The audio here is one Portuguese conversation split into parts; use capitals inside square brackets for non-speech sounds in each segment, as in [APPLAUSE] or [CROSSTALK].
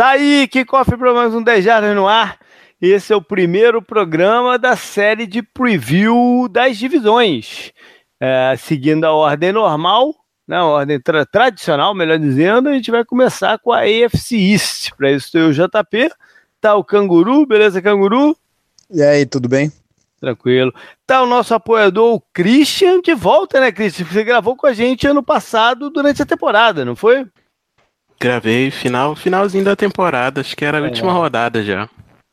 Tá aí, Kickoff para mais um 10 Jardas no ar. Esse é o primeiro programa da série de preview das divisões. É, seguindo a ordem normal, né, a ordem tra tradicional, melhor dizendo, a gente vai começar com a AFC East. Para isso tem o JP, tá o Canguru, beleza, Canguru? E aí, tudo bem? Tranquilo. Tá o nosso apoiador, o Christian, de volta, né, Christian? Você gravou com a gente ano passado durante a temporada, não foi? Gravei final, finalzinho da temporada, acho que era a é. última rodada já.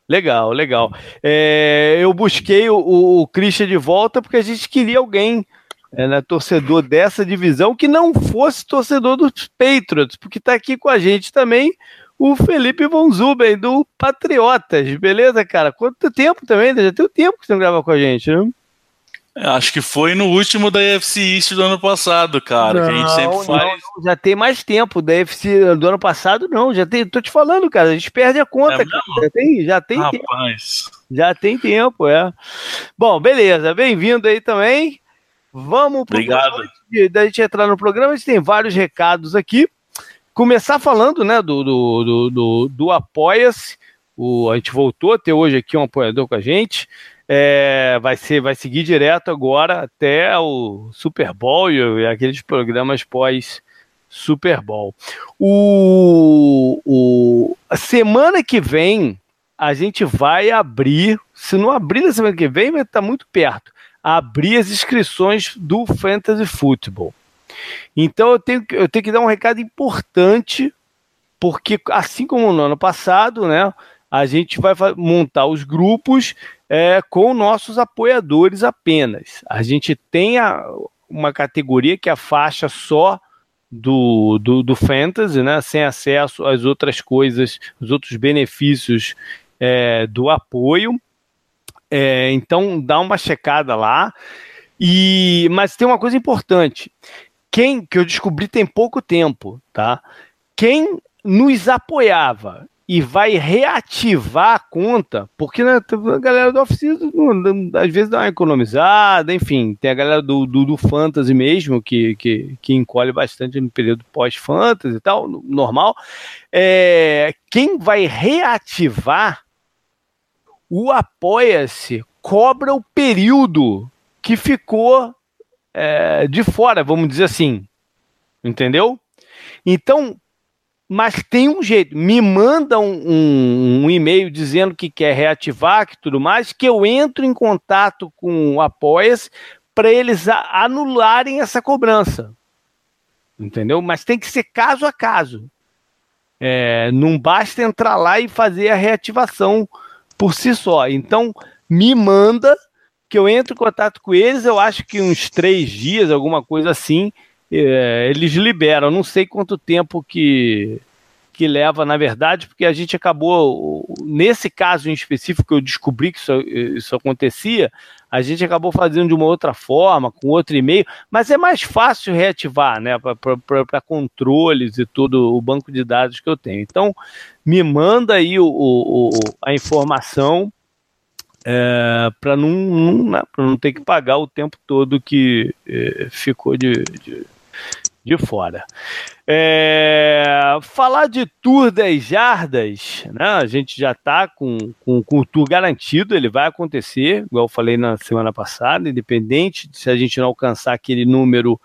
Legal, legal. É, eu busquei o, o, Christian de volta porque a gente queria alguém, é, né, torcedor dessa divisão, que não fosse torcedor dos Patriots, porque está aqui com a gente também o Felipe Von Zuben, do Patriotas. Beleza, cara? Quanto tempo também? Já tem o tempo que você não grava com a gente, né? Acho que foi no último da UFC East do ano passado, cara. Não, que a gente sempre faz. Não, já tem mais tempo. Da UFC do ano passado, não. Já tem. Tô te falando, cara. A gente perde a conta, é cara. Já tem, já tem Rapaz. tempo. Já tem tempo, é. Bom, beleza. Bem-vindo aí também. Vamos pro Obrigado. Da gente entrar no programa, a gente tem vários recados aqui. Começar falando, né, do, do, do, do, do Apoia-se. a gente voltou a ter hoje aqui um apoiador com a gente. É, vai, ser, vai seguir direto agora até o Super Bowl e, aqueles programas pós Super Bowl. O, o, a semana que vem a gente vai abrir, se não abrir na semana que vem, vai estar muito perto, abrir as inscrições do Fantasy Football. Então eu tenho, eu tenho que dar um recado importante, porque assim como no ano passado, né, a gente vai montar os grupos é, com nossos apoiadores apenas. A gente tem a, uma categoria que é a faixa só do, do, do Fantasy, né, sem acesso às outras coisas, os outros benefícios é, do apoio. É, então dá uma checada lá. E mas tem uma coisa importante. Quem que eu descobri tem pouco tempo, tá? Quem nos apoiava e vai reativar a conta, porque né, a galera do Office às vezes dá uma economizada, enfim, tem a galera do, do, do Fantasy mesmo, que, que, que encolhe bastante no período pós-Fantasy e tal, normal. É, quem vai reativar o Apoia-se cobra o período que ficou é, de fora, vamos dizer assim. Entendeu? Então, mas tem um jeito. Me manda um, um, um, e-mail dizendo que quer reativar, que tudo mais, que eu entro em contato com o Apoias para eles anularem essa cobrança. Entendeu? Mas tem que ser caso a caso. É, não basta entrar lá e fazer a reativação por si só. Então, me manda que eu entro em contato com eles. Eu acho que uns três dias, alguma coisa assim, é, eles liberam. Não sei quanto tempo que, que leva, na verdade, porque a gente acabou, nesse caso em específico, eu descobri que isso, isso acontecia, a gente acabou fazendo de uma outra forma, com outro e-mail, mas é mais fácil reativar, né, para controles e todo o banco de dados que eu tenho. Então, me manda aí o, o a informação é, para não, não, né, não ter que pagar o tempo todo que é, ficou de, de de fora. É, falar de Tour 10 Jardas, né? A gente já está com, com, com, o Tour garantido, ele vai acontecer, igual eu falei na semana passada, independente se a gente não alcançar aquele número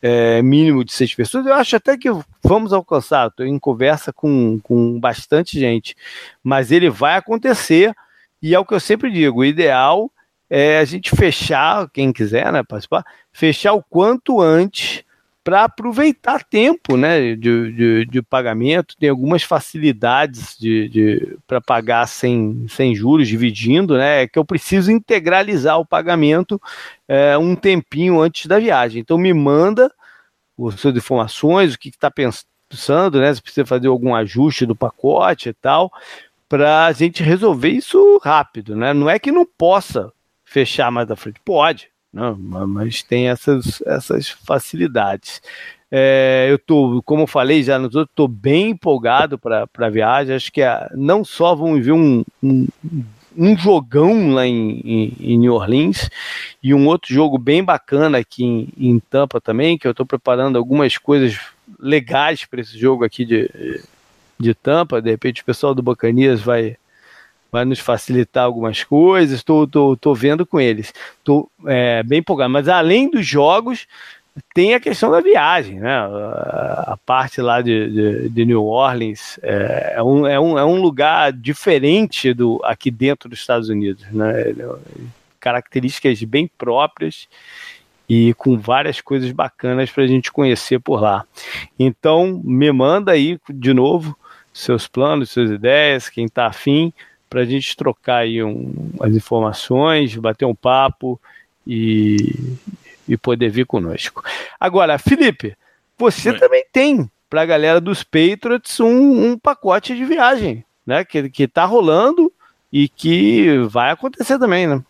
é, mínimo de seis pessoas, eu acho até que vamos alcançar, estou em conversa com, com bastante gente, mas ele vai acontecer, e é o que eu sempre digo, o ideal é a gente fechar, quem quiser né, participar, fechar o quanto antes para aproveitar tempo né, de, de, de, pagamento, tem algumas facilidades de, de para pagar sem, sem juros, dividindo, né? É que eu preciso integralizar o pagamento é, um tempinho antes da viagem. Então me manda as suas informações, o que está pensando, né? Se precisa fazer algum ajuste do pacote e tal, para a gente resolver isso rápido, né? Não é que não possa fechar mais da frente, pode, não, mas tem essas, essas facilidades. É, eu tô, como eu falei já nos outros, estou bem empolgado para a viagem. Acho que é, não só vamos ver um, um, um jogão lá em, em, em, New Orleans e um outro jogo bem bacana aqui em, em Tampa também, que eu estou preparando algumas coisas legais para esse jogo aqui de, de Tampa. De repente o pessoal do Bacanias vai, vai nos facilitar algumas coisas. Estou tô, tô, tô, vendo com eles. Estou é, bem empolgado. Mas além dos jogos, tem a questão da viagem, né? A parte lá de, de, de New Orleans é, é, um, é, um, é um lugar diferente do aqui dentro dos Estados Unidos, né? Características bem próprias e com várias coisas bacanas para a gente conhecer por lá. Então, me manda aí de novo seus planos, suas ideias, quem está afim, para a gente trocar aí um, as informações, bater um papo e, e poder vir conosco. Agora, Felipe, você Oi. também tem para a galera dos Patriots um, um, pacote de viagem, né? Que, que tá rolando e que vai acontecer também, né?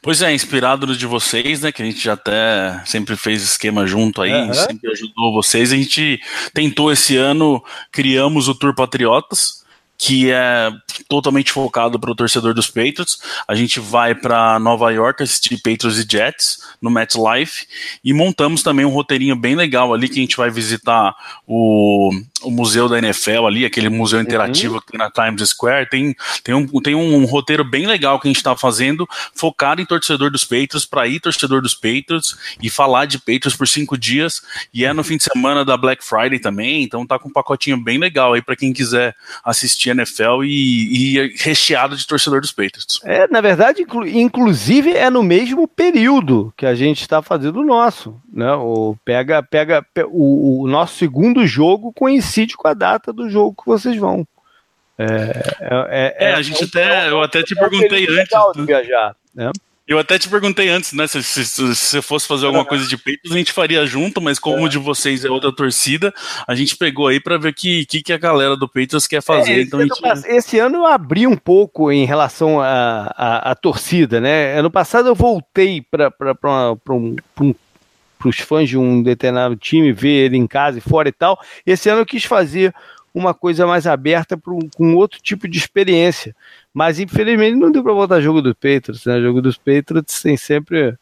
Pois é, inspirado de vocês, né? Que a gente já até sempre fez esquema junto aí, uhum. sempre ajudou vocês. A gente tentou esse ano, criamos o Tour Patriotas, que é totalmente focado para o torcedor dos Patriots. A gente vai para Nova York assistir Patriots e Jets no MetLife e montamos também um roteirinho bem legal ali que a gente vai visitar o, o museu da NFL ali, aquele museu interativo uhum. que tem na Times Square. Tem, tem, um, tem um, roteiro bem legal que a gente está fazendo focado em torcedor dos Patriots para ir torcedor dos Patriots e falar de Patriots por cinco dias e é no fim de semana da Black Friday também, então tá com um pacotinho bem legal aí para quem quiser assistir NFL e, e recheado de torcedor dos Patriots. É, na verdade, inclu inclusive é no mesmo período que a gente está fazendo o nosso, né? O pega, pega o, o, nosso segundo jogo coincide com a data do jogo que vocês vão. É, é, é, é a gente até, eu até te perguntei antes. Né? Viajar, né? Eu até te perguntei antes, né? Se, você fosse fazer alguma coisa de peitos, a gente faria junto, mas como o de vocês é outra torcida, a gente pegou aí para ver o que, que, que, a galera do Peitos quer fazer. É, então, esse, então gente... esse, ano eu abri um pouco em relação à torcida, né? Ano passado eu voltei para um, um para os fãs de um determinado time ver ele em casa e fora e tal. Esse ano eu quis fazer uma coisa mais aberta para um, com outro tipo de experiência. Mas infelizmente não deu para voltar jogo dos Patriots, né? O jogo dos Patriots tem sempre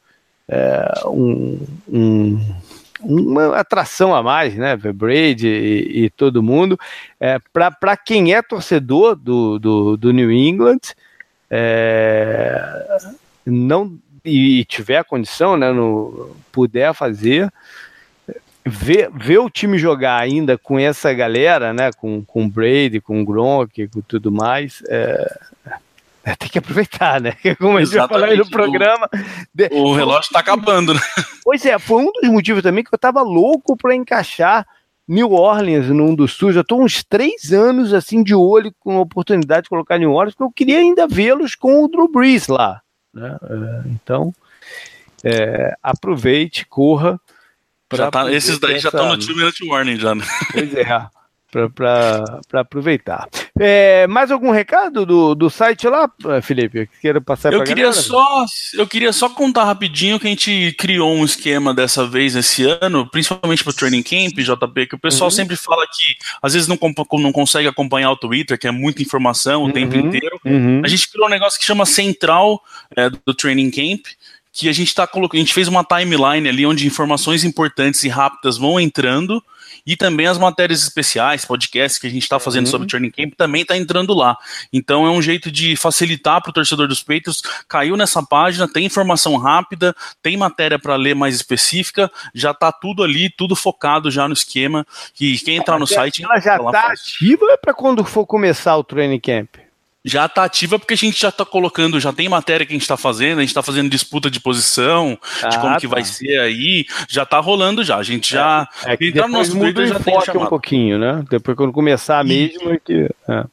é, um, um, uma atração a mais, né? Brady e, e, todo mundo. É, para quem é torcedor do, do, do New England, é, não e tiver a condição, né, no, puder fazer, ver, ver o time jogar ainda com essa galera, né, com, com Brady, com Gronk, com tudo mais, é, é, tem que aproveitar, né? [LAUGHS] Como a gente já falou aí no programa. O, o relógio está acabando, né? Pois é, foi um dos motivos também que eu estava louco para encaixar New Orleans num dos sul. Já estou uns três anos assim de olho com a oportunidade de colocar New Orleans, porque eu queria ainda vê-los com o Drew Brees lá. Né? É, então, é, aproveite, corra. Tá, esses daí já estão no Two Minute Warning já, né? [LAUGHS] Pois é para aproveitar. É, mais algum recado do, do site lá, Felipe? Que queira passar eu queria galera? só Eu queria só contar rapidinho que a gente criou um esquema dessa vez esse ano, principalmente para o Training Camp, JP, que o pessoal uhum. sempre fala que às vezes não, não consegue acompanhar o Twitter, que é muita informação o uhum. tempo inteiro. Uhum. A gente criou um negócio que chama Central é, do Training Camp, que a gente está colocando, a gente fez uma timeline ali onde informações importantes e rápidas vão entrando e também as matérias especiais, podcasts que a gente está fazendo uhum. sobre o Training Camp também está entrando lá. Então é um jeito de facilitar para o torcedor dos peitos. Caiu nessa página, tem informação rápida, tem matéria para ler mais específica, já está tudo ali, tudo focado já no esquema. Que quem entrar no site. Ela já está ativa para quando for começar o Training Camp? Já está ativa porque a gente já está colocando, já tem matéria que a gente está fazendo, a gente está fazendo disputa de posição, ah, de como tá. que vai ser aí, já está rolando já, a gente já... É, é que no nosso muda já tem um pouquinho, né? Depois quando começar mesmo... É que, é.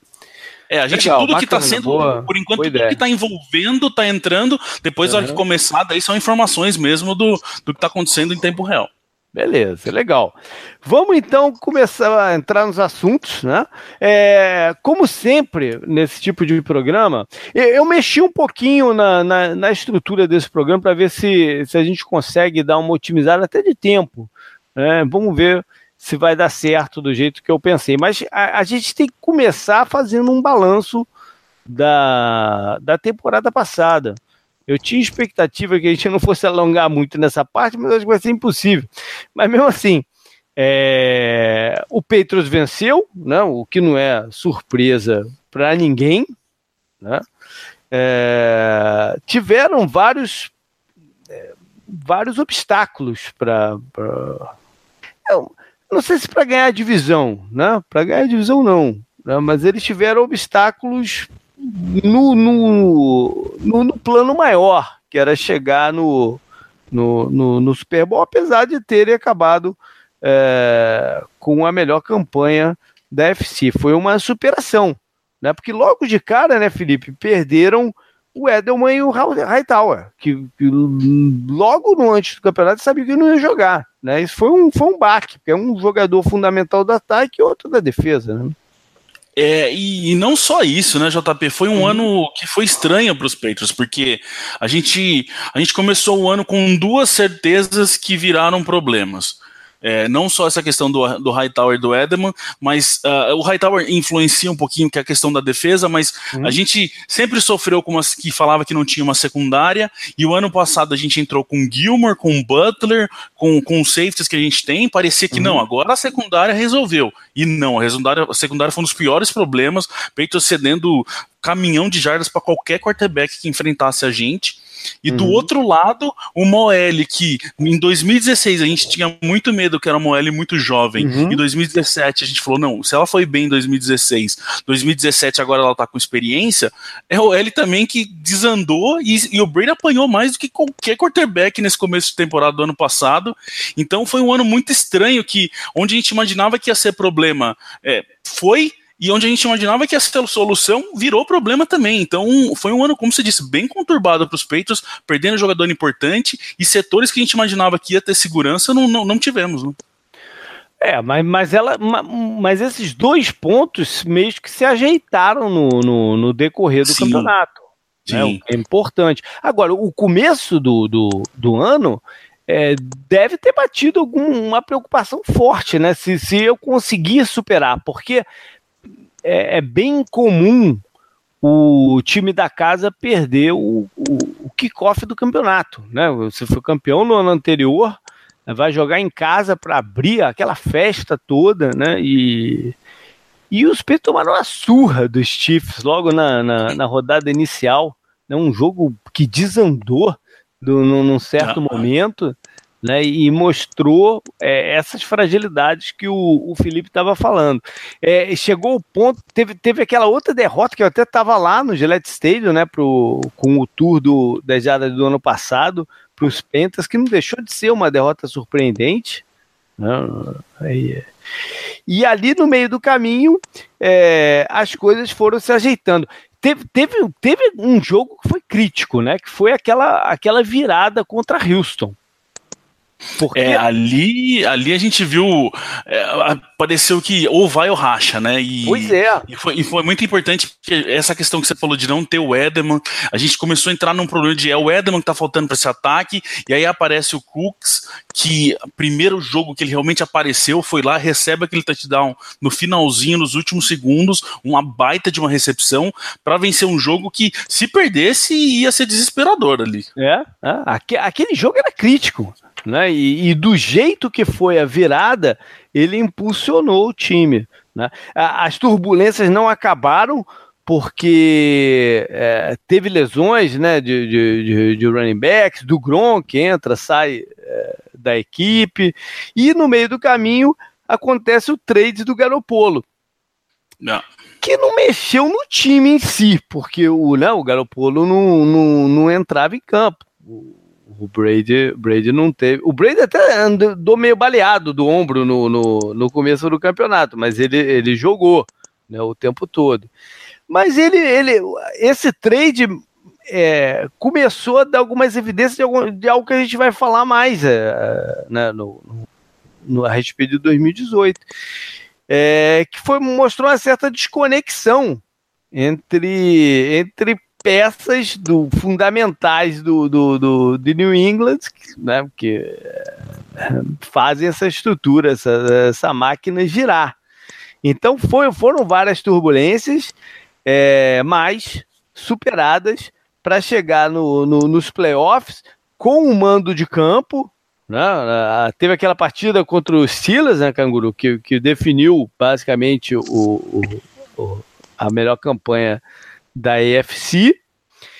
É, a gente, Legal, tudo que está sendo, boa, por enquanto, tudo que está envolvendo, está entrando, depois, uhum. na hora que começar, daí são informações mesmo do, do que está acontecendo em tempo real. Beleza, legal. Vamos então começar a entrar nos assuntos, né? É, como sempre, nesse tipo de programa, eu, eu mexi um pouquinho na, na, na estrutura desse programa para ver se, se a gente consegue dar uma otimizada até de tempo. Né? Vamos ver se vai dar certo do jeito que eu pensei. Mas a, a gente tem que começar fazendo um balanço da, da temporada passada. Eu tinha expectativa que a gente não fosse alongar muito nessa parte, mas acho que vai ser impossível. Mas mesmo assim, É, o Patriots venceu, né, o que não é surpresa para ninguém. Né? É, tiveram vários, é, vários obstáculos para. Não sei se para ganhar a divisão, né? Para ganhar a divisão não, né? mas eles tiveram obstáculos no, no, no, no, plano maior, que era chegar no, no, no, no Super Bowl, apesar de terem acabado é, com a melhor campanha da FC. Foi uma superação, né? Porque logo de cara, né, Felipe, perderam o Edelman e o Hightower, que, que logo no antes do campeonato sabia que não ia jogar, né? Isso foi um, foi um baque, porque é um jogador fundamental do ataque e outro da defesa, né? É, e, e, não só isso, né, JP? Foi um uhum. ano que foi estranho para os Patriots, porque a gente, a gente começou o ano com duas certezas que viraram problemas. É, não só essa questão do, do Hightower e do Edelman, mas uh, o Hightower influencia um pouquinho que é a questão da defesa, mas uhum. a gente sempre sofreu com umas que falava que não tinha uma secundária, e o ano passado a gente entrou com Gilmore, com Butler, com, com os safeties que a gente tem, parecia que uhum. não, agora a secundária resolveu. E não, a secundária, a secundária foi um dos piores problemas, Peito cedendo caminhão de jardas para qualquer quarterback que enfrentasse a gente. E uhum. do outro lado, uma OL que em 2016 a gente tinha muito medo que era uma OL muito jovem. Uhum. Em 2017 a gente falou: não, se ela foi bem em 2016, 2017 agora ela tá com experiência, é a OL também que desandou e, e o Brady apanhou mais do que qualquer quarterback nesse começo de temporada do ano passado. Então foi um ano muito estranho que, onde a gente imaginava que ia ser problema, é, foi e onde a gente imaginava que essa solução virou problema também. Então, foi um ano, como você disse, bem conturbado para os peitos, perdendo jogador importante e setores que a gente imaginava que ia ter segurança, não, não, não tivemos. Né? É, mas, mas, ela, mas esses dois pontos meio que se ajeitaram no, no, no decorrer do Sim. campeonato. Né? É importante. Agora, o começo do, do, do ano é, deve ter batido alguma preocupação forte, né? Se, se eu conseguir superar, porque é, é bem comum o time da casa perder o, o, o kickoff do campeonato. Né? Você foi campeão no ano anterior, vai jogar em casa para abrir aquela festa toda, né? E, e os Peitos tomaram a surra dos Chiefs logo na, na, na rodada inicial. Né? Um jogo que desandou do, num, num certo ah. momento né, e mostrou é, essas fragilidades que o, o Felipe estava falando. É, chegou o ponto, teve, teve aquela outra derrota que eu até estava lá no Gillette Stadium, né, pro, com o tour do, da Jada do ano passado, para os Pentas, que não deixou de ser uma derrota surpreendente. Né, aí, e ali no meio do caminho, é, as coisas foram se ajeitando. Teve, teve, teve um jogo que foi crítico, né? Que foi aquela, aquela virada contra Houston. É, ali, ali a gente viu. É, pareceu que ou vai ou racha, né? E, pois é. E foi, e foi, muito importante porque essa questão que você falou de não ter o Edelman, a gente começou a entrar num problema de é o Edelman que tá faltando para esse ataque, e aí aparece o Cooks, que primeiro jogo que ele realmente apareceu foi lá, recebe aquele touchdown no finalzinho, nos últimos segundos, uma baita de uma recepção para vencer um jogo que se perdesse ia ser desesperador ali. É, é aquele jogo era crítico né? E, e, do jeito que foi a virada, ele impulsionou o time. Né? As turbulências não acabaram porque é, teve lesões né, de, de, de, running backs, do Gronk entra, sai é, da equipe, e no meio do caminho acontece o trade do Garopolo. Não. Que não mexeu no time em si, porque o, né, o Garopolo não, não, não entrava em campo. O, o Brady, Brady não teve. O Brady até andou meio baleado do ombro no, no, no começo do campeonato, mas ele, ele jogou né, o tempo todo. Mas ele, ele esse trade é, começou a dar algumas evidências de, algum, de, algo que a gente vai falar mais é, né, no, no, a respeito de 2018. É, que foi mostrou uma certa desconexão entre, entre peças do, fundamentais do, do, do, de New England, né, que eh, fazem essa estrutura, essa, essa máquina girar. Então foi, foram várias turbulências, é, mas superadas para chegar no, no, nos playoffs com o mando de campo, Né? Teve aquela partida contra os Steelers, né, Canguru, que, que definiu basicamente o, o, o a melhor campanha da AFC.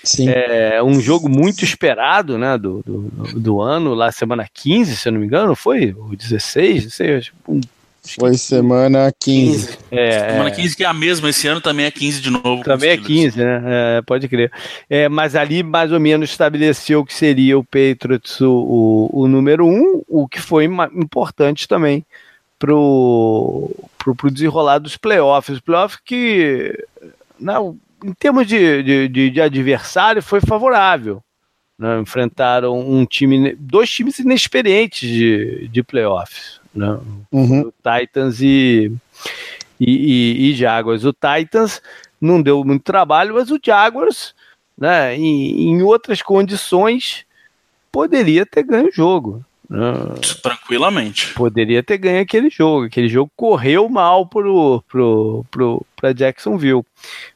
Sim. É um jogo muito esperado, né, do, do, do, ano, lá semana 15, se eu não me engano, foi? O 16, não sei, um foi semana 15. É, semana 15 que é a mesma, esse ano também é 15 de novo. Também é 15, né? É, pode crer. É, mas ali mais ou menos estabeleceu que seria o Patriots o, o, o número 1, um, o que foi importante também pro, pro, pro desenrolar dos playoffs. Os playoffs que, não, em termos de, de, de, de adversário, foi favorável. Né? Enfrentaram um time, dois times inexperientes de, de playoffs né? Uhum. Titans e, e, e, e, Jaguars. O Titans não deu muito trabalho, mas o Jaguars, né, em, em outras condições, poderia ter ganho o jogo. Né? Tranquilamente. Poderia ter ganho aquele jogo. Aquele jogo correu mal pro, pro, pro, para Jacksonville.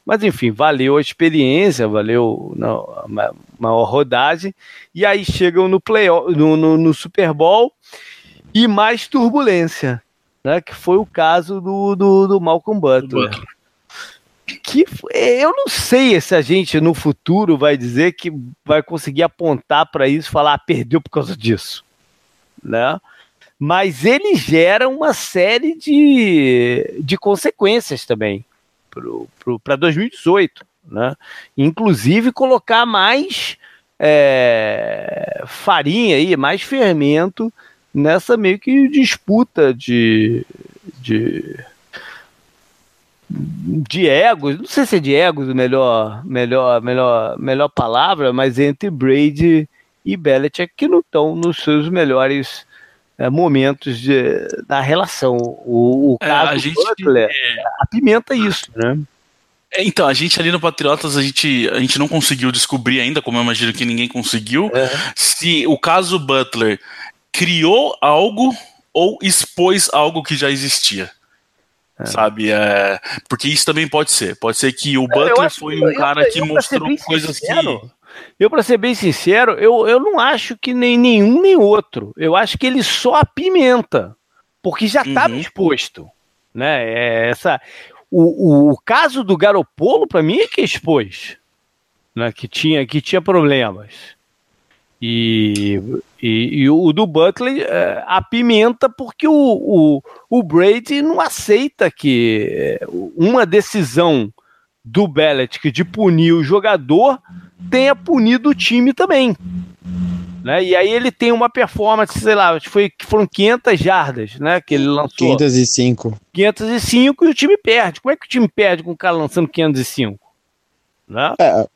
Mas enfim, valeu a experiência, valeu a maior rodagem. E aí chegam no, play, no, no, no Super Bowl e mais turbulência, né? Que foi o caso do, do, do Malcolm Butler. Butler. Que eu não sei se a gente no futuro vai dizer que vai conseguir apontar para isso e falar ah, perdeu por causa disso, né? Mas ele gera uma série de, de consequências também para 2018, né? Inclusive colocar mais é, farinha aí, mais fermento nessa meio que disputa de, de de egos, não sei se é de egos melhor, melhor, melhor, melhor palavra, mas entre Brady e Belichick que não estão nos seus melhores é, momentos de, da relação. O, o é, caso a gente, Butler é... apimenta isso, né? É, então, a gente ali no Patriotas, a gente, a gente não conseguiu descobrir ainda, como eu imagino que ninguém conseguiu, é. se o caso Butler criou algo ou expôs algo que já existia. É. Sabe? É, porque isso também pode ser. Pode ser que o Butler foi um eu, cara eu, que mostrou coisas sincero, que. Eu, para ser bem sincero, eu, eu não acho que nem nenhum nem outro. Eu acho que ele só apimenta. Porque já estava uhum. exposto. Né? É essa, o, o, o caso do Garopolo, para mim, é que expôs. Né? Que, tinha, que tinha problemas. E, e, e, o do Butler é, apimenta porque o, o, o Brady não aceita que é, uma decisão do Belichick de punir o jogador tenha punido o time também. Né? E aí ele tem uma performance, sei lá, foi, foram 500 jardas né, que ele lançou. 505. 505 e o time perde. Como é que o time perde com o cara lançando 505? Né? É,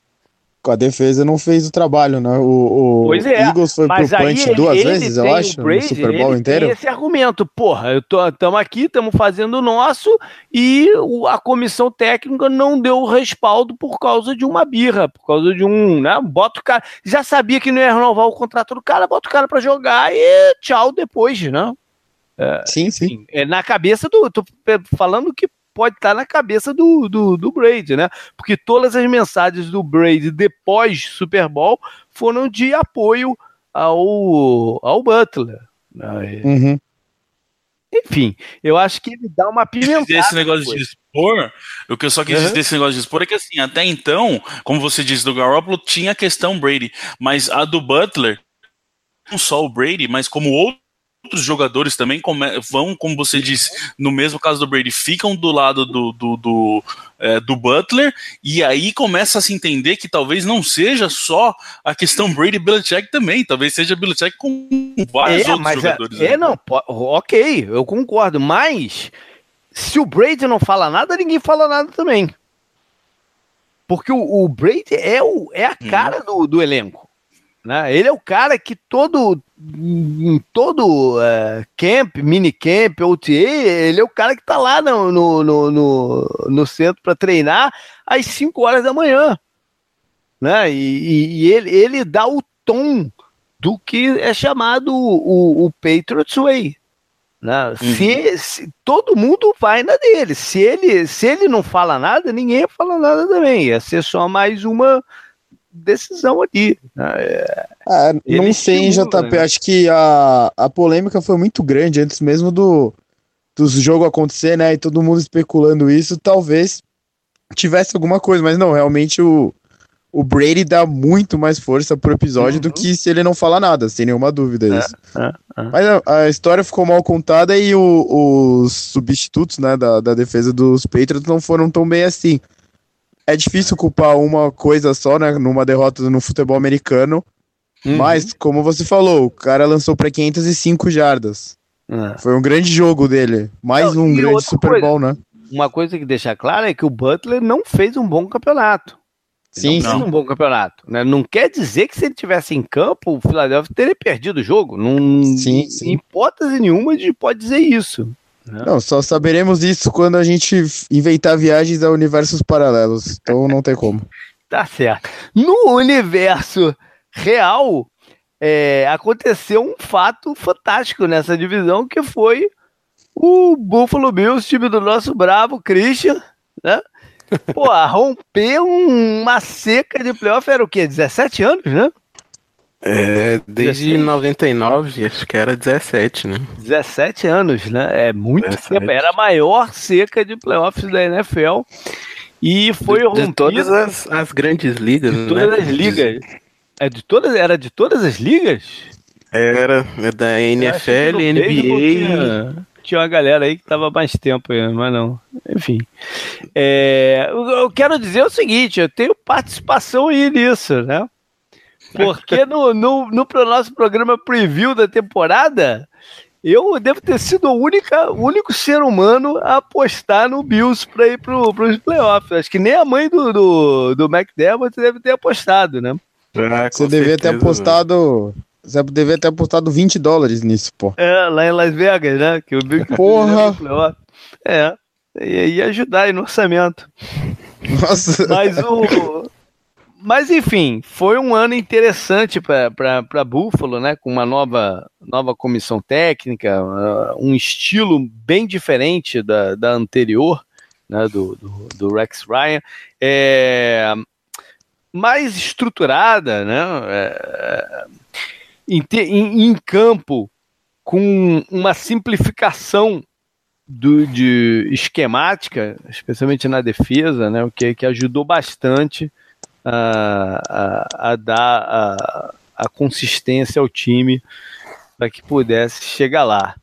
a defesa não fez o trabalho, né? O, o é, Eagles foi pro punch ele, duas ele vezes, eu acho, Brady, no Super Bowl inteiro. esse argumento, porra, estamos aqui, estamos fazendo o nosso e o, a comissão técnica não deu o respaldo por causa de uma birra, por causa de um, né? Bota o cara, já sabia que não ia renovar o contrato do cara, bota o cara para jogar e tchau depois, né? É, sim, sim. É na cabeça do. Tô falando que pode estar na cabeça do, do, do, Brady, né? Porque todas as mensagens do Brady depois Super Bowl foram de apoio ao, ao Butler. Né? Uhum. Enfim, eu acho que ele dá uma pimentada. Esse negócio de expor, o que eu só quis uhum. dizer desse negócio de expor é que assim, até então, como você disse do Garoppolo, tinha a questão Brady, mas a do Butler, não só o Brady, mas como outro outros jogadores também vão, como você disse, no mesmo caso do Brady, ficam do lado do, do, do, é, do, Butler, e aí começa a se entender que talvez não seja só a questão [LAUGHS] Brady e Belichick também, talvez seja Belichick com vários é, outros é, jogadores. É, é não, ok, eu concordo, mas se o Brady não fala nada, ninguém fala nada também. Porque o, o Brady é, o, é a uhum. cara hum. do, do elenco. Né? Ele é o cara que todo em todo uh, camp, minicamp, OTA, ele é o cara que tá lá no, no, no, no, no centro para treinar às 5 horas da manhã. Né? E, e, ele, ele dá o tom do que é chamado o, o Patriots Way. Né? Uhum. Se, se, todo mundo vai na dele. Se ele, se ele não fala nada, ninguém fala nada também. Ia ser só mais uma decisão ali. Né? É, é, não sei, JP. Né? Acho que a, a polêmica foi muito grande antes mesmo do, do jogo acontecer, né? E todo mundo especulando isso. Talvez tivesse alguma coisa, mas não, realmente o, o Brady dá muito mais força pro episódio uhum. do que se ele não falar nada, sem nenhuma dúvida é, isso. É, é. Mas a, a, história ficou mal contada e o, os substitutos né, da, da defesa dos Patriots não foram tão bem assim. É difícil culpar uma coisa só, né, numa derrota no futebol americano, uhum. mas, como você falou, o cara lançou para 505 jardas. É. Foi um grande jogo dele, mais não, um grande Super Bowl, coisa, né? Uma coisa que deixa clara é que o Butler não fez um bom campeonato. Sim, não sim. um bom campeonato. Né? Não quer dizer que se ele tivesse em campo, o Philadelphia teria perdido o jogo. Não, sim, sim. Em hipótese nenhuma a gente pode dizer isso. Né? Não, só saberemos isso quando a gente inventar viagens a universos paralelos. Então não tem como. [LAUGHS] tá certo. No universo real, é, aconteceu um fato fantástico nessa divisão que foi o Buffalo Bills, time do nosso bravo Christian, né? [LAUGHS] Pô, romper uma seca de playoff era o quê? 17 anos, né? É, desde 17. 99, acho que era 17, né? 17 anos, né? É muito 17. tempo. Era a maior seca de playoffs da NFL. E foi de, rompido... De todas as, as grandes ligas, de todas né? as ligas. É de todas, era de todas as ligas? Era, é da NFL, NBA tinha uma galera aí que tava mais tempo aí, mas não. Enfim. É, eu quero dizer o seguinte: eu tenho participação aí nisso, né? Porque no, no, no nosso programa preview da temporada, eu devo ter sido o, única, o único ser humano a apostar no Bills para ir para os playoffs. Acho que nem a mãe do, do, do McDermott deve ter apostado, né? Ah, Você devia ter apostado. Você deveria ter apostado 20 dólares nisso, pô. É, lá em Las Vegas, né? Que o Bill [LAUGHS] Porra! É, ia ajudar aí no orçamento. Nossa! Mas o. [LAUGHS] Mas enfim, foi um ano interessante para Buffalo, né? Com uma nova, nova comissão técnica, uh, um estilo bem diferente da, da anterior, né? Do, do, do Rex Ryan. É, mais estruturada, né? É, em, em, em campo com uma simplificação do, de esquemática, especialmente na defesa, né, o que, que ajudou bastante a, a, a dar a, a, consistência ao time para que pudesse chegar lá.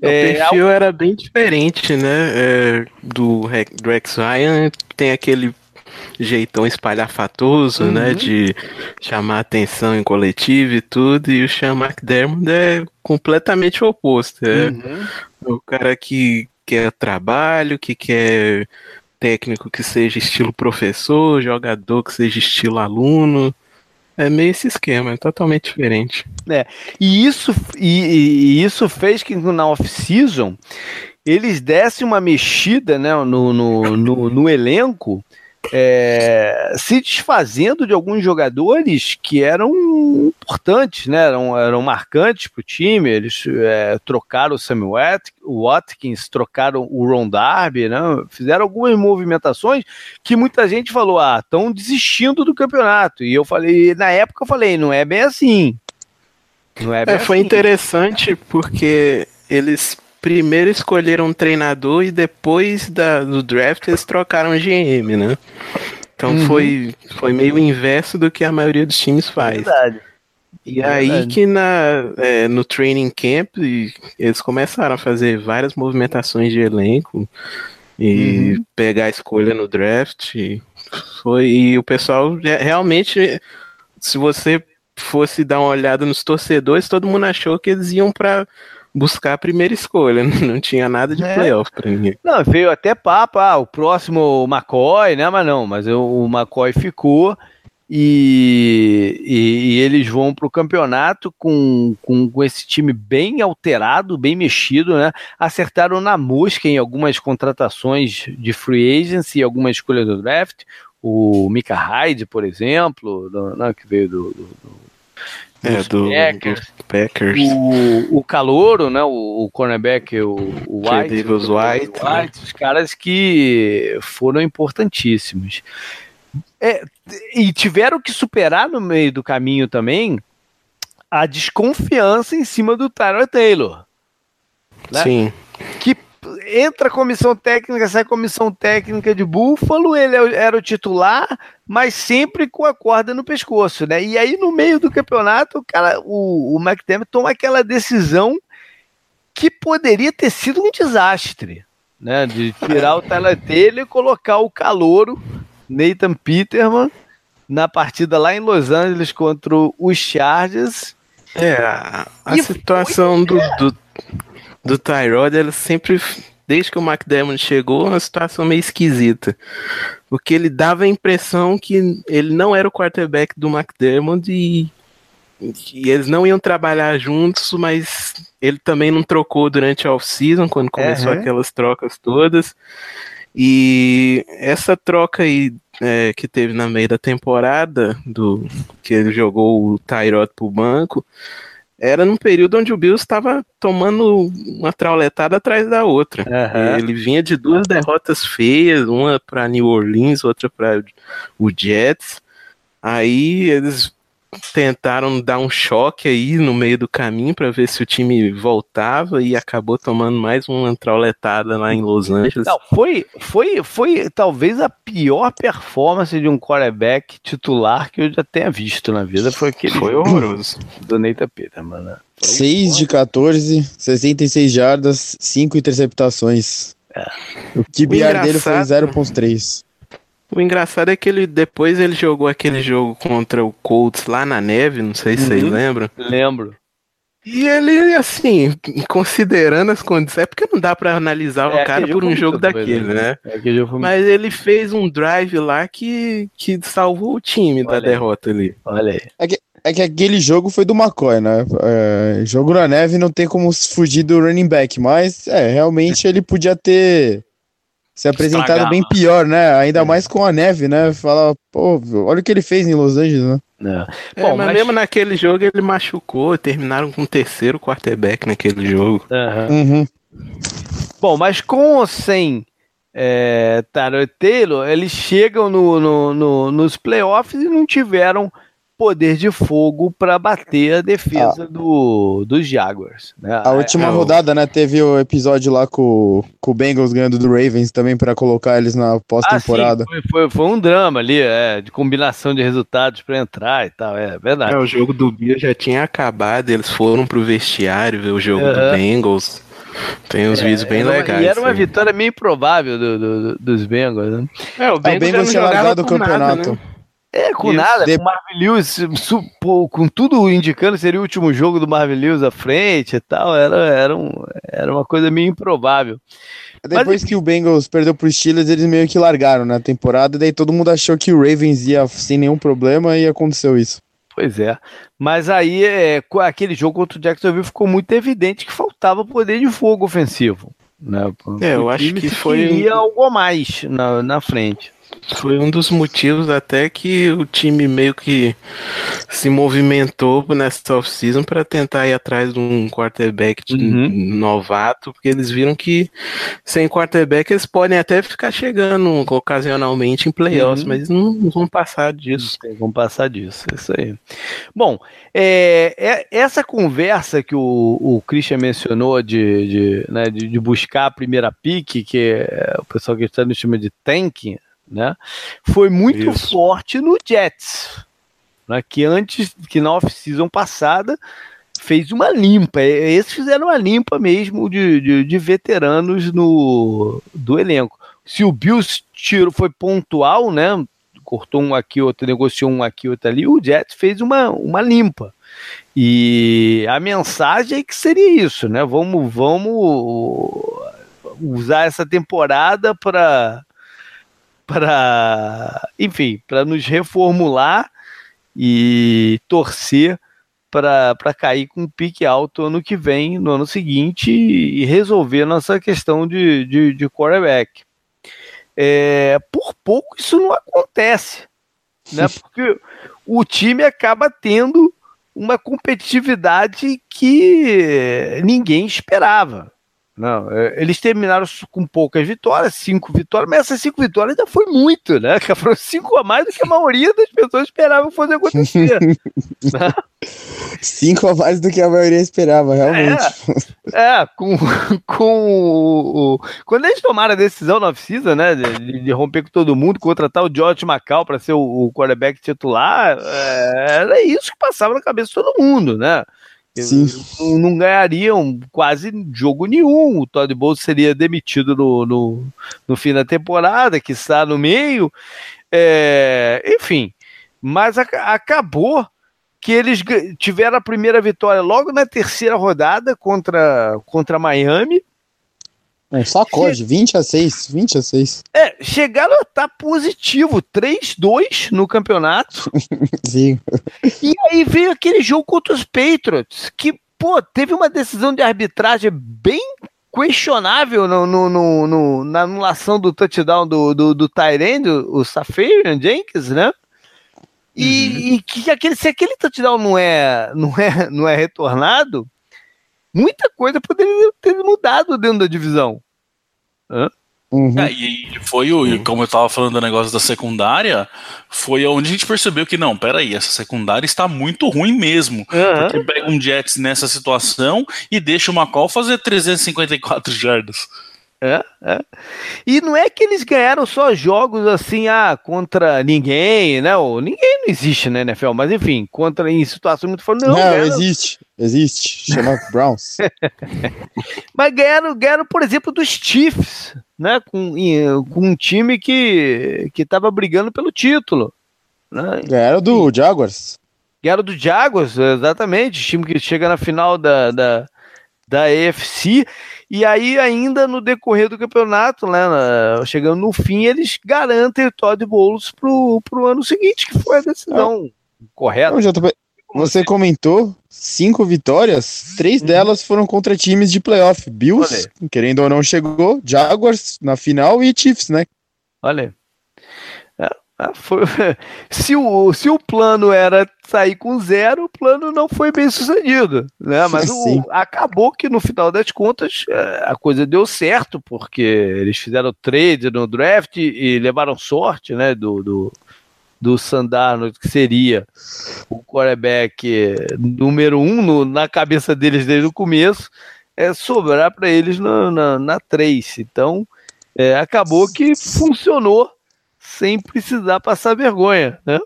O é, perfil era bem diferente, né? É, do Rex Ryan tem aquele jeitão espalhafatoso, né, uhum. né? De chamar atenção em coletivo e tudo. E o Sean McDermott é completamente o oposto. É uhum. o cara que quer trabalho, que quer técnico que seja estilo professor, jogador que seja estilo aluno. É meio esse esquema, é totalmente diferente. É, e isso, e, e isso fez que na off-season eles dessem uma mexida né, no, no, no, no elenco é, se desfazendo de alguns jogadores que eram importantes, né? eram, eram marcantes para o time. Eles é, trocaram o Sam Watkins, trocaram o Ron Darby, né? fizeram algumas movimentações que muita gente falou: ah, estão desistindo do campeonato. E eu falei, na época eu falei, não é bem assim. Não é, bem é foi assim. interessante porque eles primeiro escolheram um treinador e depois da, do draft eles trocaram GM, né? Então uhum. foi, foi meio inverso do que a maioria dos times faz. Verdade. E Verdade. aí que na, é, no training camp eles começaram a fazer várias movimentações de elenco e uhum. pegar a escolha no draft. Foi, e o pessoal realmente, se você fosse dar uma olhada nos torcedores, todo mundo achou que eles iam para buscar a primeira escolha. Não tinha nada de é. playoff pra ninguém. Não, veio até papo, ah, o próximo McCoy, né? Mas não, mas o McCoy ficou e, e, e eles vão para o campeonato com, com, com, esse time bem alterado, bem mexido, né? Acertaram na mosca em algumas contratações de free agency e algumas escolhas do draft. O Mika Hyde, por exemplo, do, não, que veio do, do, do é, do Packers. Packers. O, o Calouro, né? O, o cornerback, o, o White, White, White os caras que foram importantíssimos. é, e tiveram que superar no meio do caminho também a desconfiança em cima do Tyler Taylor. Né? Sim. Que entra a comissão técnica, sai a comissão técnica de Buffalo, ele é era o titular, mas sempre com a corda no pescoço, né? E aí no meio do campeonato, o cara, o, o McDermott toma aquela decisão que poderia ter sido um desastre, né? De tirar o Tyler Taylor e colocar o calouro Nathan Peterman na partida lá em Los Angeles contra os Chargers. É, a, a situação foi... do, do, do Tyrod, ela sempre, desde que o McDermott chegou, uma situação meio esquisita. Porque ele dava a impressão que ele não era o quarterback do McDermott e, e eles não iam trabalhar juntos, mas ele também não trocou durante a off-season, quando começou uhum. aquelas trocas todas. E essa troca aí é, que teve na meio da temporada, do que ele jogou o Tyrod pro banco, era num período onde o Bills estava tomando uma trauletada atrás da outra. Uhum. Ele vinha de duas derrotas feias, uma para New Orleans, outra para o Jets. Aí eles tentaram dar um choque aí no meio do caminho para ver se o time voltava e acabou tomando mais uma trauletada lá em Los Angeles. Não, foi, foi, foi talvez a pior performance de um quarterback titular que eu já tenha visto na vida. Foi aquele. Foi horroroso. Do Neita Peterman, né? 6 de 14, 66 jardas, 5 interceptações. É. O QBR dele foi 0.3. O engraçado é que ele depois ele jogou aquele jogo contra o Colts lá na neve, não sei se uhum. vocês lembram. Lembro. E ele, assim, considerando as condições, é porque não dá para analisar é, o cara por um jogo daquele, né? É, Mas ele fez um drive lá que, que salvou o time Olha da aí. derrota ali. Olha aí. É que, é que aquele jogo foi do McCoy, né? É, jogo na neve não tem como fugir do running back, mas é, realmente ele podia ter se apresentado Estragar, bem pior, né? Ainda é. mais com a neve, né? Fala, pô, olha o que ele fez em Los Angeles, né? É. é Bom, mas, mas, mesmo naquele jogo ele machucou, terminaram com o terceiro quarterback naquele jogo. Uhum. Uhum. Bom, mas com ou sem é, Tarot Taylor, eles chegam no, no, no, nos playoffs e não tiveram poder de fogo para bater a defesa ah. do, dos Jaguars. Né? A última é, rodada, né, teve o episódio lá com, com o Bengals ganhando do Ravens também para colocar eles na pós-temporada. Ah, foi, foi, foi, um drama ali, é, de combinação de resultados para entrar e tal, é verdade. É, o jogo do Bill já tinha acabado, eles foram pro vestiário ver o jogo uhum. do Bengals. Tem uns é, vídeos bem legais. E era uma aí. vitória meio improvável do, do, dos Bengals, né? É, o Bengals, é, o Bengals tinha largado o campeonato. Nada, né? É, com Isso. nada, de... com Marvin Lewis, com tudo indicando que seria o último jogo do Marvin Lewis à frente e tal, era, era, um, era uma coisa meio improvável. Depois Mas, que o Bengals perdeu pro Steelers, eles meio que largaram na temporada, daí todo mundo achou que o Ravens ia sem nenhum problema e aconteceu isso. Pois é. Mas aí, é, aquele jogo contra o Jacksonville ficou muito evidente que faltava poder de fogo ofensivo. Né? É, eu acho que foi. algo a mais na, na frente. Foi um dos motivos até que o time meio que se movimentou nessa off-season para tentar ir atrás de um quarterback de uhum. novato, porque eles viram que sem quarterback eles podem até ficar chegando ocasionalmente em playoffs, uhum. mas não, não, vão passar disso. Não vão passar disso, é isso aí. Bom, é, é, essa conversa que o, o Christian mencionou de, de, né, de, de buscar a primeira pique, que é, o pessoal que está no chama de tanking, né? Foi muito Isso. forte no Jets, né? que antes, que na off-season passada, fez uma limpa. Esses fizeram uma limpa mesmo de, de, de, veteranos no, do elenco. Se o Bills tiro foi pontual, né? Cortou um aqui, outro, negociou um aqui, outro ali, o Jets fez uma, uma limpa. E a mensagem é que seria isso, né? Vamos, vamos usar essa temporada para para, enfim, para nos reformular e torcer para cair com um pique alto ano que vem, no ano seguinte, e resolver nossa questão de, de, de quarterback. É, por pouco isso não acontece, né? [LAUGHS] Porque o time acaba tendo uma competitividade que ninguém esperava. Não, é, eles terminaram com poucas vitórias, cinco vitórias, mas essas cinco vitórias ainda foi muito, né? Que [LAUGHS] foram cinco a mais do que a maioria das pessoas esperavam fazer acontecer. [LAUGHS] né? Cinco a mais do que a maioria esperava, realmente. É, é com, [LAUGHS] com o, o, Quando eles tomaram a decisão na oficina, né, de, de, romper com todo mundo, contratar o George Macau para ser o, o quarterback titular, é, era isso que passava na cabeça de todo mundo, né? Sim. Não, não, ganhariam quase jogo nenhum. O Todd Bowles seria demitido no, no, no, fim da temporada, que está no meio. É, enfim, mas a, acabou que eles tiveram a primeira vitória logo na terceira rodada contra, contra Miami. Um sacode, 20 a 6, 20 a 6. É, chegaram a estar positivo, 3-2 no campeonato. [LAUGHS] Sim. E aí veio aquele jogo contra os Patriots, que, pô, teve uma decisão de arbitragem bem questionável no, no, no, no na anulação do touchdown do, do, do Tyrande, o Safarian Jenkins, né? E, uhum. e, que aquele, se aquele touchdown não é, não, é, não é retornado, muita coisa poderia ter mudado dentro da divisão. Hã? Uhum. É, e foi o, uhum. como eu tava falando do negócio da secundária, foi onde a gente percebeu que não, peraí, essa secundária está muito ruim mesmo. Uhum. Porque pega um Jets nessa situação e deixa o McCall fazer 354 jardas. É, é. E não é que eles ganharam só jogos assim, ah, contra ninguém, né? Ou, ninguém não existe na né, NFL, mas enfim, contra em situações muito fortes. Não, não ganharam... existe, existe. Chama Browns. [LAUGHS] mas ganharam, ganharam, por exemplo, dos Chiefs, né? Com, com um time que, que tava brigando pelo título. Né? Ganharam do e, Jaguars. Ganharam do Jaguars, exatamente. Time que chega na final da, da, da AFC. E aí, ainda no decorrer do campeonato, né, chegando no fim, eles garantem o Todd Bowles pro, pro ano seguinte, que foi a decisão é. correta. Não, JP, você comentou cinco vitórias, três uhum. delas foram contra times de playoff. Bills, Olha. querendo ou não, chegou, Jaguars na final e Chiefs, né? Olha. Ah, foi, [LAUGHS] se, o, se o plano era sair com zero, o plano não foi bem sucedido. Né? Mas o, acabou que no final das contas é, a coisa deu certo, porque eles fizeram trade no draft e levaram sorte né, do, do, do Sandano, que seria o quarterback número um no, na cabeça deles desde o começo, é sobrar para eles na, na, na Então é, acabou que funcionou sem precisar passar vergonha, né?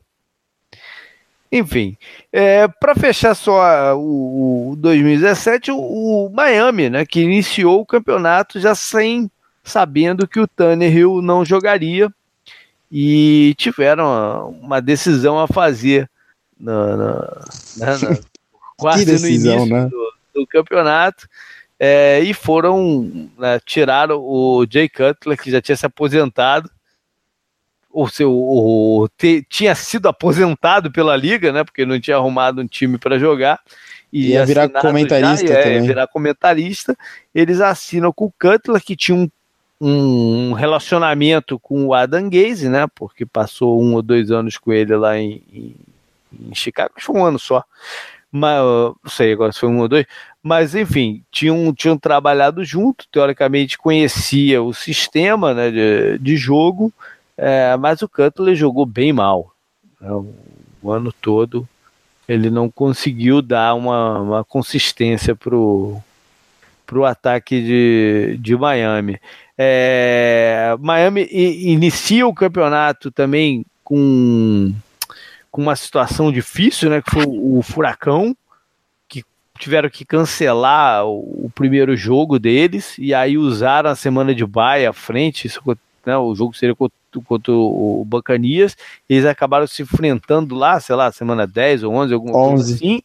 Enfim, é, para fechar só o, o 2017, o, o, Miami, né, que iniciou o campeonato já sem sabendo que o Tannehill não jogaria e tiveram uma decisão a fazer na, na, na, [LAUGHS] na quase decisão, no início né? do, do, campeonato é, e foram né, tiraram o Jay Cutler que já tinha se aposentado o seu te, tinha sido aposentado pela liga, né? Porque não tinha arrumado um time para jogar. E ia virar comentarista já, também. Ia virar comentarista. Eles assinam com o Cutler, que tinha um, um relacionamento com o Adam Gaze, né? Porque passou um ou dois anos com ele lá em, em, em Chicago, acho que foi um ano só. Mas, não sei agora se foi um ou dois, mas enfim, tinham, tinham trabalhado junto, teoricamente conhecia o sistema né, de, de jogo, é, mas o Cutler jogou bem mal. Né? O ano todo ele não conseguiu dar uma, uma consistência pro, pro ataque de, de Miami. É, Miami inicia o campeonato também com, com uma situação difícil, né? Que foi o, o furacão, que tiveram que cancelar o, o, primeiro jogo deles, e aí usaram a semana de baia à frente, isso, né, o jogo seria contra o, o Bacanias, eles acabaram se enfrentando lá, sei lá, semana 10 ou 11, alguma 11. coisa assim,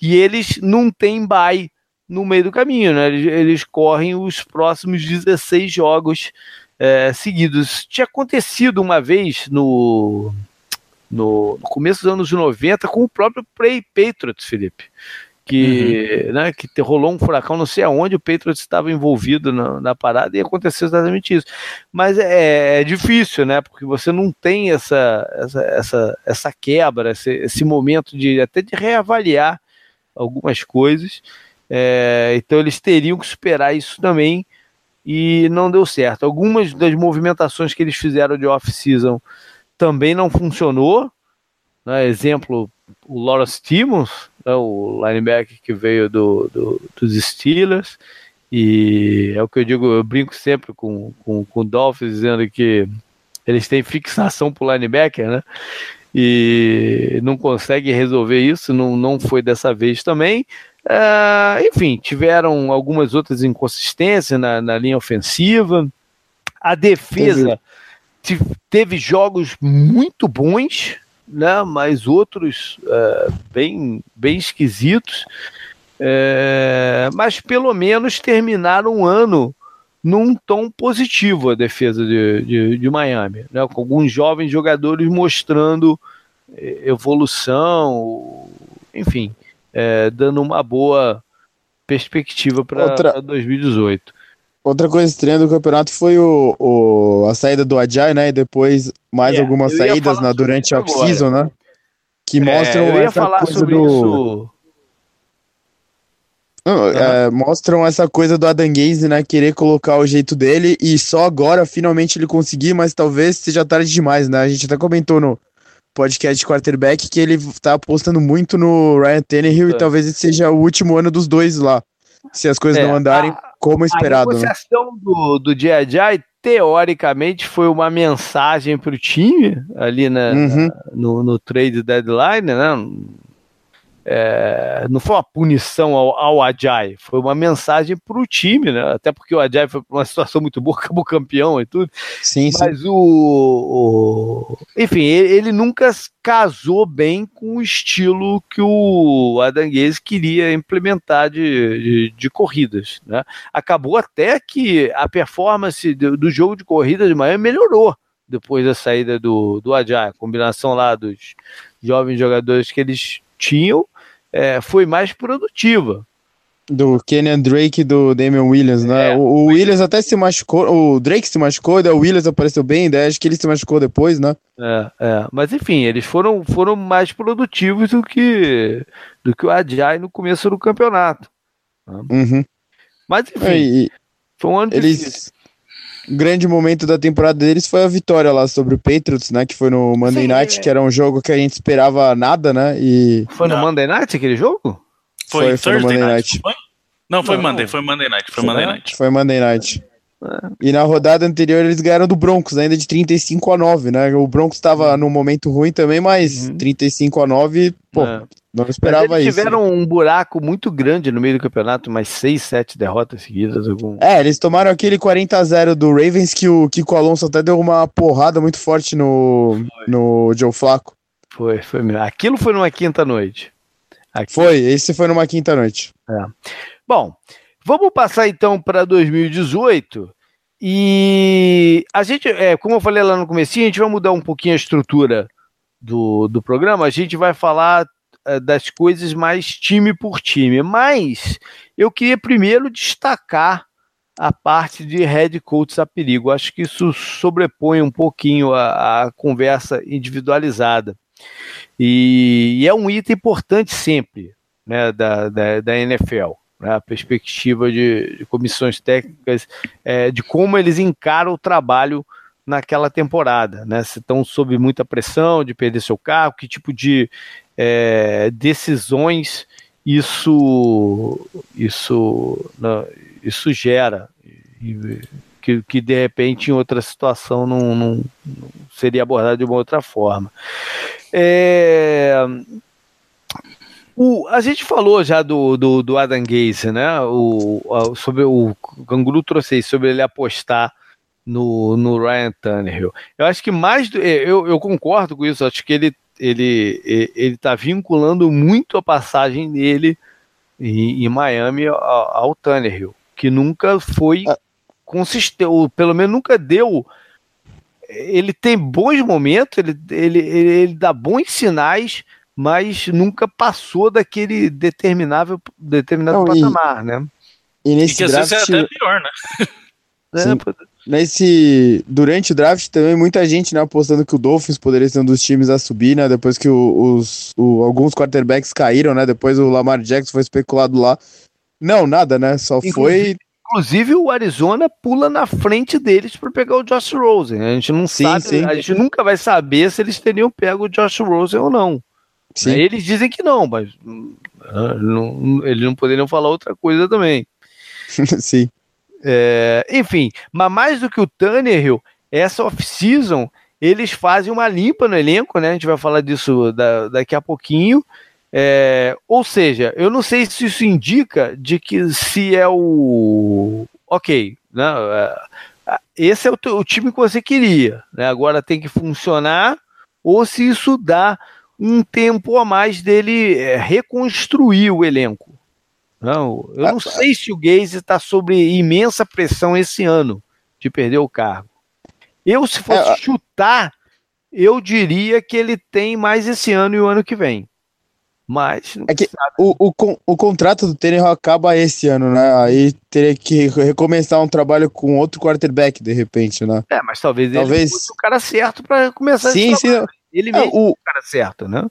e eles não têm bye no meio do caminho, né? Eles, eles correm os próximos 16 jogos é, seguidos. Tinha acontecido uma vez no, no, no, começo dos anos 90 com o próprio Prey Patriots, Felipe que, uhum. né, que rolou um furacão, não sei aonde o Patriots estava envolvido na, na, parada e aconteceu exatamente isso. Mas é, é, difícil, né? Porque você não tem essa, essa, essa, essa quebra, esse, esse momento de até de reavaliar algumas coisas. É, então eles teriam que superar isso também e não deu certo. Algumas das movimentações que eles fizeram de off-season também não funcionou. Né? Exemplo, o Lawrence Timmons, né? o linebacker que veio do, do, dos Steelers. E é o que eu digo, eu brinco sempre com, com, com o Dolphins, dizendo que eles têm fixação por linebacker, né? E não conseguem resolver isso, não, não foi dessa vez também. Uh, enfim, tiveram algumas outras inconsistências na, na linha ofensiva. A defesa teve jogos muito bons, né, mas outros uh, bem, bem esquisitos. Uh, mas pelo menos terminaram um ano num tom positivo a defesa de, de, de Miami, né, com alguns jovens jogadores mostrando eh, evolução, enfim é, dando uma boa perspectiva para Outra... 2018. Outra coisa estranha do campeonato foi o, o, a saída do Ajay, né? E depois mais é, algumas saídas na, durante a off-season, né? Que é, mostram essa coisa do. Isso... Não, uhum. é, mostram essa coisa do Adanguese, né? Querer colocar o jeito dele e só agora finalmente ele conseguir, mas talvez seja tarde demais, né? A gente até comentou no, podcast quarterback que ele tá apostando muito no Ryan Tannehill é. e talvez esse seja o último ano dos dois lá. Se as coisas é, não andarem a, como esperado. A né? negociação né? do, do Jai teoricamente foi uma mensagem para o time ali na, uhum. na, no, no trade deadline, né? É, não foi uma punição ao, ao Ajay, foi uma mensagem para o time, né? Até porque o Ajay foi uma [LAUGHS] situação muito boa, acabou campeão e tudo. Sim, Mas sim. O, o, Enfim, ele, ele, nunca casou bem com o estilo que o Adanguese queria implementar de, de, de, corridas, né? Acabou até que a performance do, do jogo de corrida de Miami melhorou depois da saída do, do Ajay, a combinação lá dos jovens jogadores que eles tinham é, foi mais produtiva. Do Kenyan Drake e do Damian Williams, né? É, o, o Williams até se machucou, o Drake se machucou, daí o Williams apareceu bem, daí acho que ele se machucou depois, né? É, é. Mas enfim, eles foram, foram mais produtivos do que, do que o Ajay no começo do campeonato. Né? Uhum. Mas enfim, e, foi um ano eles, difícil grande momento da temporada deles foi a vitória lá sobre o Patriots, né? Que foi no Monday Sim, Night, é. que era um jogo que a gente esperava nada, né? E... Foi no Não. Monday Night aquele jogo? Foi, foi, foi no Monday Night. Night. Foi? Não, foi Não. Monday, foi Monday Night, foi Monday Night. Foi Monday Night. É. E na rodada anterior eles ganharam do Broncos, ainda de 35 a 9, né? O Broncos estava uhum. num momento ruim também, mas uhum. 35 a 9, pô, é. Não esperava Mas eles isso. tiveram um buraco muito grande no meio do campeonato, mais 6, 7 derrotas seguidas. Algum... É, eles tomaram aquele 40 a 0 do Ravens que o Kiko Alonso até deu uma porrada muito forte no, no Joe Flaco. Foi, foi mesmo. Aquilo foi numa quinta noite. Foi, esse foi numa quinta noite. É. Bom, Vamos passar então para 2018 e a gente, é, como eu falei lá no começo, a gente vai mudar um pouquinho a estrutura do, do programa. A gente vai falar das coisas mais time por time, mas eu queria primeiro destacar a parte de head coach a perigo. Acho que isso sobrepõe um pouquinho a, a conversa individualizada. E, e, é um item importante sempre né, da, da, da NFL né, a perspectiva de, de comissões técnicas, é, de como eles encaram o trabalho naquela temporada, né? Se estão sob muita pressão de perder seu carro, que tipo de é, decisões isso isso não, isso gera que, que de repente em outra situação não, não, não seria abordado de uma outra forma. É, o, a gente falou já do, do, do Adam Gaze, né? O, sobre o Ganguru trouxe isso, sobre ele apostar no, no Ryan Tannehill. Eu acho que mais do, é, eu, eu concordo com isso, acho que ele ele ele está vinculando muito a passagem dele em, em Miami ao, ao Tannehill, que nunca foi ah. consistente, ou pelo menos nunca deu ele tem bons momentos, ele, ele, ele, ele dá bons sinais, mas nunca passou daquele determinável, determinado Não, patamar, e, né? E, nesse e que draft, às vezes é até pior, né? [LAUGHS] É, nesse, durante o draft também muita gente né, apostando que o Dolphins poderia ser um dos times a subir, né? Depois que o, os, o, alguns quarterbacks caíram, né? Depois o Lamar Jackson foi especulado lá. Não, nada, né? Só inclusive, foi. Inclusive, o Arizona pula na frente deles para pegar o Josh Rosen. A gente não sim, sabe, sim. a gente nunca vai saber se eles teriam pego o Josh Rosen ou não. Sim. Eles dizem que não, mas não, eles não poderiam falar outra coisa também. [LAUGHS] sim. É, enfim, mas mais do que o Tannehill, essa off-season eles fazem uma limpa no elenco, né? A gente vai falar disso da, daqui a pouquinho. É, ou seja, eu não sei se isso indica de que se é o. Ok, né? É, esse é o, o time que você queria, né? Agora tem que funcionar, ou se isso dá um tempo a mais dele é, reconstruir o elenco. Não, eu não sei se o Gaze está sob imensa pressão esse ano de perder o cargo. Eu, se fosse é, chutar, eu diria que ele tem mais esse ano e o ano que vem. Mas. É que o, o, o contrato do Tannehill acaba esse ano, né? Aí teria que recomeçar um trabalho com outro quarterback, de repente, né? É, mas talvez, talvez... ele fosse o cara certo para começar sim, esse sim. Ele é, mesmo é, o... o cara certo, né?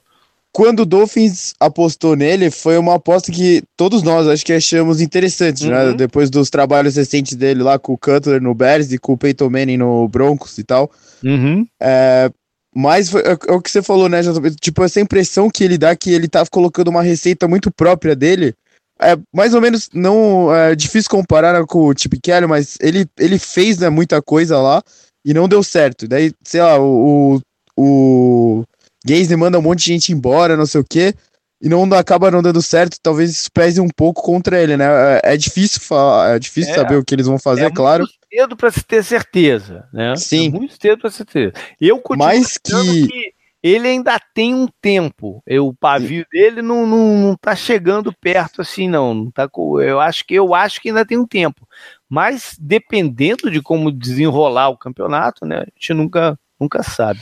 Quando o Dolphins apostou nele, foi uma aposta que todos nós acho que achamos interessante, né? uhum. né? Depois dos trabalhos recentes dele lá com o Cutler no Bears e com o Peyton Manning no Broncos e tal. Uhum. É, mas foi, é, é, o que você falou, né? Tipo, essa impressão que ele dá que ele tá colocando uma receita muito própria dele. É mais ou menos não é difícil comparar com o Chip Kelly, mas ele, ele fez né, muita coisa lá e não deu certo. Daí, sei lá, o, o, o Gaze manda um monte de gente embora, não sei o quê, e não acaba não dando certo, talvez isso pese um pouco contra ele, né? É, é difícil falar, é difícil é, saber o que eles vão fazer, é claro. Muito cedo para se ter certeza, né? Sim. É muito cedo para se ter. Eu continuo Mas que... que ele ainda tem um tempo. Eu, o pavio Sim. dele não, não, não tá chegando perto assim, não. não tá, eu, acho que, eu acho que ainda tem um tempo. Mas dependendo de como desenrolar o campeonato, né? A gente nunca, nunca sabe.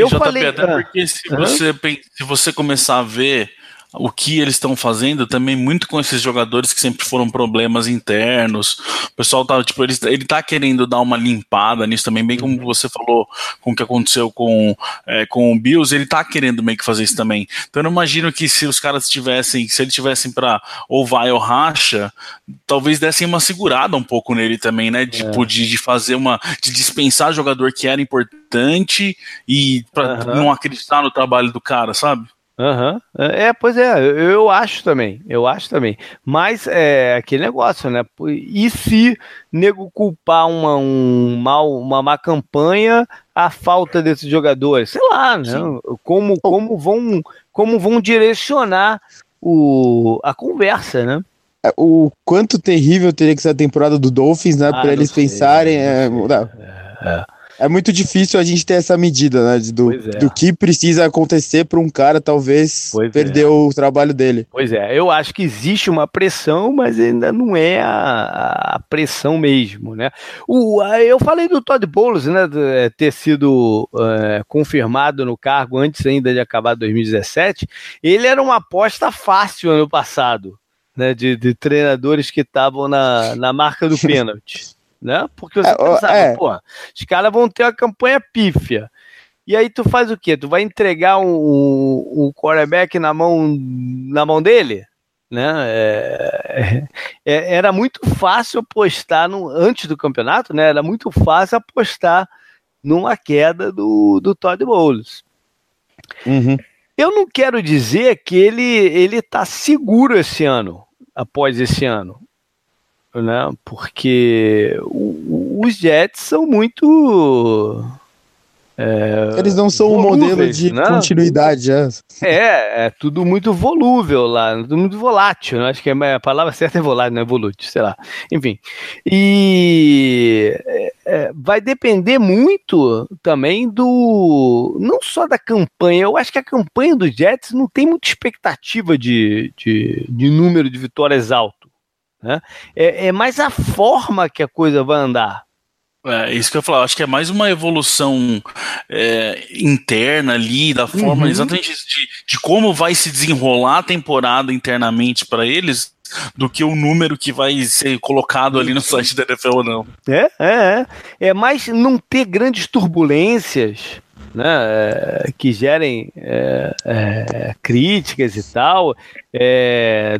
Eu JP, falei, até ah, porque se, você, se você começar a ver o que eles estão fazendo também muito com esses jogadores que sempre foram problemas internos. O pessoal tá, tipo, ele, ele tá querendo dar uma limpada nisso também, bem como você falou com o que aconteceu com, é, com o Bills, ele tá querendo meio que fazer isso também. Então eu não imagino que se os caras tivessem, se eles tivessem para ou vai ou racha, talvez dessem uma segurada um pouco nele também, né? Tipo, é. de, de fazer uma. de dispensar jogador que era importante e para uhum. não acreditar no trabalho do cara, sabe? Uhum. É, pois é, eu acho também, eu acho também. Mas é aquele negócio, né? E se nego culpar uma, um mal, uma má campanha, a falta desses jogadores? Sei lá, né? Como, como, vão, como vão direcionar o, a conversa, né? É, o quanto terrível teria que ser a temporada do Dolphins, né? Ah, para eles sei, pensarem. É, é, é muito difícil a gente ter essa medida, né? Do, é. do que precisa acontecer para um cara, talvez, pois perder é. o trabalho dele. Pois é, eu acho que existe uma pressão, mas ainda não é a, a pressão mesmo, né? O, eu falei do Todd Bowles, né? É, ter sido é, confirmado no cargo antes ainda de acabar 2017. Ele era uma aposta fácil ano passado, né? De, de treinadores que estavam na, na marca do [LAUGHS] pênalti né? Porque você é, pensava, é. pô, os caras vão ter uma campanha pífia. E aí tu faz o quê? Tu vai entregar um, um, um quarterback na mão, na mão dele? Né? É, é, era muito fácil apostar no, antes do campeonato, né? Era muito fácil apostar numa queda do, do Todd Bowles. Uhum. Eu não quero dizer que ele ele tá seguro esse ano, após esse ano né? Porque o, os Jets são muito. É, Eles não são um modelo de né? continuidade, é. é. É, tudo muito volúvel lá, tudo muito volátil. Né? Acho que a palavra certa é volátil, não é volútil, sei lá. Enfim. E é, é, vai depender muito também do. Não só da campanha, eu acho que a campanha do Jets não tem muita expectativa de, de, de número de vitórias alto. Né? É, é mais a forma que a coisa vai andar. É isso que eu falo, acho que é mais uma evolução é, interna ali, da forma uhum. exatamente de, de, como vai se desenrolar a temporada internamente para eles, do que o número que vai ser colocado ali no site da NFL ou não. É, é, é. É mais não ter grandes turbulências né, é, que gerem é, é, críticas e tal,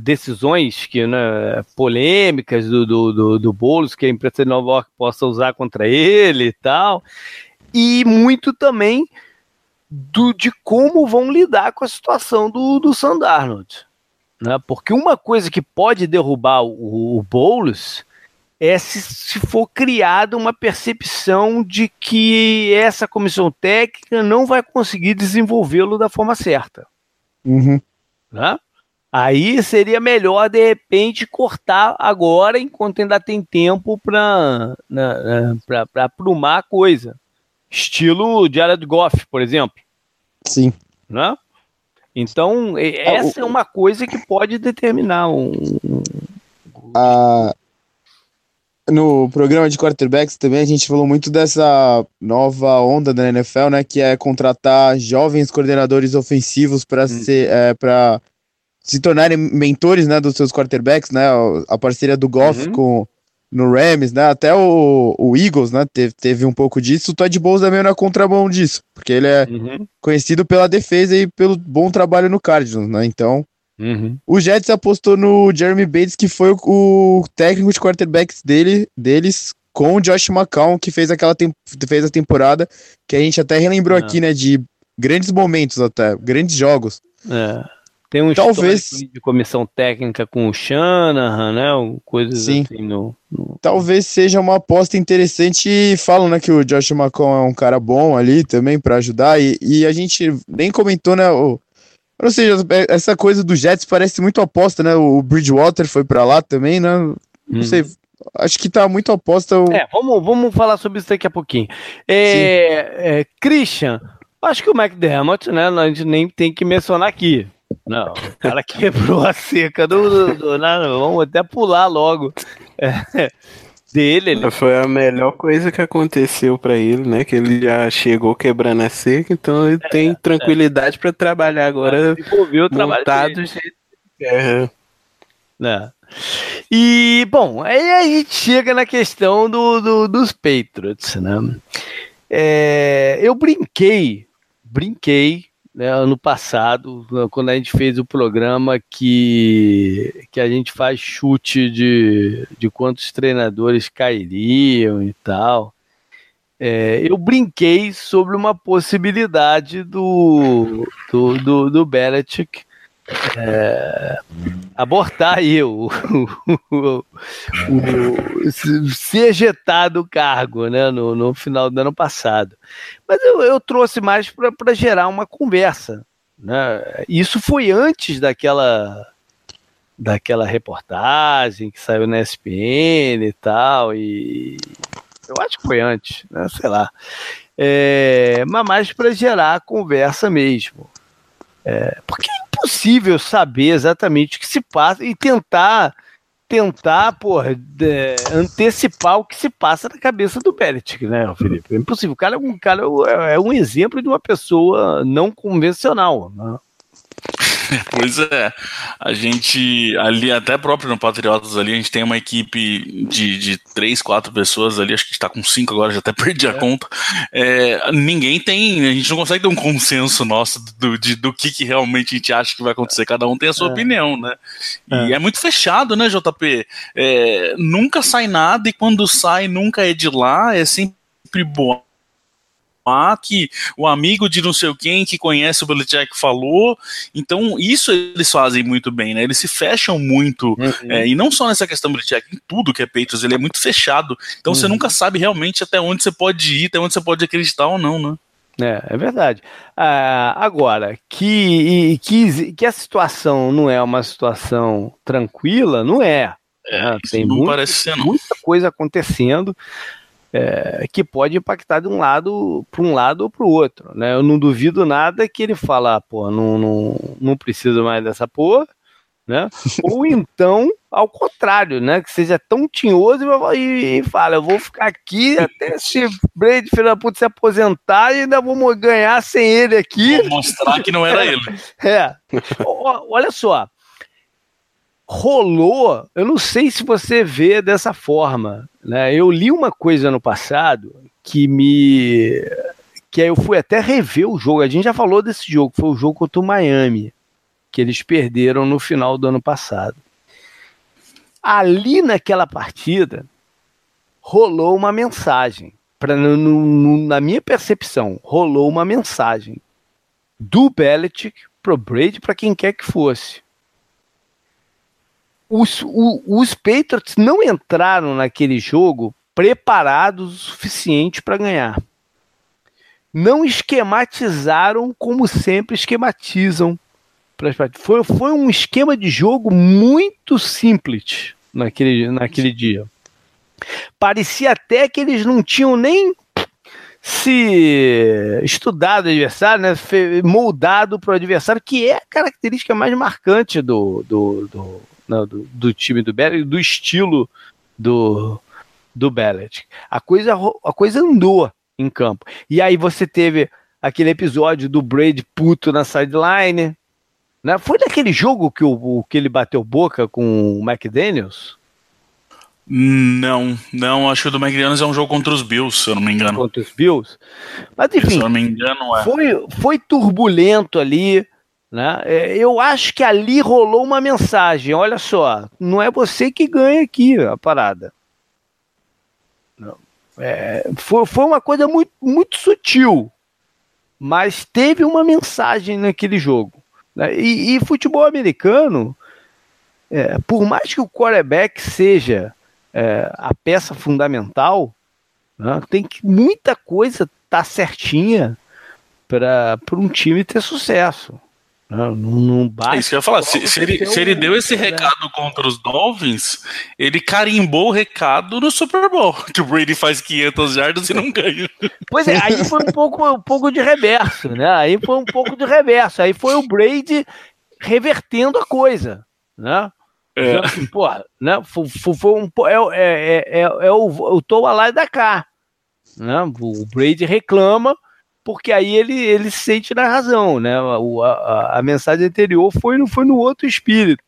decisões que, né, polêmicas do, do, do, do Boulos que a imprensa de Nova York possa usar contra ele e tal, e muito também do, de como vão lidar com a situação do, do Sandarnold. Né? Porque uma coisa que pode derrubar o, o Boulos é se, se for criada uma percepção de que essa comissão técnica não vai conseguir desenvolvê-lo da forma certa. Uhum. Né? Aí seria melhor, de repente, cortar agora, enquanto ainda tem tempo para né, né aprumar a coisa. Estilo Jared Goff, por exemplo. Sim. Né? Então, essa é uma coisa que pode determinar um. A, no programa de quarterbacks também a gente falou muito dessa nova onda da NFL, né, que é contratar jovens coordenadores ofensivos para hum. ser é, para se tornarem mentores, né, dos seus quarterbacks, né, a parceria do Goff uhum. com no Rams, né, até o, o Eagles, né, teve, teve um pouco disso, o Todd Bowles é meio na contramão disso, porque ele é uhum. conhecido pela defesa e pelo bom trabalho no Cardinals, né, então Uhum. O Jets apostou no Jeremy Bates, que foi o, técnico de quarterbacks dele, deles, com o Josh McCown, que fez aquela fez a temporada que a gente até relembrou é. aqui, né? De grandes momentos até, grandes jogos. É. Tem um Talvez... de comissão técnica com o Shanahan, né? Coisas Sim. assim no, no, Talvez seja uma aposta interessante e falam, né, que o Josh McCown é um cara bom ali também para ajudar. E, e a gente nem comentou, né? O, eu não sei, essa coisa do Jets parece muito aposta, né? O Bridgewater foi para lá também, né? Não hum. sei. Acho que tá muito aposta. O... É, vamos, vamos falar sobre isso daqui a pouquinho. É, é, Christian, acho que o McDermott, né? A gente nem tem que mencionar aqui. Não, o cara [LAUGHS] quebrou a seca do. do, do não, vamos até pular logo. É, dele. Ele... Foi a melhor coisa que aconteceu para ele, né? Que ele já chegou quebrando a seca, então ele é, tem tranquilidade é. para trabalhar agora montado do jeito que quer. É. E, bom, aí a gente chega na questão do, do dos Patriots, né? É, eu brinquei, brinquei né, ano passado, quando a gente fez o programa que, que a gente faz chute de, de quantos treinadores cairiam e tal. É, eu brinquei sobre uma possibilidade do, do, do, do Belichick é, abortar aí o, o, o, o, cargo né, no, no final do ano passado. Mas eu, eu trouxe mais para gerar uma conversa. Né? Isso foi antes daquela daquela reportagem que saiu na ESPN e tal, e eu acho que foi antes, né? sei lá. É, mas mais para gerar conversa mesmo. É, porque impossível saber exatamente o que se passa e tentar tentar, porra, de, antecipar o que se passa na cabeça do Belichick, né, Felipe? É impossível. O cara, é um, cara é, é um exemplo de uma pessoa não convencional. Né? [LAUGHS] Pois é, a gente ali, até próprio no Patriotas ali, a gente tem uma equipe de, de três, quatro pessoas ali, acho que está com cinco agora, já até [LAUGHS] perdi a é. conta. É, ninguém tem, a gente não consegue ter um consenso nosso do, de, do que, que realmente a gente acha que vai acontecer, cada um tem a sua é. opinião, né? E é. é. muito fechado, né, JP? É, nunca sai nada e quando sai nunca é de lá, é sempre que o amigo de não sei quem que conhece o Belichick falou. Então, isso eles fazem muito bem, né? Eles se fecham muito. Uhum. É, e não só nessa questão do Belichick, em tudo que é Patriots, ele é muito fechado. Então, uhum. você nunca sabe realmente até onde você pode ir, até onde você pode acreditar ou não, né? É, é verdade. Ah, agora, que, que, que a situação não é uma situação tranquila, não é. É, né? Tem não muito, parece ser, não. muita coisa acontecendo é, que pode impactar de um lado para um lado ou para o outro. Né? Eu não duvido nada que ele fala, ah, pô, não, não, não preciso mais dessa porra, né? [LAUGHS] ou então, ao contrário, né? Que seja tão tinhoso e, e fala, eu vou ficar aqui até esse Brady filho da puta se aposentar e ainda vou ganhar sem ele aqui. Vou mostrar que não era [LAUGHS] ele. É. Olha só, rolou, eu não sei se você vê dessa forma, né? Eu li uma coisa no passado que me que aí eu fui até rever o jogo. A gente já falou desse jogo, foi o jogo contra o Miami, que eles perderam no final do ano passado. Ali naquela partida, rolou uma mensagem. Pra, no, no, na minha percepção, rolou uma mensagem do Belichick pro Brady, para quem quer que fosse. Os, os Patriots não entraram naquele jogo preparados o suficiente para ganhar. Não esquematizaram como sempre esquematizam. Foi, foi um esquema de jogo muito simples naquele, naquele dia. Parecia até que eles não tinham nem se estudado o adversário, né, moldado para o adversário, que é a característica mais marcante do, do, do, não, do, do time do Bellet, do estilo do, do Bellet. A coisa, a coisa andou em campo. E aí você teve aquele episódio do Brady puto na sideline. Né? Foi naquele jogo que, o, que ele bateu boca com o McDaniels? Não, não, acho que o do McDaniels é um jogo contra os Bills, se eu não me engano. Contra os Bills. Mas enfim, se eu não me engano, é. foi, foi turbulento ali. Né? É, eu acho que ali rolou uma mensagem. Olha só, não é você que ganha aqui a parada. É, foi, foi uma coisa muito, muito sutil, mas teve uma mensagem naquele jogo. Né? E, e futebol americano, é, por mais que o quarterback seja é, a peça fundamental, né? tem que muita coisa tá certinha para um time ter sucesso. Não, não basta. É isso que eu ia falar. Se, se, ele, se ele deu esse né? recado contra os Dolphins, ele carimbou o recado no Super Bowl. [LAUGHS] Que o Brady faz 500 jardas e não ganha. Pois é, aí foi um pouco, um pouco de reverso, né? Aí foi um pouco de reverso. Aí foi o Brady revertendo a coisa, né? É. Então, assim, porra, né? Foi, foi um, é, é, é, é, o, o Toa lá e da cá. Né? O Brady reclama porque aí ele, ele se sente na razão, né? O, a, a, mensagem anterior foi, no, foi no outro espírito.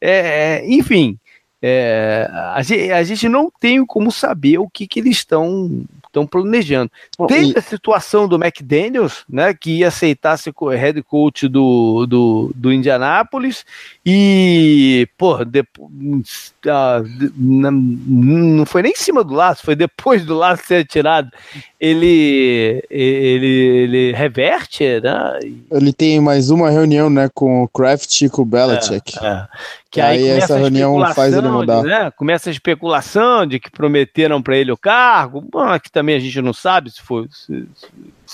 É, enfim, é, a, gente, a gente não tem como saber o que, que eles estão estão planejando. Bom, Tem e... a situação do McDaniels, né, que ia aceitar ser head coach do, do, do Indianápolis e, pô, depois, ah, não foi nem em cima do laço, foi depois do laço ser tirado. Ele, ele, ele reverte, né? Ele tem mais uma reunião, né, com o Kraft e com o Belichick. É, é. Que aí, aí essa reunião faz ele mudar. De, né, começa a especulação de que prometeram para ele o cargo, bom, que também a gente não sabe se foi se, se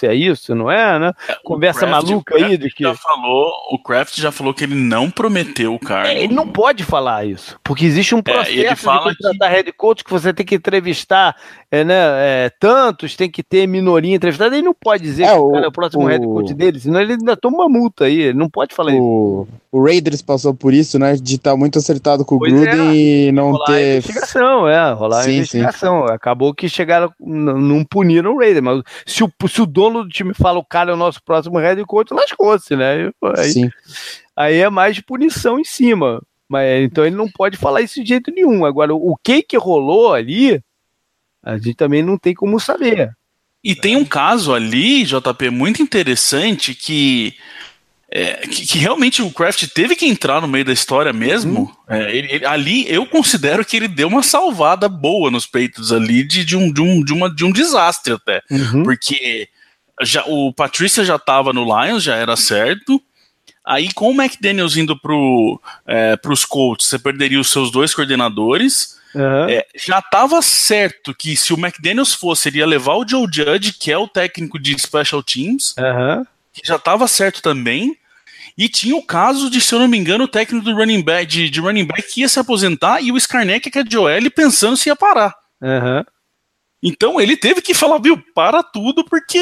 é isso, não é, né? É, Conversa Kraft, maluca aí de que já falou, o Kraft já falou que ele não prometeu o cargo. É, ele não pode falar isso, porque existe um é, processo é, de contratar que... head coach que você tem que entrevistar, é, né, é, tantos, tem que ter minoria entrevistada, ele não pode dizer que o, cara é o próximo o... head coach dele, senão ele ainda toma uma multa aí, ele não pode falar o... isso. O Raiders passou por isso, né, de estar tá muito acertado com pois o Gruden e não rolar ter... investigação, é, rolar sim, investigação. Sim. Acabou que chegaram, não puniram o Raiders, mas se o, se o dono do time fala o cara é o nosso próximo head coach, lascou-se, né? Aí, Sim. aí é mais punição em cima. Mas, então ele não pode falar isso de jeito nenhum. Agora, o que que rolou ali, a gente também não tem como saber. E tem um caso ali, JP, muito interessante que, é, que, que, realmente o Kraft teve que entrar no meio da história mesmo. Uhum. É, ele, ele, ali eu considero que ele deu uma salvada boa nos peitos ali de, de, um, de, um, de, uma, de um desastre até. Uhum. Porque já, o Patrícia já estava no Lions, já era certo. Aí, com o McDaniels indo para é, os Colts, você perderia os seus dois coordenadores. Uhum. É, já estava certo que se o McDaniels fosse, ele ia levar o Joe Judge, que é o técnico de Special Teams, uhum. que já estava certo também. E tinha o caso de, se eu não me engano, o técnico do running back, de, de running back ia se aposentar e o Skarnek, que é de OL, pensando se ia parar. Uhum. Então ele teve que falar, viu, para tudo, porque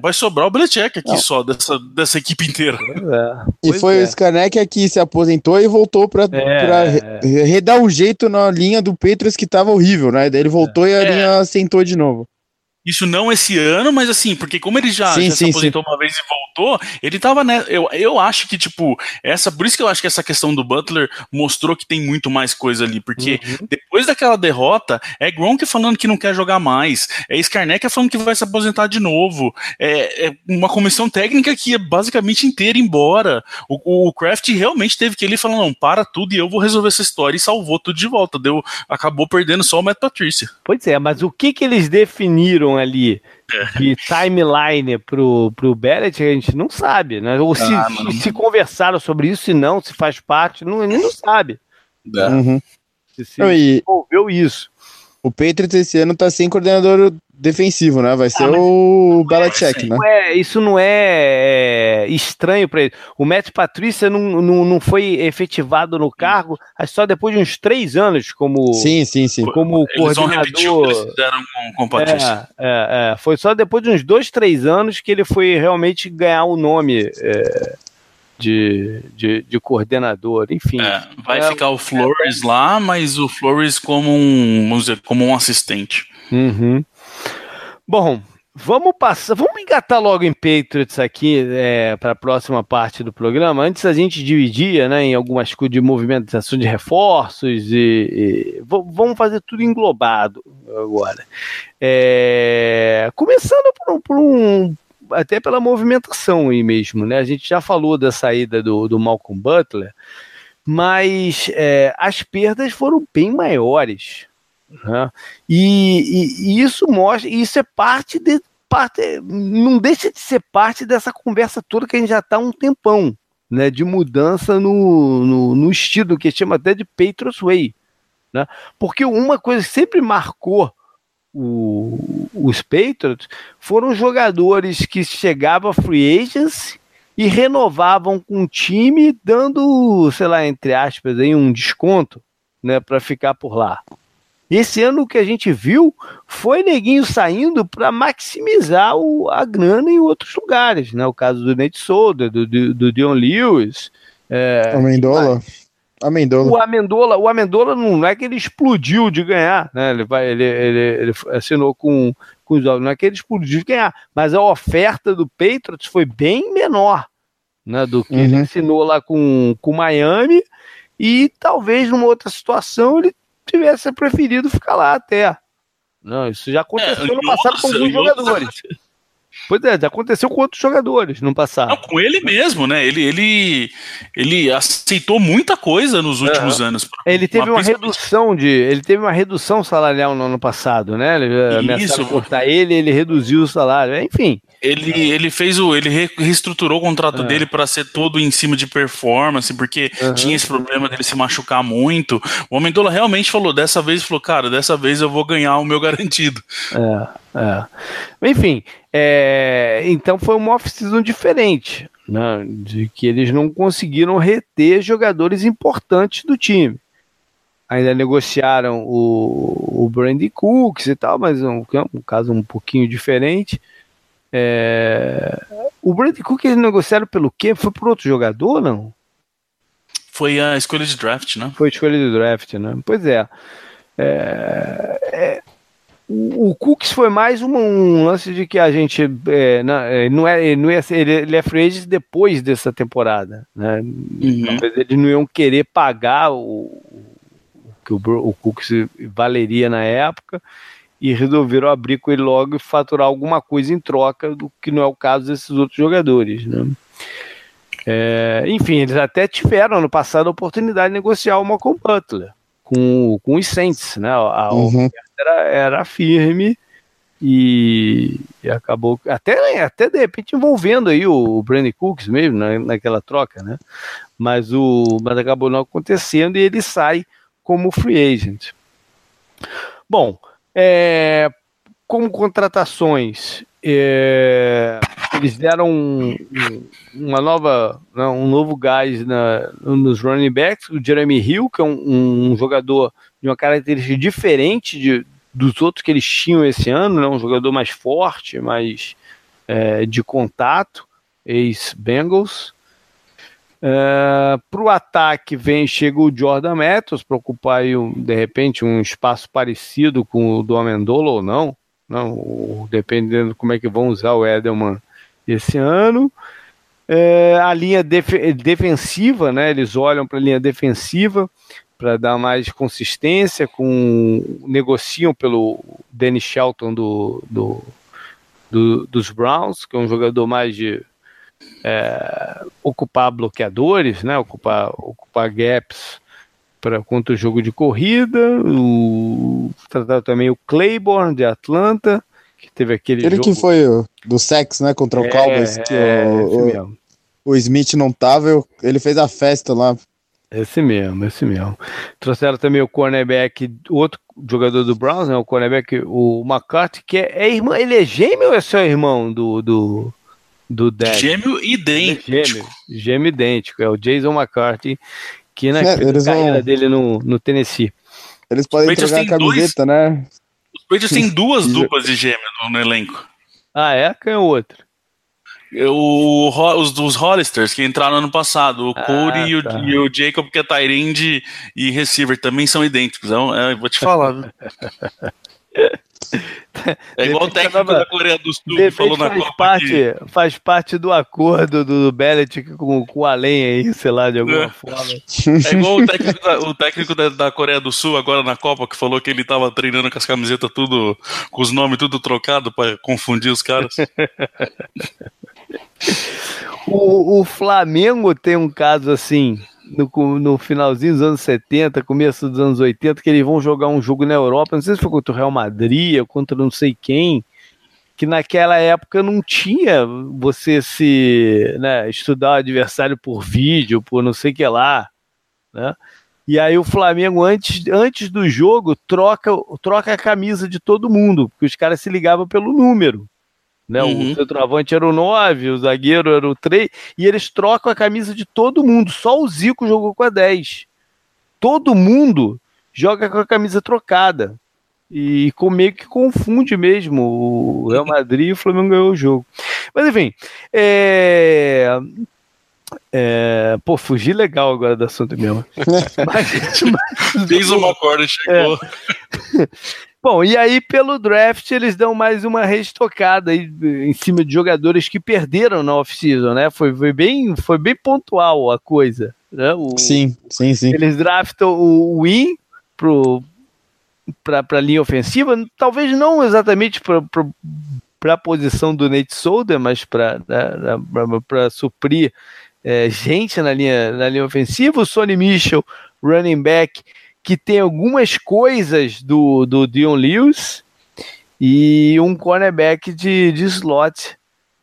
vai sobrar o Belichick aqui Não. só, dessa, dessa equipe inteira. É. E foi é. o Skanek que se aposentou e voltou pra, é. redar um jeito na linha do Petros que tava horrível, né? Daí ele voltou e a é. linha sentou de novo. Isso não esse ano, mas assim, porque como ele já, sim, já sim, se aposentou sim. uma vez e voltou, ele tava, né? Eu, eu acho que, tipo, essa. Por isso que eu acho que essa questão do Butler mostrou que tem muito mais coisa ali. Porque uhum. depois daquela derrota, é Gronk falando que não quer jogar mais. É Skarnek falando que vai se aposentar de novo. É, é uma comissão técnica que é basicamente inteira embora. O, o Kraft realmente teve que ele falar: não, para tudo e eu vou resolver essa história e salvou tudo de volta. Deu, acabou perdendo só o Matt Patrícia. Pois é, mas o que que eles definiram ali de [LAUGHS] timeline pro, pro Bellet, a gente não sabe, né? Ou se, ah, se, conversaram sobre isso, se não, se faz parte, não, ele não sabe. É. Uhum. Se, se envolveu isso. O Patriots esse ano tá sem coordenador defensivo, né? Vai ser ah, o Belichick, né? É, isso não é, é estranho para ele. O Matt Patrícia não, não, não foi efetivado no cargo só depois de uns três anos como, sim, sim, sim. como eles coordenador. Eles fizeram com, com É, é, é, foi só depois de uns dois, três anos que ele foi realmente ganhar o nome. É, de, de, de, coordenador, enfim. É, vai ficar o Flores lá, mas o Flores como um, vamos dizer, como um assistente. Uhum. Bom, vamos passar, vamos engatar logo em Patriots aqui é, para a próxima parte do programa. Antes a gente dividia né, em algumas coisas de movimentação de reforços e, e vamos fazer tudo englobado agora. É, começando por, por um até pela movimentação aí mesmo, né? A gente já falou da saída do, do Malcolm Butler, mas é, as perdas foram bem maiores. Né? E, e, e, isso mostra, isso é parte de parte, não deixa de ser parte dessa conversa toda que a gente já está há um tempão, né? De mudança no, no, no estilo que chama até de Patriots Way, né? Porque uma coisa que sempre marcou o, os Patriots foram jogadores que chegavam a free agents e renovavam com o time, dando, sei lá, entre aspas, aí, um desconto né, para ficar por lá. Esse ano o que a gente viu foi neguinho saindo para maximizar o, a grana em outros lugares, né? O caso do Nate Solder, do, do, do Dion Lewis. É, Amendola. Amendola. O Amendola, o Amendola não é que ele explodiu de ganhar, né? Ele, vai, ele, ele, ele assinou com, com os não é que ele explodiu de ganhar, mas a oferta do Patriots foi bem menor né, do que uhum. ele assinou lá com o Miami e talvez numa outra situação ele tivesse preferido ficar lá até. Não, isso já aconteceu é, no passado com alguns jogadores. Pois é, já aconteceu com outros jogadores no passado. Não, com ele mesmo, né? Ele, ele, ele aceitou muita coisa nos últimos é. anos. Ele teve uma, uma redução de. Ele teve uma redução salarial no ano passado, né? Ele Isso. cortar ele, ele reduziu o salário. Enfim. Ele, ele fez o. Ele reestruturou o contrato é. dele para ser todo em cima de performance, porque uhum. tinha esse problema dele se machucar muito. O Amendola realmente falou, dessa vez, falou, cara, dessa vez eu vou ganhar o meu [LAUGHS] garantido. É, é. Enfim, é, então foi uma off-season diferente, né, de que eles não conseguiram reter jogadores importantes do time. Ainda negociaram o, o Brandy Cooks e tal, mas um, um caso um pouquinho diferente. É... O Brandon Cook eles negociaram pelo quê? Foi por outro jogador, não? Foi a escolha de draft, né? Foi a escolha de draft, né? Pois é. é... O, o Cooks foi mais um, um, lance de que a gente é, não, é, não é, não ia ser, ele, ele é free agent depois dessa temporada, né? Uhum. Talvez eles não iam querer pagar o, o que o, o Cooks valeria na época e resolveram abrir com ele logo e faturar alguma coisa em troca, do que não é o caso desses outros jogadores. Né? É, enfim, eles até tiveram no passado a oportunidade de negociar o Malcolm Butler com, com os Saints, né? A uhum. oferta era, era firme e, e, acabou até, até de repente envolvendo aí o Brandon Cooks mesmo na, naquela troca, né? Mas, o, mas acabou não acontecendo e ele sai como free agent. Bom, é, como contratações, é, eles deram um, uma nova, né, um novo gás na, nos running backs, o Jeremy Hill, que é um, um jogador de uma característica diferente de, dos outros que eles tinham esse ano, né, um jogador mais forte, mais é, de contato, ex-Bengals. Uh, para o ataque vem chega o Jordan Matthews para ocupar aí, um, de repente um espaço parecido com o do Amendola ou não, não, dependendo como é que vão usar o Edelman esse ano. É, a linha def defensiva, né? Eles olham para a linha defensiva para dar mais consistência, com negociam pelo Danny Shelton do, do, do, dos Browns, que é um jogador mais de é, ocupar bloqueadores, né? Ocupar, ocupar gaps para contra o jogo de corrida. O, trataram também o Claiborne de Atlanta, que teve aquele Ele jogo... que foi o, do sex, né? Contra o é, Cowboys, que é, o, o, o Smith não tava, ele fez a festa lá. Esse mesmo, esse mesmo. Trouxeram também o cornerback, outro jogador do Browns, né? O cornerback, o McCarthy, que é, é irmão, ele é gêmeo ou é seu irmão do, do, do? Gêmeo idêntico. É gêmeo, gêmeo idêntico, é o Jason McCarthy, que na é, carreira vão... dele no, no Tennessee. Eles podem trocar a camiseta, dois... né? Os Patriots têm [LAUGHS] duas duplas de gêmeo no, no elenco. Ah, é? Quem é o outro? O, os dos Hollisters que entraram ano passado, o ah, Corey e, o, tá. e, o, Jacob, que é Tyrande e receiver, também são idênticos. Então, é, vou te falar. [LAUGHS] É igual o técnico da Coreia do Sul que falou na faz Copa parte, Faz parte do acordo do, do Belichick com, com o Além aí, sei lá, de alguma é. forma. É igual o técnico, da, o técnico da, da, Coreia do Sul agora na Copa que falou que ele tava treinando com as camisetas tudo, com os nomes tudo trocado para confundir os caras. [LAUGHS] o, o Flamengo tem um caso assim, no, no finalzinho dos anos 70, começo dos anos 80, que eles vão jogar um jogo na Europa, não sei se foi contra o Real Madrid contra não sei quem, que naquela época não tinha você se né, estudar o adversário por vídeo, por não sei que lá, né? E aí o Flamengo, antes, antes do jogo, troca, troca a camisa de todo mundo, porque os caras se ligavam pelo número. Né? Uhum. O centroavante era o 9, o zagueiro era o 3, e eles trocam a camisa de todo mundo. Só o Zico jogou com a 10. Todo mundo joga com a camisa trocada. E com meio que confunde mesmo o Real [LAUGHS] Madrid e o Flamengo ganhou o jogo. Mas enfim, é... É, pô, fugi legal agora do assunto mesmo. [LAUGHS] mas, mas, Fez uma corda, chegou. É. [LAUGHS] Bom, e aí pelo draft eles dão mais uma restocada aí em cima de jogadores que perderam na off-season, né? Foi, foi, bem, foi bem pontual a coisa. Né? O, sim, sim, sim. Eles draftam o Win pro para a linha ofensiva, talvez não exatamente para a posição do Nate Solder, mas para né, suprir é, gente na linha, na linha ofensiva. O Sonny Mitchell, running back, que tem algumas coisas do, do Dion Lewis e um cornerback de, de slot,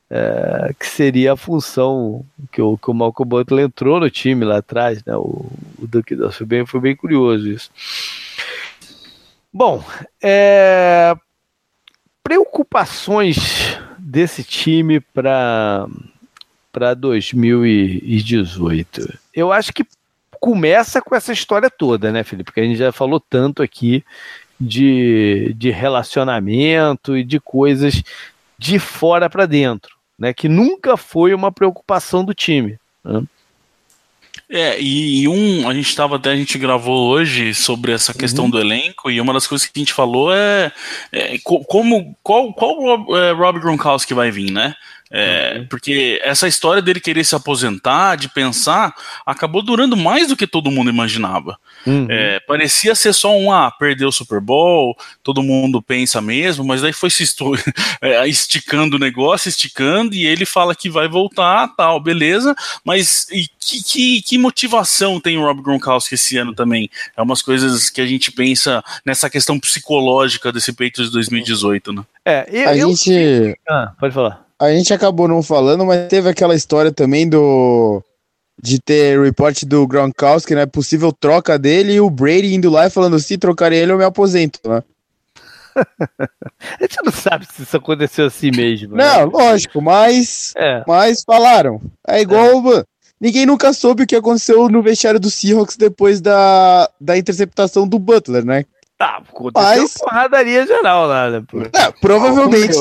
é, que seria a função que o, que o Malcolm Butler entrou no time lá atrás, né? O, o da foi bem, foi bem curioso isso. Bom, é, preocupações desse time para para 2018. Eu acho que começa com essa história toda, né, Felipe? Porque a gente já falou tanto aqui de, de relacionamento e de coisas de fora para dentro, né? Que nunca foi uma preocupação do time. Né? É, e, um, a gente estava até, a gente gravou hoje sobre essa questão uhum. do elenco, e uma das coisas que a gente falou é, é como, qual, qual é, Rob Gronkowski vai vir, né? É, uhum. Porque essa história dele querer se aposentar, de pensar, acabou durando mais do que todo mundo imaginava. Uhum. É, parecia ser só um, ah, perdeu o Super Bowl, todo mundo pensa mesmo, mas daí foi se [LAUGHS] é, esticando o negócio, esticando, e ele fala que vai voltar, tal, beleza, mas e que, que, que motivação tem o Rob Gronkowski esse ano também? É umas coisas que a gente pensa nessa questão psicológica desse peito de 2018, né? É, eu, a eu... gente... Ah, pode falar a gente acabou não falando, mas teve aquela história também do de ter report do Gronkowski, né? Possível troca dele e o Brady indo lá e falando: se trocarem ele, eu me aposento, né? [LAUGHS] a gente não sabe se isso aconteceu assim mesmo. Né? Não, lógico, mas, é. mas falaram. É igual. É. Ninguém nunca soube o que aconteceu no vestiário do Seahawks depois da, da interceptação do Butler, né? Tá, aconteceu Mas... porradaria geral lá, né? É, provavelmente.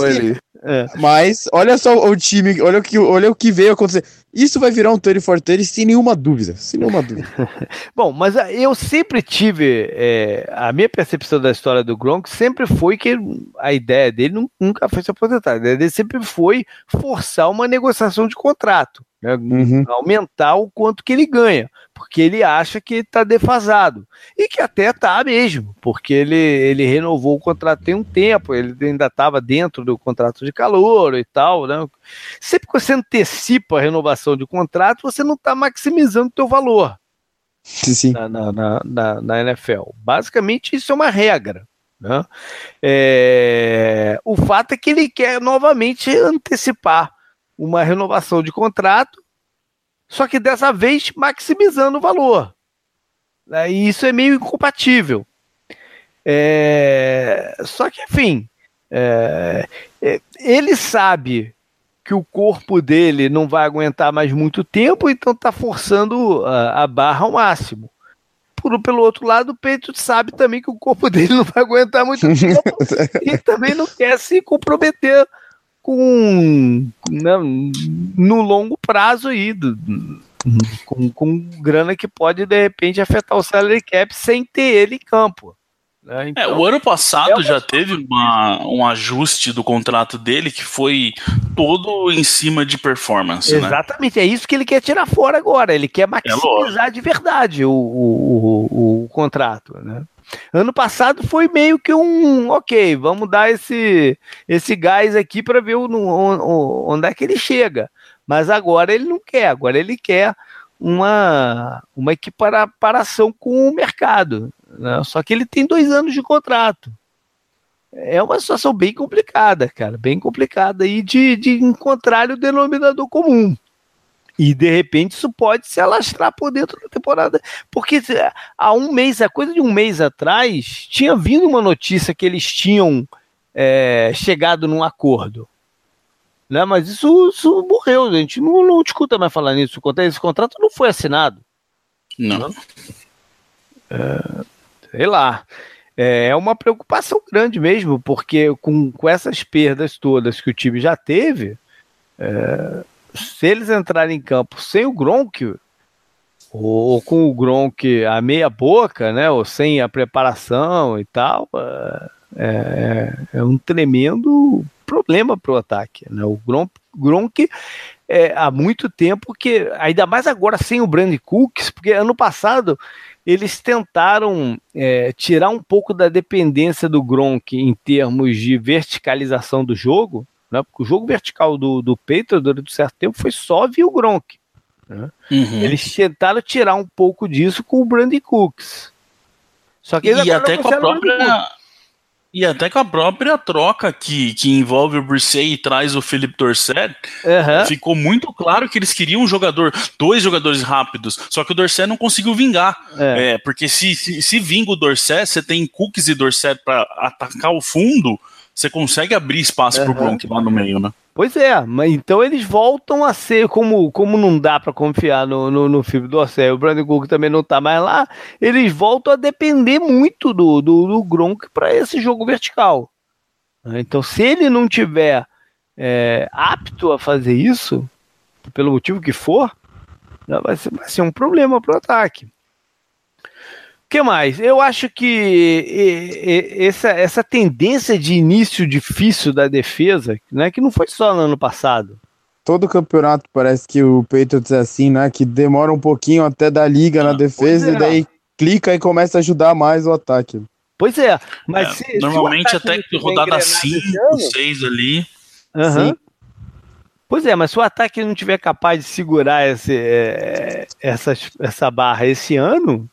É. Mas olha só o time, olha o, que, olha o que veio acontecer. Isso vai virar um Tony for Tony sem nenhuma dúvida. Sem nenhuma dúvida. [LAUGHS] Bom, mas ah, eu sempre tive. É, a minha percepção da história do Gronk sempre foi que a ideia dele nunca foi se aposentar. A ideia dele sempre foi forçar uma negociação de contrato. Né? Uhum. Aumentar o quanto que ele ganha porque ele acha que está defasado. E que até está mesmo, porque ele, ele renovou o contrato tem um tempo, ele ainda estava dentro do contrato de calor e tal. Né? Sempre que você antecipa a renovação de contrato, você não está maximizando o teu valor Sim. Na, na, na, na, NFL. Basicamente, isso é uma regra. Né? É... O fato é que ele quer novamente antecipar uma renovação de contrato só que dessa vez maximizando o valor. Né? E isso é meio incompatível. É... Só que, enfim, é... É... ele sabe que o corpo dele não vai aguentar mais muito tempo, então está forçando a, a, barra ao máximo. Por, pelo outro lado, o Peito sabe também que o corpo [LAUGHS] dele não vai aguentar muito tempo e [LAUGHS] também não quer se comprometer com né, no longo prazo aí, do, com, com grana que pode de repente afetar o salary cap sem ter ele em campo. Né? Então, é, o ano passado é já teve uma, um ajuste do contrato dele que foi todo em cima de performance. Né? Exatamente, né? é isso que ele quer tirar fora agora. Ele quer é maximizar é de verdade o, o, o, o contrato. Né? Ano passado foi meio que um, ok, vamos dar esse, esse gás aqui para ver o, o, onde é que ele chega. Mas agora ele não quer, agora ele quer uma, uma equiparação com o mercado. Né? Só que ele tem dois anos de contrato. É uma situação bem complicada, cara, bem complicada aí de, de encontrar o denominador comum. E de repente isso pode se alastrar por dentro da temporada. Porque há um mês, a coisa de um mês atrás, tinha vindo uma notícia que eles tinham é, chegado num acordo. Né? Mas isso, isso morreu, gente não, não discuta mais falar nisso. Esse contrato não foi assinado. Não. É, sei lá. É, é uma preocupação grande mesmo, porque com, com essas perdas todas que o time já teve. É, se eles entrarem em campo sem o Gronk, ou com o Gronk a meia boca, né, ou sem a preparação e tal, é, é, é um tremendo problema para o ataque. Né? O Gronk, Gronk é, há muito tempo que, ainda mais agora sem o Brand Cooks, porque ano passado eles tentaram é, tirar um pouco da dependência do Gronk em termos de verticalização do jogo, né? Porque o jogo vertical do, do Patriots durante um certo tempo foi só via o Gronk. Né? Uhum. Eles tentaram tirar um pouco disso com o Brandon Cooks. Só que e até com a própria e até com a própria troca que, que envolve o Brissey e traz o Philip Dorset, uhum. ficou muito claro que eles queriam um jogador, dois jogadores rápidos, só que o Dorset não conseguiu vingar. É. É, porque se, se, se vinga o Dorset, você tem Cooks e Dorset para atacar o fundo, você consegue abrir espaço uhum. pro Gronk lá no meio, né? Pois é, mas então eles voltam a ser, como, como não dá para confiar no, no, no do Orcel, o Brandon Cook também não tá mais lá, eles voltam a depender muito do, do, do Gronk para esse jogo vertical. Então, se ele não tiver é, apto a fazer isso, pelo motivo que for, vai ser, vai ser um problema pro ataque que mais? Eu acho que essa, essa tendência de início difícil da defesa, né, que não foi só no ano passado. Todo campeonato parece que o Patriots é assim, né? Que demora um pouquinho até dar liga na ah, defesa é. e daí clica e começa a ajudar mais o ataque. Pois é, mas é, se, normalmente se até que rodada 5, 6 ali. Uhum. Pois é, mas se o ataque não tiver capaz de segurar esse, é, essa, essa barra esse ano,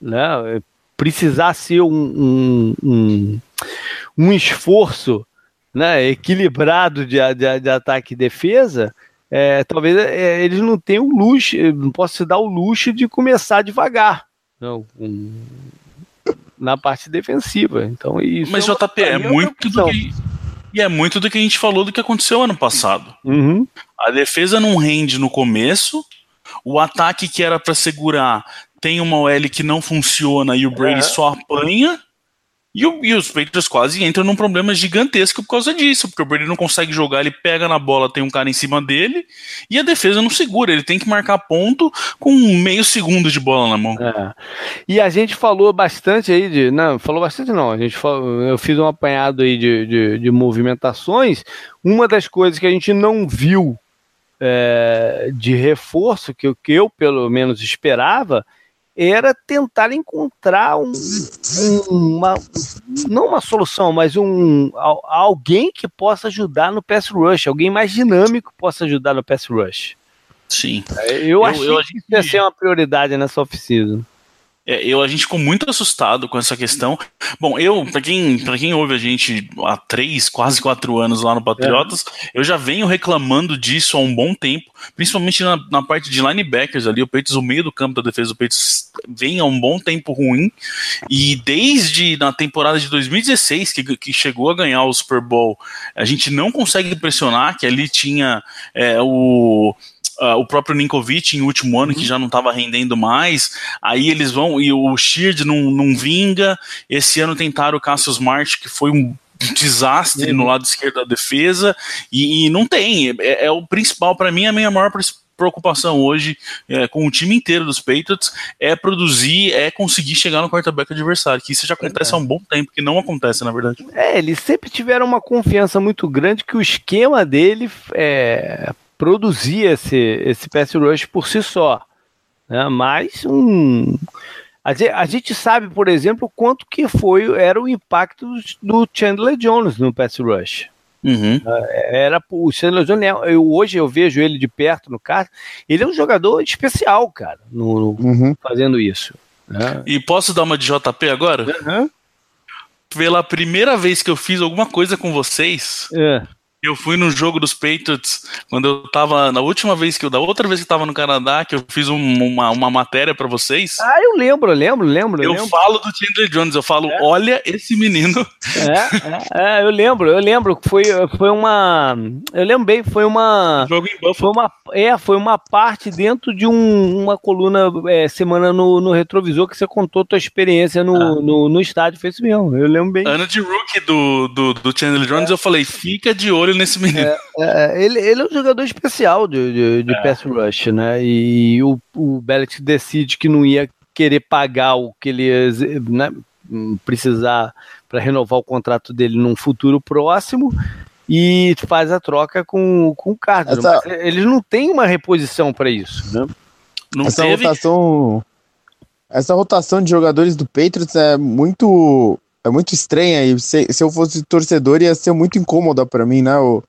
né, precisar ser um, um, um, um esforço né, equilibrado de, de, de, ataque e defesa, é, talvez é, eles não tenham o luxo, não posso se dar o luxo de começar devagar não, um, na parte defensiva. Então, isso Mas, é JP, é muito do que. E é muito do que a gente falou do que aconteceu ano passado. Uhum. A defesa não rende no começo, o ataque que era para segurar tem uma OL que não funciona e o Brady é. só apanha. E, o, e, os Patriots quase entram num problema gigantesco por causa disso, porque o Brady não consegue jogar, ele pega na bola, tem um cara em cima dele, e a defesa não segura, ele tem que marcar ponto com meio segundo de bola na mão. É. E a gente falou bastante aí de. Não, falou bastante não. A gente falou, eu fiz um apanhado aí de, de, de movimentações. Uma das coisas que a gente não viu é, de reforço, que, que eu pelo menos esperava, era tentar encontrar um, uma, não uma solução, mas um alguém que possa ajudar no pass rush, alguém mais dinâmico possa ajudar no pass rush. Sim. Eu, eu achei eu, que isso ia ser uma prioridade nessa oficina. É, eu, a gente ficou muito assustado com essa questão. Bom, eu, para quem, pra quem ouve a gente há três, quase quatro anos lá no Patriotas, é. eu já venho reclamando disso há um bom tempo, principalmente na, na parte de linebackers ali. O Peitos, o meio do campo da defesa do Peitos, vem há um bom tempo ruim. E desde na temporada de 2016, que, que chegou a ganhar o Super Bowl, a gente não consegue pressionar, que ali tinha é, o uh, o próprio Ninkovic em último ano, uhum. que já não estava rendendo mais. Aí eles vão, e o Sheard não, não vinga. Esse ano tentaram o Cassius Smart, que foi um desastre uhum. no lado esquerdo da defesa, e, e não tem. É, é o principal, para mim, a minha maior preocupação hoje é, com o time inteiro dos Patriots é produzir, é conseguir chegar no quarterback adversário, que isso já acontece é. há um bom tempo, que não acontece, na verdade. É, eles sempre tiveram uma confiança muito grande que o esquema dele é, produzia esse, esse pass rush por si só. Né? Mas um, a, a gente sabe, por exemplo, quanto que foi era o impacto do Chandler Jones no pass rush. Uhum. É, era o Chandler Jones. É, eu, hoje eu vejo ele de perto no carro. Ele é um jogador especial, cara, no, no uhum. fazendo isso. Né? E posso dar uma de JP agora? Uhum. Pela primeira vez que eu fiz alguma coisa com vocês, é. Eu fui no jogo dos Patriots quando eu tava. Na última vez que eu. Da outra vez que eu tava no Canadá, que eu fiz um, uma, uma matéria para vocês. Ah, eu lembro, lembro, lembro. Eu, lembro. falo do Chandler Jones, eu falo, é. olha esse menino. É, é, é, eu lembro, eu lembro. Foi, foi uma. Eu lembro bem, foi uma. jogo em Buffalo. Foi uma, é, foi uma parte dentro de um, uma coluna é, semana no, no retrovisor que você contou tua experiência no, ah. no, no estádio. Foi isso mesmo, eu lembro bem. Ano de rookie do, do, do Chandler Jones, eu falei, fica de olho olho nesse menino. É, é, ele, ele é um jogador especial de, de, de é. pass rush, né? E o, o Bellet decide que não ia querer pagar o que ele né, precisar para renovar o contrato dele num futuro próximo e faz a troca com, com o Cardinals. Essa... eles não têm uma reposição para isso, né? Não essa teve... rotação essa rotação de jogadores do Patriots é muito é muito estranha e se, se eu fosse torcedor ia ser muito incômoda para mim, né? O,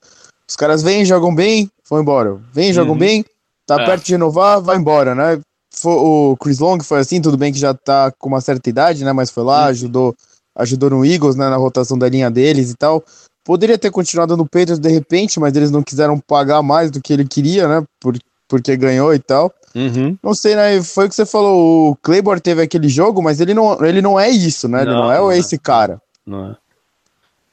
os caras vêm, jogam bem, vão embora. Vêm, jogam uhum. bem, tá é. perto de renovar, vai embora, né? O Chris Long foi assim, tudo bem que já tá com uma certa idade, né? Mas foi lá, uhum. ajudou, ajudou no Eagles, né? Na rotação da linha deles e tal. Poderia ter continuado no Patriots de repente, mas eles não quiseram pagar mais do que ele queria, né? Por, porque ganhou e tal. Uhum. Não sei, né? Foi o que você falou. O Claymore teve aquele jogo, mas ele não, ele não é isso, né? Ele não, não é não esse é. cara. Não é.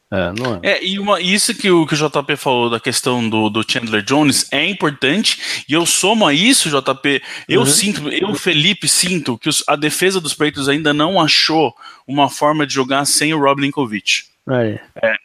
É, não é. é e uma, isso que o, que o JP falou da questão do, do Chandler Jones é importante, e eu somo a isso, JP, eu uhum. sinto, eu, Felipe, sinto que os, a defesa dos Peitos ainda não achou uma forma de jogar sem o Rob Linkovic. É. é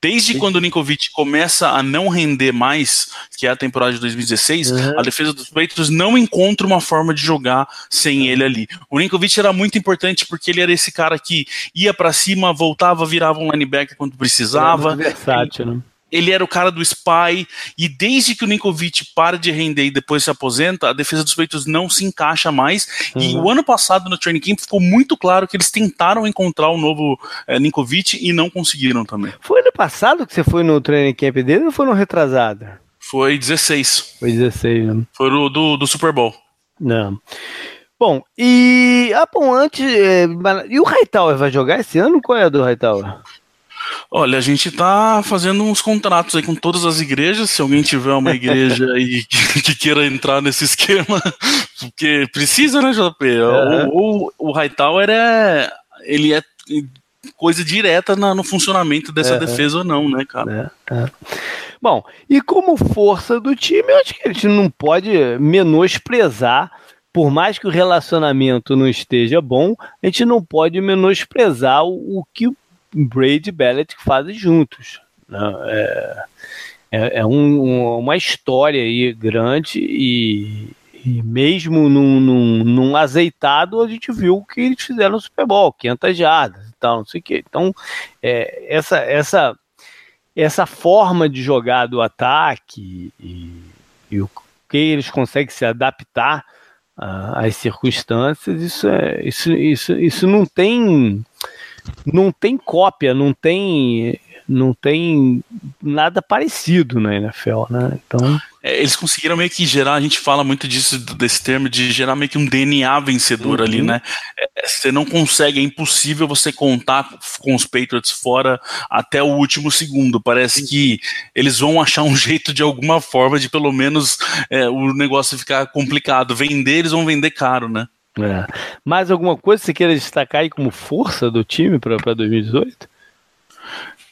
Desde Sim. quando o Ninkovic começa a não render mais, que é a temporada de 2016, uhum. a defesa dos Patriots não encontra uma forma de jogar sem ele ali. O Ninkovic era muito importante porque ele era esse cara que ia para cima, voltava, virava um linebacker quando precisava. É versátil, né? Ele era o cara do spy, e desde que o Ninkovic para de render e depois se aposenta, a defesa dos peitos não se encaixa mais. Uhum. E o ano passado no training camp ficou muito claro que eles tentaram encontrar o novo é, Ninkovic e não conseguiram também. Foi ano passado que você foi no training camp dele ou foi no retrasado? Foi 16. Foi 16, né? Foi o do, do Super Bowl. Não. Bom, e. Ah, bom, antes. É, e o Hightower vai jogar esse ano? Qual é a do Hightower? Olha, a gente tá fazendo uns contratos aí com todas as igrejas. Se alguém tiver uma igreja [LAUGHS] aí que, que queira entrar nesse esquema, [LAUGHS] porque precisa, né, JP? Uhum. O, Hightower é. Ele é coisa direta na, no funcionamento dessa uhum. defesa ou não, né, cara? É, é. Bom, e como força do time, eu acho que a gente não pode menosprezar por mais que o relacionamento não esteja bom, a gente não pode menosprezar o, o que Brady e Bellet fazem juntos. Né? É, é, é um, um, uma história aí grande e, e mesmo num, num, num, azeitado, a gente viu que eles fizeram no Super Bowl, 500 jardas e tal, não sei o quê. Então, é, essa, essa, essa forma de jogar do ataque e, e o que eles conseguem se adaptar às circunstâncias, isso, é, isso, isso, isso não tem não tem cópia, não tem não tem nada parecido na NFL, né? Então é, eles conseguiram meio que gerar, a gente fala muito disso, desse termo, de gerar meio que um DNA vencedor uhum. ali, né? É, você não consegue, é impossível você contar com os Patriots fora até o último segundo. Parece que eles vão achar um [LAUGHS] jeito de alguma forma de pelo menos é, o negócio ficar complicado. Vender, eles vão vender caro, né? É. Mais alguma coisa que você queira destacar aí como força do time para 2018?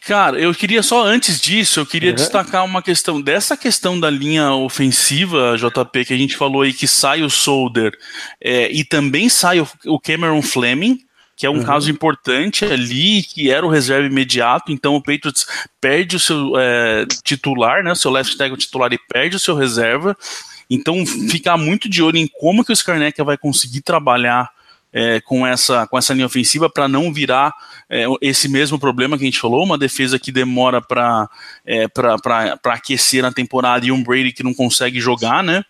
Cara, eu queria só antes disso, eu queria uhum. destacar uma questão dessa questão da linha ofensiva, JP, que a gente falou aí que sai o Solder é, e também sai o, o Cameron Fleming, que é um uhum. caso importante ali, que era o reserva imediato, então o Patriots perde o seu é, titular, né, o seu left tackle titular e perde o seu reserva, então ficar muito de olho em como que o Skarnecka vai conseguir trabalhar é, com, essa, com essa linha ofensiva para não virar é, esse mesmo problema que a gente falou, uma defesa que demora para é, aquecer na temporada e um Brady que não consegue jogar, né?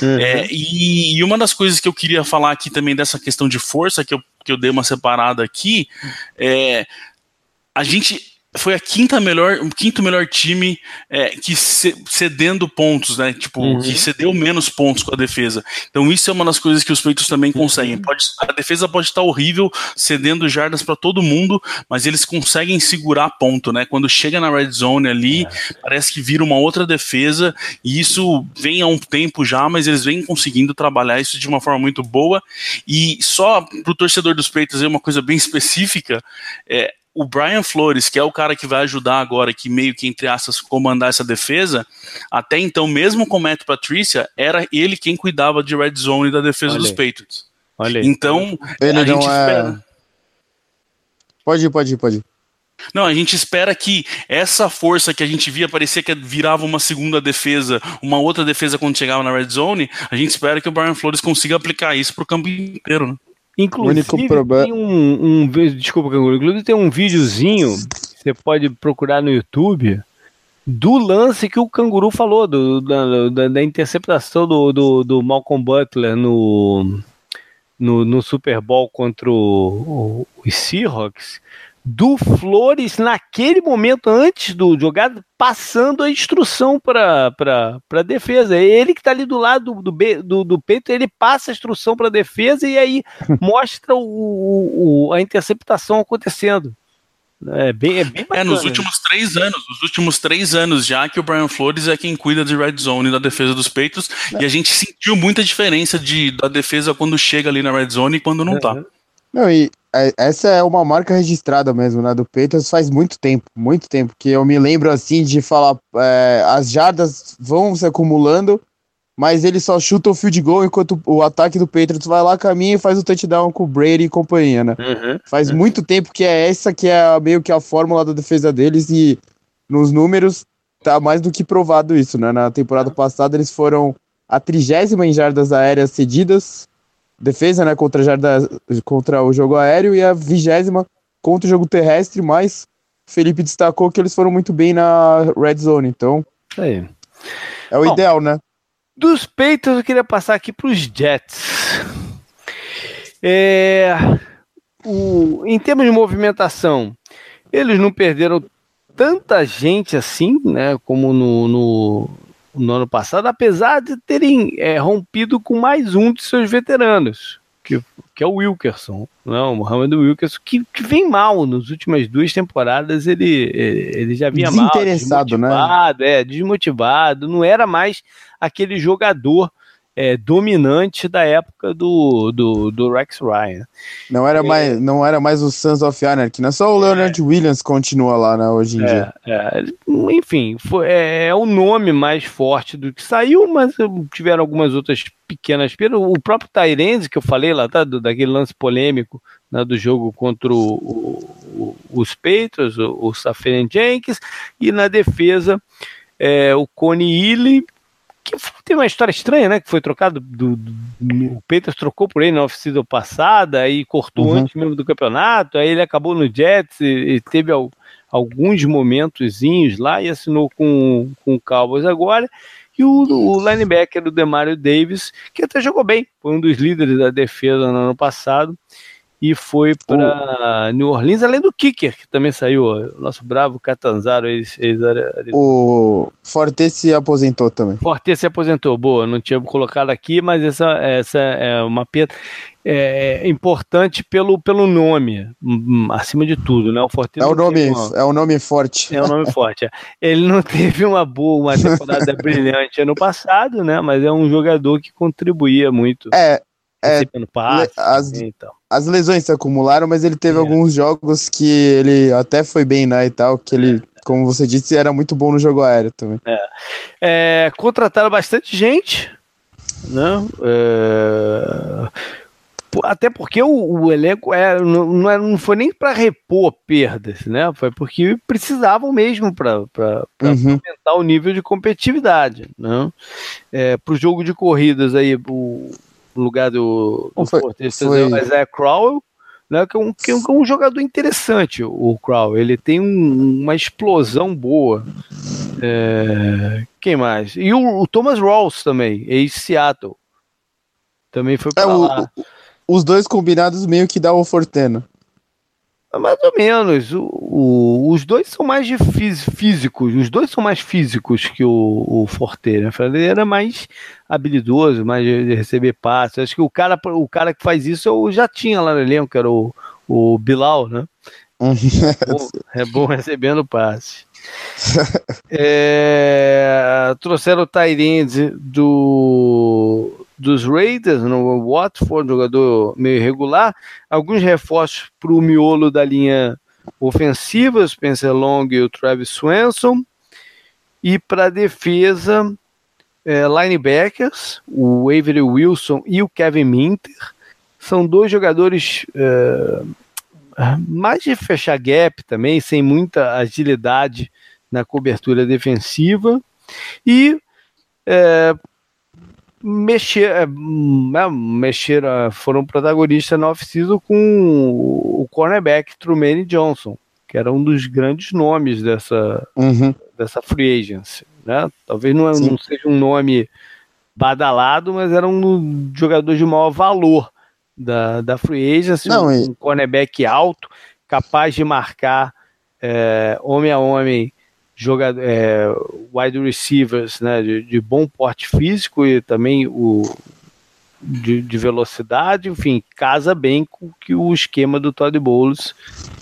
Uhum. É, e, e, uma das coisas que eu queria falar aqui também dessa questão de força, que eu, que eu dei uma separada aqui, é a gente foi a quinta melhor, o quinto melhor time é, que cedendo pontos, né? Tipo, uhum. que cedeu menos pontos com a defesa. Então isso é uma das coisas que os Patriots também uhum. conseguem. Pode, a defesa pode estar horrível, cedendo jardas para todo mundo, mas eles conseguem segurar ponto, né? Quando chega na red zone ali, é. parece que vira uma outra defesa e isso vem há um tempo já, mas eles vêm conseguindo trabalhar isso de uma forma muito boa. E só pro torcedor dos Patriots é uma coisa bem específica, é, o Brian Flores, que é o cara que vai ajudar agora, que meio que, entre aspas, comandar essa defesa, até então, mesmo com o Matt Patricia, era ele quem cuidava de red zone da defesa Olha dos Patriots. Olha aí. Então, ele a gente é... espera. Pode ir, pode ir, pode ir. Não, a gente espera que essa força que a gente via parecia que virava uma segunda defesa, uma outra defesa quando chegava na red zone, a gente espera que o Brian Flores consiga aplicar isso para o campo inteiro, né? Inclusive, tem um, um, Desculpa, Canguru. Inclusive, tem um videozinho. Você pode procurar no YouTube do lance que o Canguru falou, do, da, da, da interceptação do, do, do, Malcolm Butler no, no, no Super Bowl contra o, o, os Seahawks do Flores naquele momento antes do jogado, passando a instrução para a defesa. É ele que está ali do lado do, do, do, peito, ele passa a instrução para a defesa e aí [LAUGHS] mostra o, o, a interceptação acontecendo. É bem, é bem bacana. É, nos últimos três anos, nos últimos três anos já que o Brian Flores é quem cuida de red zone da defesa dos peitos é. e a gente sentiu muita diferença de, da defesa quando chega ali na red zone e quando não está. Não, e é, essa é uma marca registrada mesmo, né, do Patriots faz muito tempo, muito tempo, que eu me lembro, assim, de falar, é, as jardas vão se acumulando, mas ele só chuta o field goal enquanto o ataque do Patriots vai lá, caminha e faz o touchdown com o Brady e companhia, né? Uhum, faz uhum. muito tempo que é essa que é meio que a fórmula da defesa deles e nos números tá mais do que provado isso, né? Na temporada passada eles foram a trigésima em jardas aéreas cedidas, defesa, né, contra, jarda, contra o jogo aéreo e a vigésima contra o jogo terrestre, mas Felipe destacou que eles foram muito bem na red zone, então Aí. é o Bom, ideal, né? Dos peitos eu queria passar aqui para os Jets. É, o, em termos de movimentação, eles não perderam tanta gente assim, né, como no, no, no ano passado, apesar de terem é, rompido com mais um de seus veteranos, que, que é o Wilkerson, não, né, o Mohamed Wilkerson, que, que vem mal nas últimas duas temporadas, ele, ele já vinha mal, né? desmotivado, né? é, desmotivado, não era mais aquele jogador é, dominante da época do, do, do Rex Ryan. Não era, é, mais, não era mais o Sons of Anarchy, né? Só o Leonard é, Williams continua lá né, hoje em é, dia. É, enfim, foi, é, é, o nome mais forte do que saiu, mas tiveram algumas outras pequenas perdas. O próprio Tyrese, que eu falei lá, tá, do, daquele lance polêmico né, do jogo contra o, o, os Patriots, o, o Safarian Jenkins, e na defesa é, o Cone Ely, que tem uma história estranha, né? Que foi trocado do, do, do o Peters trocou por ele na oficina passada e cortou uhum. antes mesmo do campeonato. Aí ele acabou no Jets e, e teve al, alguns momentozinhos lá e assinou com, com o Cowboys agora. E o, o linebacker do Demario Davis, que até jogou bem, foi um dos líderes da defesa no ano passado e foi para New Orleans, além do Kicker, que também saiu, o nosso bravo Catanzaro. O Forte se aposentou também. Forte se aposentou, boa, não tinha colocado aqui, mas essa, essa é uma pena é, é, importante pelo, pelo nome, acima de tudo, né? O Forte é o nome, uma... é o nome forte. É o nome [LAUGHS] forte. É. Ele não teve uma boa, uma temporada [LAUGHS] brilhante ano passado, né? Mas é um jogador que contribuía muito. É, é, passe, as, então. as lesões se acumularam, mas ele teve é. alguns jogos que ele até foi bem, né, e tal, que ele, é. como você disse, era muito bom no jogo aéreo também. É. é contrataram bastante gente, né, é, até porque o, o elenco é, não, não foi nem para repor perdas, né? Foi porque precisavam mesmo para uhum. aumentar o nível de competitividade. Né? É, para o jogo de corridas aí, o, lugar do, do foi, foi... mas é Crowell, né, que, é um, que é um jogador interessante, o Crowell. Ele tem um, uma explosão boa. É, quem mais? E o, o Thomas Rawls também, ex-Seattle. Também foi para é, lá. os dois combinados meio que dá o Fortena. Mais ou menos. O, o, os dois são mais físicos. Os dois são mais físicos que o, o Forte, né? Ele era mais habilidoso, mais de receber passes. Acho que o cara, o cara que faz isso eu já tinha lá no elenco, que era o, o Bilal, né? é, bom, [LAUGHS] é recebendo passe. é, trouxeram o Tyrande do dos Raiders, no Watford, jogador meio irregular. Alguns reforços para o miolo da linha ofensiva, Spencer Long e o Travis Swenson. E para a defesa, é, linebackers, o Avery Wilson e o Kevin Minter. São dois jogadores é, mais de fechar gap também, sem muita agilidade na cobertura defensiva. E é, mexer, é, né, mexer, foram protagonistas na off-season com o cornerback Truman Johnson, que era um dos grandes nomes dessa, uhum. dessa free agency. Né? Talvez não, não, seja um nome badalado, mas era um jogador de maior valor da, da free agency, não, um, um cornerback alto, capaz de marcar é, homem a homem jogador, é, wide receivers né, de, de, bom porte físico e também o de, de, velocidade, enfim, casa bem com o que o esquema do Todd Bowles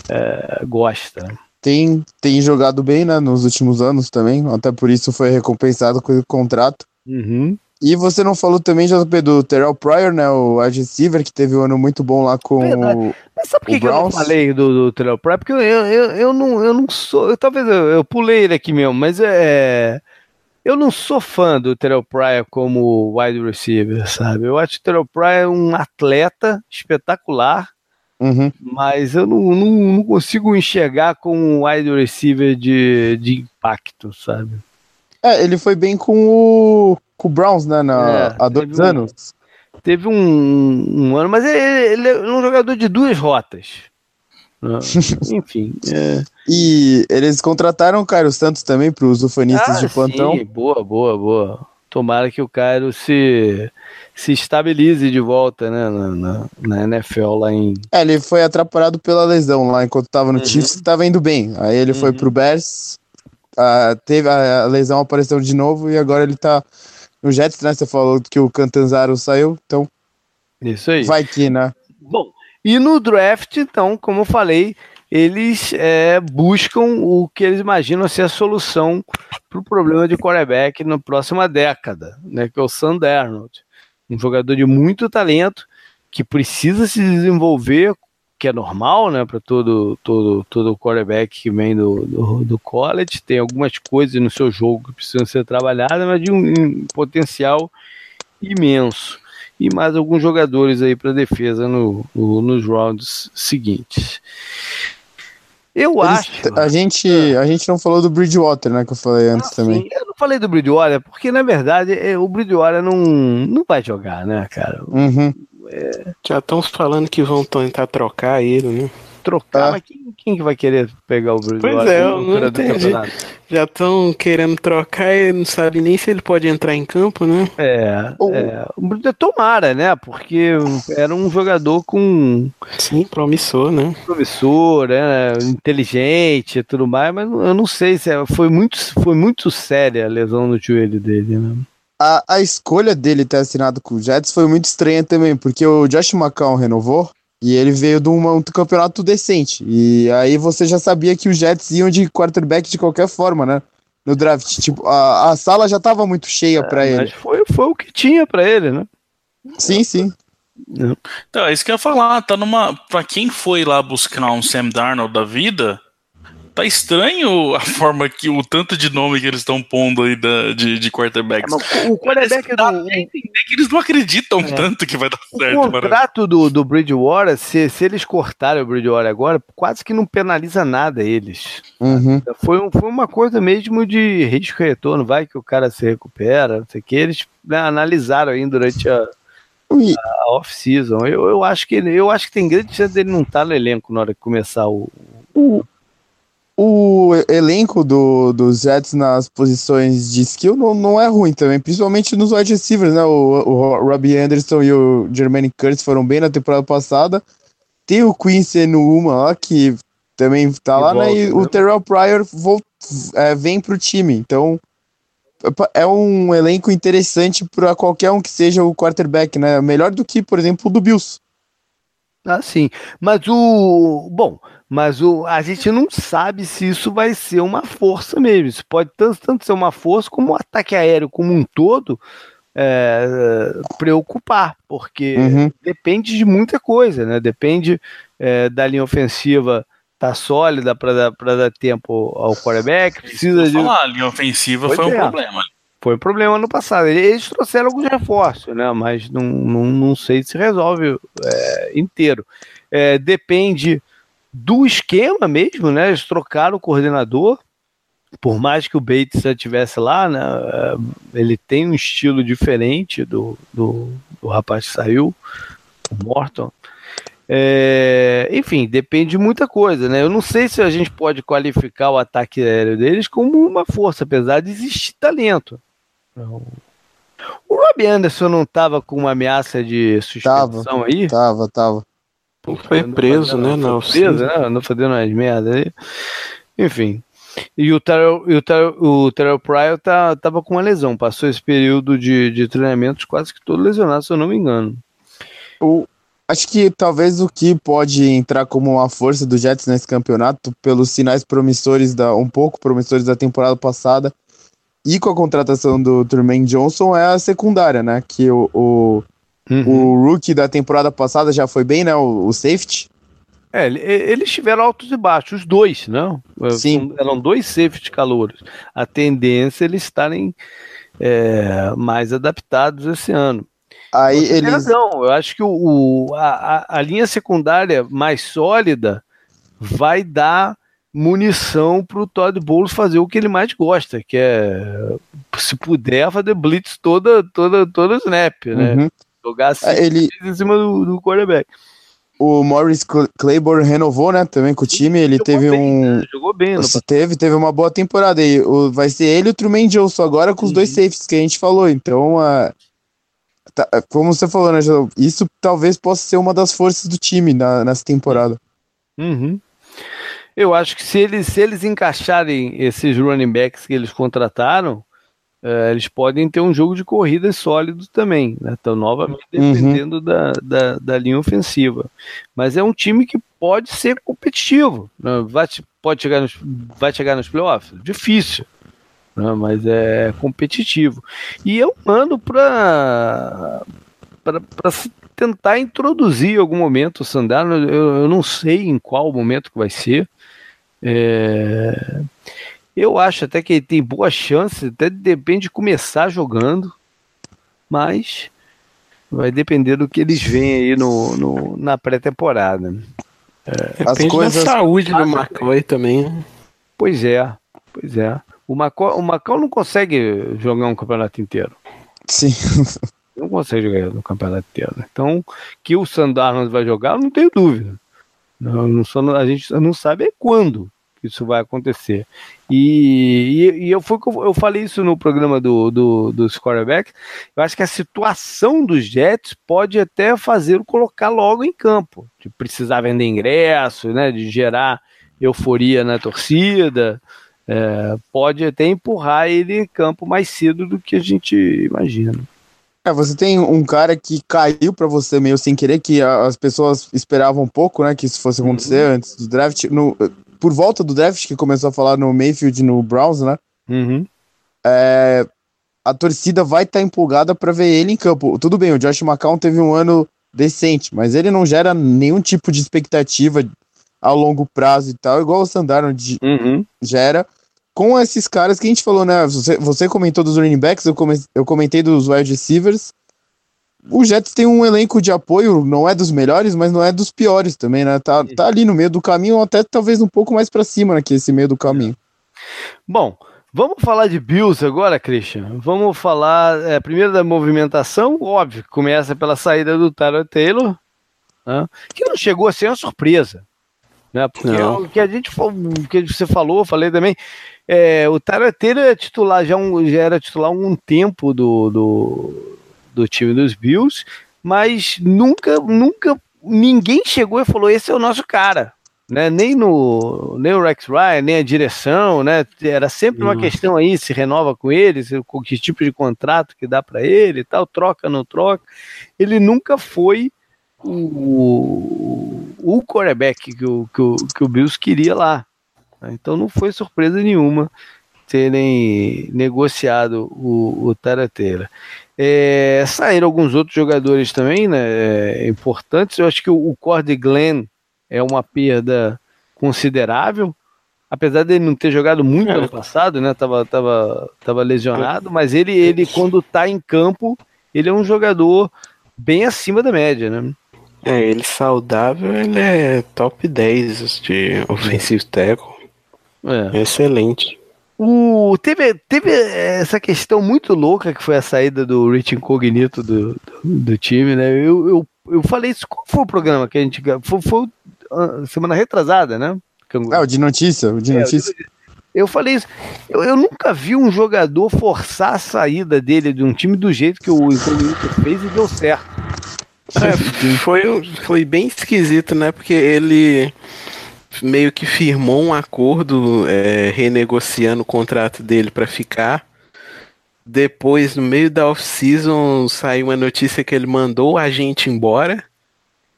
é, gosta. Né. Tem, tem jogado bem né, nos últimos anos também, até por isso foi recompensado com o contrato. Uhum. E você não falou também, JP, do Terrell Pryor, né? O wide receiver, que teve um ano muito bom lá com Verdade. Mas sabe por que, que eu não falei do, do Terrell Pryor? Porque eu, eu, eu, não, eu não sou. Eu, talvez eu, eu pulei ele aqui mesmo, mas é. Eu não sou fã do Terrell Pryor como wide receiver, sabe? Eu acho o Terrell Pryor é um atleta espetacular, uhum. mas eu não, não, não, consigo enxergar como um wide receiver de, de impacto, sabe? É, ele foi bem com o com o Browns, né? Na, é, há dois anos. Um, teve um, um, ano, mas ele, ele, é um jogador de duas rotas. Né? [LAUGHS] Enfim. É... E eles contrataram o Cairo Santos também para os ufanistas ah, de plantão. Sim, boa, boa, boa. Tomara que o Cairo se, se estabilize de volta né, na, na, na, NFL lá em. É, ele foi atrapalhado pela lesão lá enquanto estava no uhum. Chiefs, estava indo bem. Aí ele uhum. foi pro Bears, uh, teve a, a lesão apareceu de novo e agora ele está no Jets, né? Você falou que o Cantanzaro saiu, então. Isso aí. Vai que, né? Bom, e no draft, então, como eu falei, eles é, buscam o que eles imaginam ser a solução para o problema de quarterback na próxima década, né? Que é o Sam Darnold. Um jogador de muito talento que precisa se desenvolver que é normal, né, para todo, todo, todo quarterback que vem do, do, do, college. Tem algumas coisas no seu jogo que precisam ser trabalhadas, mas de um, um potencial imenso. e mais alguns jogadores aí para defesa no, no, nos rounds seguintes. Eu Eles, acho. A gente, a gente não falou do Bridgewater, né? Que eu falei antes ah, também. Sim, eu não falei do Bridgewater, porque na verdade é, o Bridgewater não, não vai jogar, né, cara? Uhum. É... Já estão falando que vão tentar trocar ele, né? trocar, ah. mas quem, quem, que vai querer pegar o Bridgewater? Pois é, eu não entendi. Já estão querendo trocar e não sabe nem se ele pode entrar em campo, né? É, Ou... é. tomara, né? Porque era um jogador com... Sim, promissor, né? Promissor, né? inteligente e tudo mais, mas eu não sei se é, foi, muito, foi muito séria a lesão no joelho dele, né? A, a escolha dele ter assinado com o Jets foi muito estranha também, porque o Josh McCown renovou, e ele veio de um, um, campeonato decente. E aí você já sabia que os Jets iam de quarterback de qualquer forma, né? No draft. Tipo, a, a sala já estava muito cheia é, para ele. Foi, foi o que tinha para ele, né? Sim, sim. Então, é isso que eu ia falar. Tá numa. Pra quem foi lá buscar um Sam Darnold da vida, tá estranho a forma que o tanto de nome que eles estão pondo aí da, de, de quarterbacks. É, o quarterback do. entender que eles não acreditam é. tanto que vai dar certo. O contrato do, do Bridgewater, se, se eles cortarem o Bridgewater agora, quase que não penaliza nada eles. Uhum. Foi, um, foi uma coisa mesmo de risco e retorno, vai que o cara se recupera, não sei o que. Eles né, analisaram aí durante a. A off-season. Eu, eu, acho que, eu acho que tem grande chance dele não estar tá no elenco na hora que começar o, o, o elenco do, dos Jets nas posições de skill não, não é ruim também, principalmente nos wide receivers, né? O, o Robbie Anderson e o Jermaine Curtis foram bem na temporada passada. Tem o Quincy Numa lá, que também tá lá, volta, né? E né? o Terrell Pryor volt, é, vem pro time. Então, é um elenco interessante para qualquer um que seja o quarterback, né? Melhor do que, por exemplo, o do Bills. Ah, sim. Mas o. Bom, mas o, a gente não sabe se isso vai ser uma força mesmo. Isso pode tanto, tanto ser uma força como o ataque aéreo como um todo é, preocupar, porque uhum. depende de muita coisa, né? Depende é, da linha ofensiva tá sólida para dar, dar tempo ao quarterback. Precisa de. Falar, a linha ofensiva pois foi é. um problema. Foi um problema no passado. Eles trouxeram alguns reforços, né? Mas não, não, não sei se resolve é, inteiro. É, depende do esquema mesmo, né? Eles trocaram o coordenador. Por mais que o Bates já estivesse lá, né? Eh, ele tem um estilo diferente do, do, do rapaz que saiu, o Morton. É, enfim, depende de muita coisa, né? Eu não sei se a gente pode qualificar o ataque aéreo deles como uma força, apesar de existir talento. O Rob Anderson não estava com uma ameaça de suspensão tava, aí? Tava, tava. Foi preso, né? Não, foi preso, né? Não fazendo umas merdas aí. Enfim. E o Terrell, e o Terrell, o Terrell Pryor tá, tava com uma lesão, passou esse período de, de treinamentos quase que todo lesionado, se eu não me engano. O, acho que talvez o que pode entrar como uma força do Jets nesse campeonato, pelos sinais promissores, da, um pouco promissores da temporada passada, e com a contratação do Truman Johnson, é a secundária, né? Que o, o Uhum. O rookie da temporada passada já foi bem, né? O, o safety. É, eles tiveram altos e baixos, os dois, não? Né? Sim. Eram dois safety calouros. A tendência é eles estarem é, mais adaptados esse ano. Aí Você eles. Razão. Eu acho que o, o a, a linha secundária mais sólida vai dar munição para o Todd Bowles fazer o que ele mais gosta, que é, se puder, fazer blitz toda, toda, toda snap, né? Uhum. Jogar assim ele... em cima do, do quarterback. O Morris Claiborne renovou, né? Também com o time. Ele jogou teve bem, um. Né? Jogou bem, Você teve, teve uma boa temporada. E o, vai ser ele e o Truman Johnson agora com os uhum. dois safes que a gente falou. Então, tá, como você falou, né, Isso talvez possa ser uma das forças do time na, nessa temporada. Uhum. Eu acho que se eles, se eles encaixarem esses running backs que eles contrataram, é, eles podem ter um jogo de corrida sólido também, né? Então, novamente uhum. dependendo uhum. da, da, da, linha ofensiva. Mas é um time que pode ser competitivo. Né? Vai, pode chegar nos, vai chegar nos playoffs? Difícil. Né? Mas é competitivo. E um ano para tentar introduzir em algum momento o Sandaro. Eu, eu não sei em qual momento que vai ser. É eu acho até que ele tem boa chance, até depende de começar jogando, mas Vai depender do que eles veem aí no, no na pré-temporada. É, As coisas... da saúde do McCoy também. Pois é, pois é. O Macau, o Macau não consegue jogar um campeonato inteiro. Sim. [LAUGHS] Não consegue jogar no campeonato inteiro. Então, que o Sandarno vai jogar, não tenho dúvida. Não, não só, a gente não sabe é quando isso vai acontecer. E, e, e eu, fui, eu falei isso no programa do, do, do quarterback. Eu acho que a situação dos Jets pode até fazer o colocar logo em campo, de precisar vender ingresso, né, de gerar euforia na torcida. É, pode até empurrar ele em campo mais cedo do que a gente imagina. É, você tem um cara que caiu para você meio sem querer, que as pessoas esperavam um pouco, né, que isso fosse acontecer uhum. antes do draft. No, por volta do draft, que começou a falar no Mayfield e no Browns, né? Uhum. É, a torcida vai estar tá empolgada para ver ele em campo. Tudo bem, o Josh McCown teve um ano decente, mas ele não gera nenhum tipo de expectativa a longo prazo e tal, igual o Sandarno uhum. gera. Com esses caras que a gente falou, né? Você, você comentou dos running backs, eu, come, eu comentei dos wide receivers o Jets tem um elenco de apoio, não é dos melhores, mas não é dos piores também, né? Tá, tá ali no meio do caminho, até talvez um pouco mais para cima, né? Que esse meio do caminho. Bom, vamos falar de Bills agora, Christian. Vamos falar é, primeiro da movimentação, óbvio, começa pela saída do Tyler Taylor, né? que não chegou a ser uma surpresa. Né? Porque não. o que a gente o que você falou, eu falei também. É, o Tyler Taylor é titular, já, um, já era titular há um tempo do, do do time dos Bills, mas nunca, nunca ninguém chegou e falou: esse é o nosso cara. Né? Nem, no, nem o Rex Ryan, nem a direção, né? Era sempre uma questão aí: se renova com ele, se, com que tipo de contrato que dá para ele e tal, troca, não troca. Ele nunca foi o, o quarterback que o, que, o, que o Bills queria lá. Então não foi surpresa nenhuma terem negociado o, o Tarateira. É, saíram alguns outros jogadores também, né? É, importantes. Eu acho que o, o Cord Glenn é uma perda considerável. Apesar dele não ter jogado muito é. ano passado, né? Tava, tava, tava lesionado, mas ele, ele, quando tá em campo, ele é um jogador bem acima da média, né? É, ele saudável, ele é top 10 de ofensivo tackle. É. Excelente. O, teve, teve essa questão muito louca que foi a saída do Rich Incognito do, do, do time, né? Eu, eu, eu falei isso, qual foi o programa que a gente. Foi, foi semana retrasada, né? Ah, o de notícia, o de é, notícia. Eu falei isso. Eu, eu, nunca vi um jogador forçar a saída dele de um time do jeito que o Incognito fez e deu certo. É, [LAUGHS] foi, foi bem esquisito, né? Porque ele meio que firmou um acordo é, renegociando o contrato dele para ficar. Depois, no meio da off-season, saiu uma notícia que ele mandou a gente embora.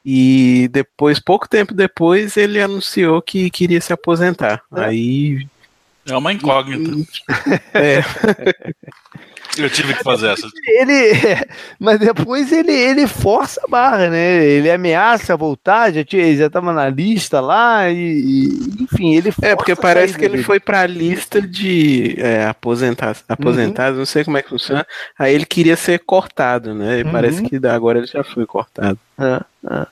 E depois, pouco tempo depois, ele anunciou que queria se aposentar. É. Aí. É uma incógnita. [LAUGHS] é. [LAUGHS] Eu tive que fazer essa. Ele, [LAUGHS] mas depois ele, ele força a barra, né? Ele ameaça voltar, já tinha, já estava na lista lá e, e enfim, ele É porque parece que ele dele. foi para a lista de é, aposentados, aposentados, uhum. não sei como é que funciona. Aí ele queria ser cortado, né? E uhum. parece que agora ele já foi cortado. É, é,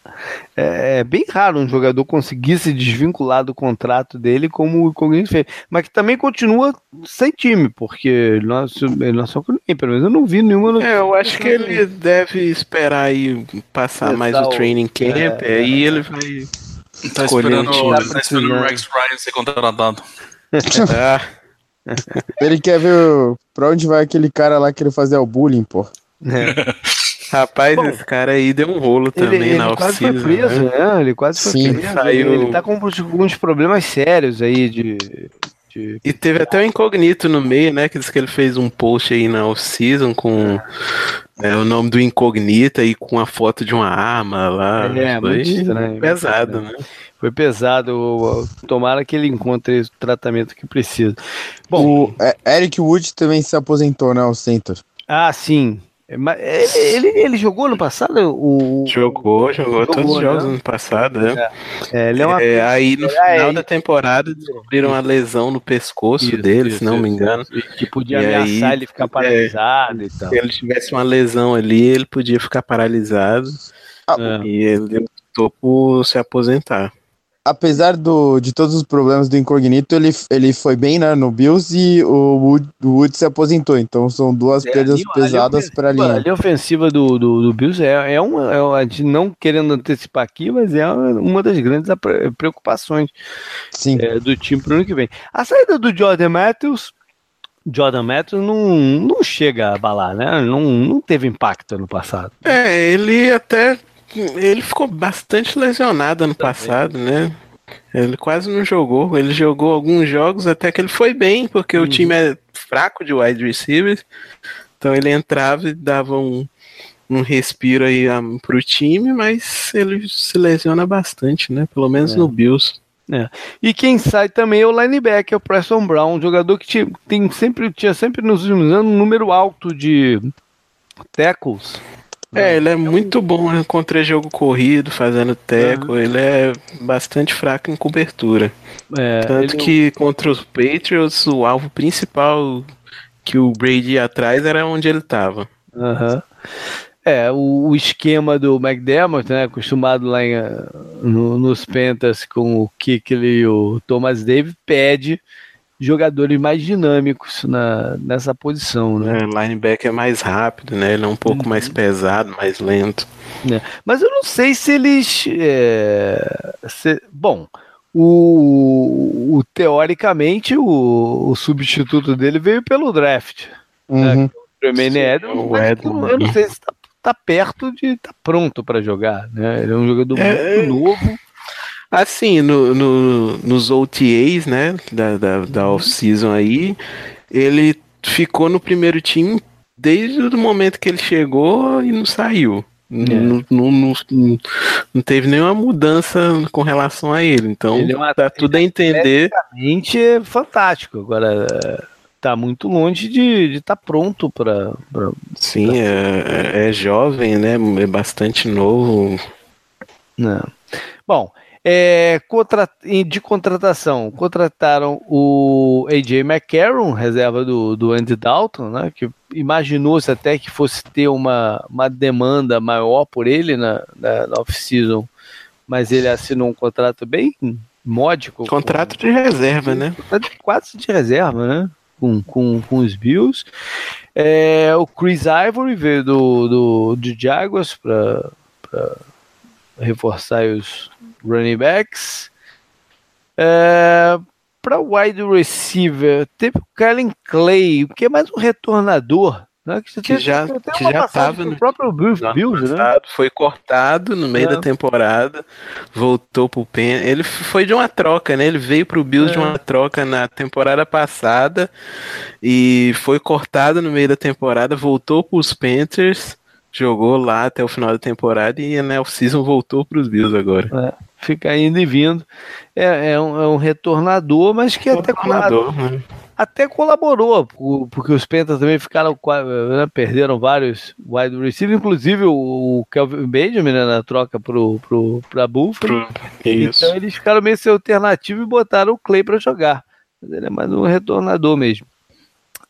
é, é, bem raro um jogador conseguir se desvincular do contrato dele como o Cognito fez, mas que também continua sem time, porque nosso, nosso pelo menos eu não vi nenhuma. É, eu acho que ele deve esperar aí passar mais o training camp, é, aí ele vai. Tá esperando, tá esperando o Rex Ryan ser contratado. [LAUGHS] ele quer ver pra onde vai aquele cara lá que ele fazia o bullying, pô. É. [LAUGHS] Rapaz, Bom, esse cara aí deu um rolo também ele, na oficina. Ele quase foi preso, né? né? Ele quase foi Sim, preso. Saiu... Ele tá com alguns problemas sérios aí de, de... E teve até o um incógnito no meio, né? Que diz que ele fez um post aí na off-season com é, o nome do incógnito e com a foto de uma arma lá. É, foi muito pesado, né? Foi pesado. Tomara que ele encontre o tratamento que precisa. Bom, o Eric Wood também se aposentou, né? O center. Ah, sim. Mas ele, ele, ele, jogou no passado? O, jogou, jogou, jogou todos os né? jogos no passado, né? É, ele é uma... é, aí no é, final da temporada descobriram uma lesão no pescoço isso, dele, isso, se não isso, me engano. Que podia e ameaçar aí, ele ficar paralisado é, e tal. Se ele tivesse uma lesão ali, ele podia ficar paralisado. Ah, e ele optou por se aposentar apesar do, de todos os problemas do Incognito, ele, ele foi bem né, no Bills e o Wood, o Wood se aposentou. Então são duas é, perdas pesadas para a linha. A linha ofensiva do, do, do Bills é, é, uma, é uma, não querendo antecipar aqui, mas é uma das grandes preocupações Sim. É, do time para o ano que vem. A saída do Jordan Matthews. Jordan Matthews não, não chega a abalar, né? Não, não teve impacto no passado. É, ele até ele ficou bastante lesionado ano passado, né? Ele quase não jogou. Ele jogou alguns jogos até que ele foi bem, porque uhum. o time é fraco de wide receivers. Então ele entrava e dava um, um respiro aí um, pro time, mas ele se lesiona bastante, né? Pelo menos é. no Bills. É. E quem sai também é o linebacker, o Preston Brown, um jogador que tinha, tem sempre, tinha sempre nos últimos anos um número alto de tackles. É, ele é muito bom contra jogo corrido, fazendo teco. Ele é bastante fraco em cobertura. É, Tanto que é... contra os Patriots, o alvo principal que o Brady ia atrás era onde ele estava. Uhum. É, o, o, esquema do McDermott, né, acostumado lá em, no, nos Pentas com o Kickley e o Thomas Davis, pede jogadores mais dinâmicos na, nessa posição, né? É, linebacker é mais rápido, né? Ele é um pouco uhum. mais pesado, mais lento. É. Mas eu não sei se eles. É, se, bom, o, o, teoricamente o, o, substituto dele veio pelo draft. Né? Uhum. Né? O Edson, eu não sei se está tá perto de estar tá pronto para jogar, né? Ele é um jogador é, muito novo. Assim, no, no, nos OTAs, né, da, da, da uhum. off-season aí, ele ficou no primeiro time desde o momento que ele chegou e não saiu. É. Não, não, não, não, teve nenhuma mudança com relação a ele. Então, ele é uma, tá tudo a entender. é fantástico. Agora, tá muito longe de estar tá pronto para. Sim, pra... É, é, jovem, né? É bastante novo. Não. Bom, é, contra, de contratação, contrataram o AJ McCarron, reserva do, do Andy Dalton, né, que imaginou-se até que fosse ter uma, uma demanda maior por ele na, na, na off-season, mas ele assinou um contrato bem módico. Contrato com, de reserva, né? Quase de reserva, né? Com, com, com os Bills. É, o Chris Ivory veio do, do, do Jaguars para reforçar os running backs. É, para wide receiver, teve o Kellen Clay, que é mais um retornador. Né? Que, que já que já estava no próprio Bills, né? Foi cortado no meio é. da temporada, voltou pro Pen. Ele foi de uma troca, né? Ele veio pro Bills é. de uma troca na temporada passada e foi cortado no meio da temporada, voltou pros Panthers jogou lá até o final da temporada e né, o season voltou para os Bills agora. É, fica indo e vindo. É, é, um, é um retornador, mas que até, né? até colaborou, porque os Pentas também ficaram, né, perderam vários wide receivers, inclusive o, Kelvin Benjamin né, na troca pro, pro, pra Buffalo. Então eles ficaram meio sem alternativa e botaram o Clay para jogar. Mas ele é mais um retornador mesmo.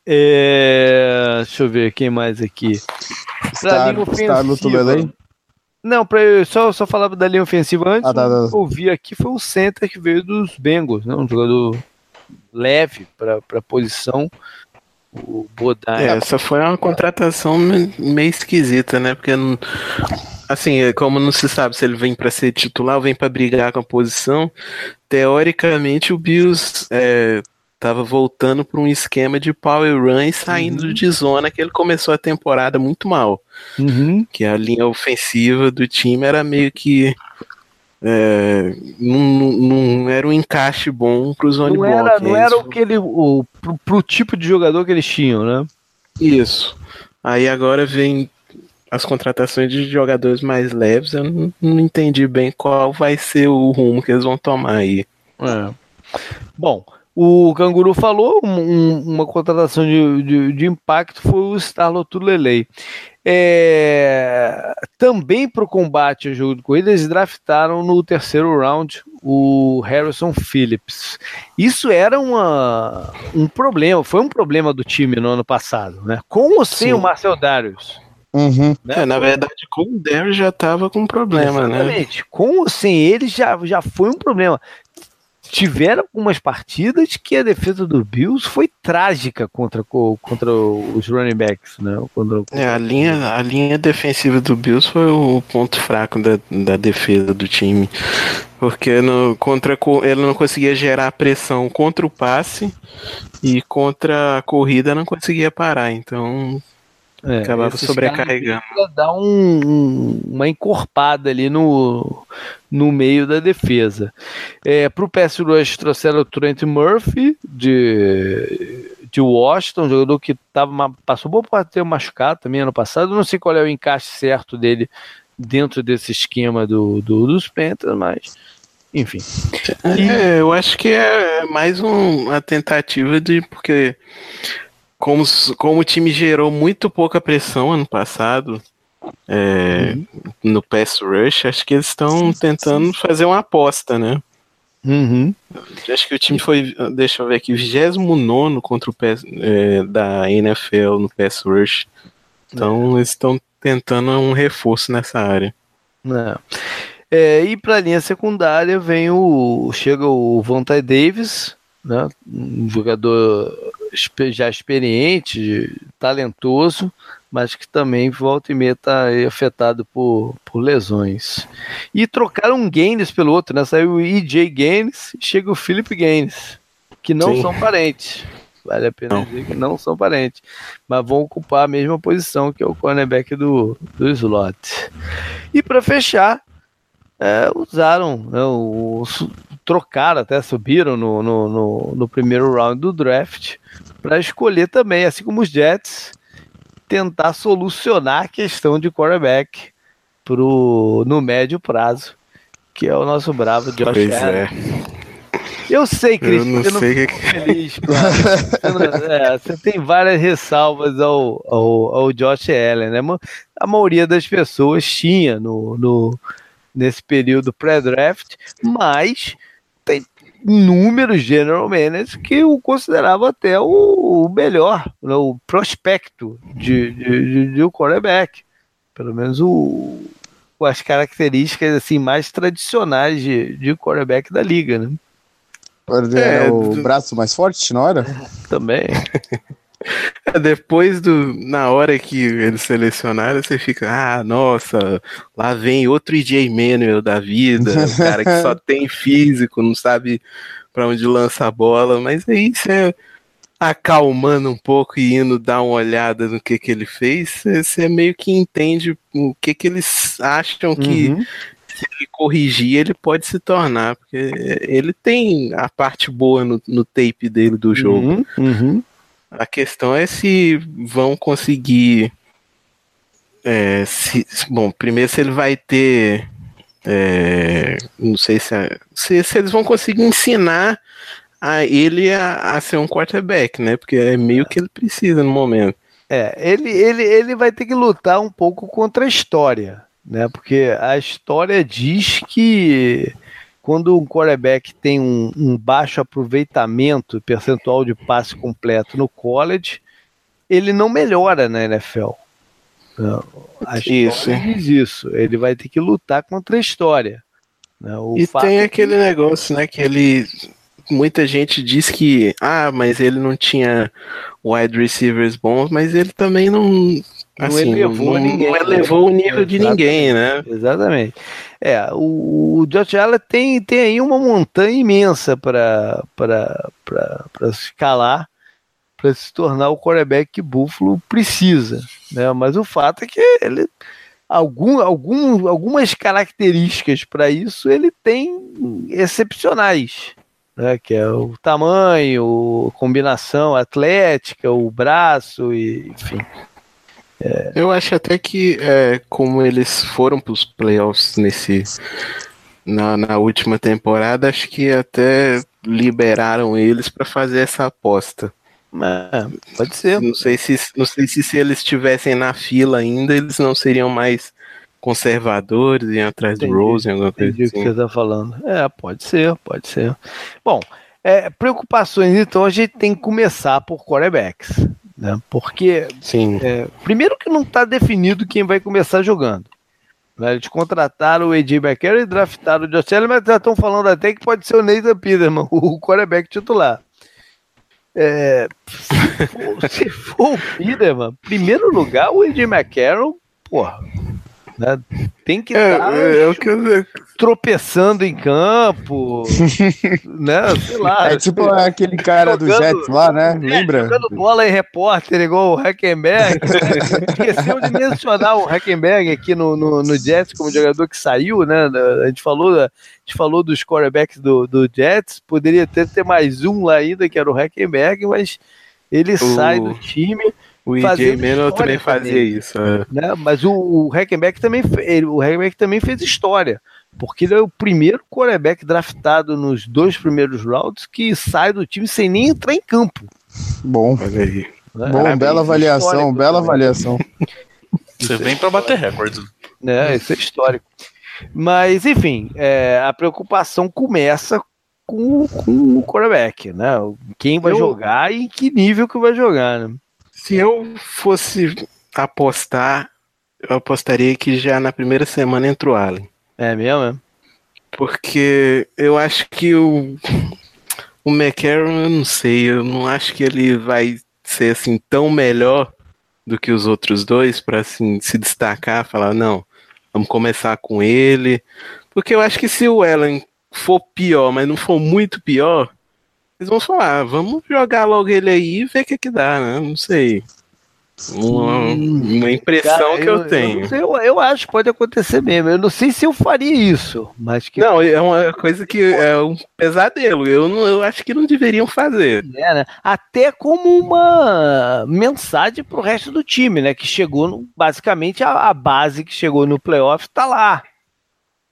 É, deixa eu ver quem mais aqui. Star, Star no Tulelém? Não, pra, só, só falar da linha ofensiva antes. Ah, tá, tá. O que eu vi aqui foi o center que veio dos Bengals, né? um jogador leve para a posição. O Bodai. É, essa foi uma contratação meio esquisita, né? Porque assim, é como não se sabe se ele vem para ser titular ou vem para brigar com a posição, teoricamente o Bills é, tava voltando para um esquema de power run e saindo uhum. de zona que ele começou a temporada muito mal. Uhum. Que a linha ofensiva do time era meio que é, não, não, era um encaixe bom para os zone não era, Não era o que ele, o, pro, pro tipo de jogador que eles tinham, né? Isso. Aí agora vem as contratações de jogadores mais leves. Eu não, não entendi bem qual vai ser o rumo que eles vão tomar aí. É. Bom, o Canguru falou, um, uma contratação de, de, de, impacto foi o Starlo Tulelei. É, também para o combate ao jogo de corrida, eles draftaram no terceiro round o Harrison Phillips. Isso era uma, um problema, foi um problema do time no ano passado, né? Com ou sem Sim. o Marcel Darius. Uhum. Né? É, na verdade, com o Darius já estava com problema, né? Exatamente. né? Com ou sem ele já, já foi um problema tiveram algumas partidas que a defesa do Bills foi trágica contra, contra os running backs, né? Contra, é, a linha, a linha defensiva do Bills foi o ponto fraco da, da defesa do time. Porque no, contra, ele não conseguia gerar pressão contra o passe e contra a corrida não conseguia parar. Então é, Acabava sobrecarregando. Dar um, um, uma encorpada ali no, no meio da defesa. É, Para o pass rush trouxeram o Trent Murphy de, de Washington, jogador que tava, passou bom para ter machucado também ano passado. Não sei qual é o encaixe certo dele dentro desse esquema do, do dos Panthers, mas enfim. É, eu acho que é mais um, uma tentativa de porque como, como o time gerou muito pouca pressão ano passado é, uhum. no pass rush, acho que eles estão tentando fazer uma aposta, né? Uhum. Acho que o time foi, deixa eu ver aqui, 29 contra o pass, é, da NFL no pass rush. Então é. eles estão tentando um reforço nessa área. É. É, e para a linha secundária vem o chega o Vontae Davis, né? um jogador já experiente, talentoso, mas que também volta e meia está afetado por, por lesões. E trocaram um Gaines pelo outro, né? Saiu o EJ Gaines e chega o Philip Gaines, que não Sim. são parentes. Vale a pena não. dizer que não são parentes. Mas vão ocupar a mesma posição que é o cornerback do, do slot. E para fechar, é, usaram, né, o, trocaram, até subiram no, no, no, no primeiro round do draft para escolher também, assim como os Jets, tentar solucionar a questão de quarterback pro, no médio prazo, que é o nosso bravo Josh pois Allen. É. Eu sei, Cris, eu não eu sei que... feliz, claro. é, você tem várias ressalvas ao, ao, ao Josh Allen, né? A maioria das pessoas tinha no, no, nesse período pré-draft, mas inúmeros general managers que o consideravam até o, melhor, né, o prospecto de, de, de, de um quarterback. Pelo menos o, as características assim mais tradicionais de, de quarterback da liga, né? É, o braço mais forte na hora? Também. [LAUGHS] [LAUGHS] Depois do. Na hora que eles selecionaram, você fica, ah, nossa, lá vem outro EJ Manuel da vida, o cara que só [LAUGHS] tem físico, não sabe para onde lança a bola, mas aí você acalmando um pouco e indo dar uma olhada no que, que ele fez, você meio que entende o que, que eles acham que uhum. se ele corrigir, ele pode se tornar, porque ele tem a parte boa no, no tape dele do jogo. Uhum. Uhum. A questão é se vão conseguir. É, se, bom, primeiro se ele vai ter. É, não sei se, se, se, eles vão conseguir ensinar a ele a, a, ser um quarterback, né? Porque é meio que ele precisa no momento. É, ele, ele, ele vai ter que lutar um pouco contra a história, né? Porque a história diz que quando um quarterback tem um, um, baixo aproveitamento, percentual de passe completo no college, ele não melhora na NFL. A isso. diz isso. Ele vai ter que lutar contra a história. Né? e tem é aquele negócio, né? Que ele. Muita gente diz que. Ah, mas ele não tinha wide receivers bons, mas ele também não Assim, não elevou não, ninguém. Não elevou o nível de ninguém, né? Exatamente. É, o, o Josh Allen tem, tem aí uma montanha imensa para escalar, para se tornar o quarterback que Buffalo precisa. Né? Mas o fato é que ele algum, algum, algumas características para isso ele tem excepcionais. Né, que é o tamanho, a combinação atlética, o braço, e, enfim. É... Eu acho até que é, como eles foram para os playoffs nesse na, na última temporada, acho que até liberaram eles para fazer essa aposta. É, pode ser. Não sei, se, não sei se se eles estivessem na fila ainda, eles não seriam mais conservadores e atrás entendi, do Rose, alguma coisa assim. o que assim. você está falando. É, pode ser, pode ser. Bom, é, preocupações, então, a gente tem que começar por quarterbacks. Né? Porque, Sim. É, primeiro que não está definido quem vai começar jogando. Né? Eles contrataram o AJ McCarron e draftaram o Josh Allen, mas já estão falando até que pode ser o Nathan Peterman, [LAUGHS] o quarterback titular. É, se, for, se for o Peterman, primeiro lugar, o AJ McCarron, porra, né? Tem que é, estar é, é que eu... [LAUGHS] tropeçando em campo, [LAUGHS] né? Sei lá. É tipo [LAUGHS] aquele cara jogando, do Jets lá, né? É, Lembra? Jogando bola em repórter, igual o Hackenberg. Esqueceu de mencionar o Hackenberg aqui no, no, no, Jets como jogador que saiu, né? A gente falou, a gente falou dos quarterbacks do, do Jets, poderia ter, ter mais um lá ainda, que era o Hackenberg, mas ele o... sai do time. O EJ Manuel também fazia também, isso. É. Né? Mas o, o Hackenberg também, ele, o Hackenberg também fez história, porque ele é o primeiro quarterback draftado nos dois primeiros rounds que sai do time sem nem entrar em campo. Bom, olha aí. Né? Bom, bela avaliação, bela também. avaliação. Você vem para bater recordes. É, isso é histórico. Mas, enfim, é, a preocupação começa com, com o quarterback, né? Quem vai Eu... jogar e em que nível que vai jogar, né? Se eu fosse apostar, eu apostaria que já na primeira semana entra o Allen. É mesmo? É? Porque eu acho que o, o McCarron, eu não sei, eu não acho que ele vai ser assim tão melhor do que os outros dois para assim se destacar, falar não, vamos começar com ele, porque eu acho que se o Allen for pior, mas não for muito pior, eles vão falar, vamos jogar logo ele aí e ver o que que dá, né? Não sei. Uma, uma impressão Cara, que eu, eu tenho. Eu, eu, eu, acho que pode acontecer mesmo. Eu não sei se eu faria isso, mas que. Não, é uma coisa que é um pesadelo. Eu, não, eu acho que não deveriam fazer. É, né? Até como uma mensagem pro resto do time, né? Que chegou, no, basicamente, a, a base que chegou no playoff tá lá.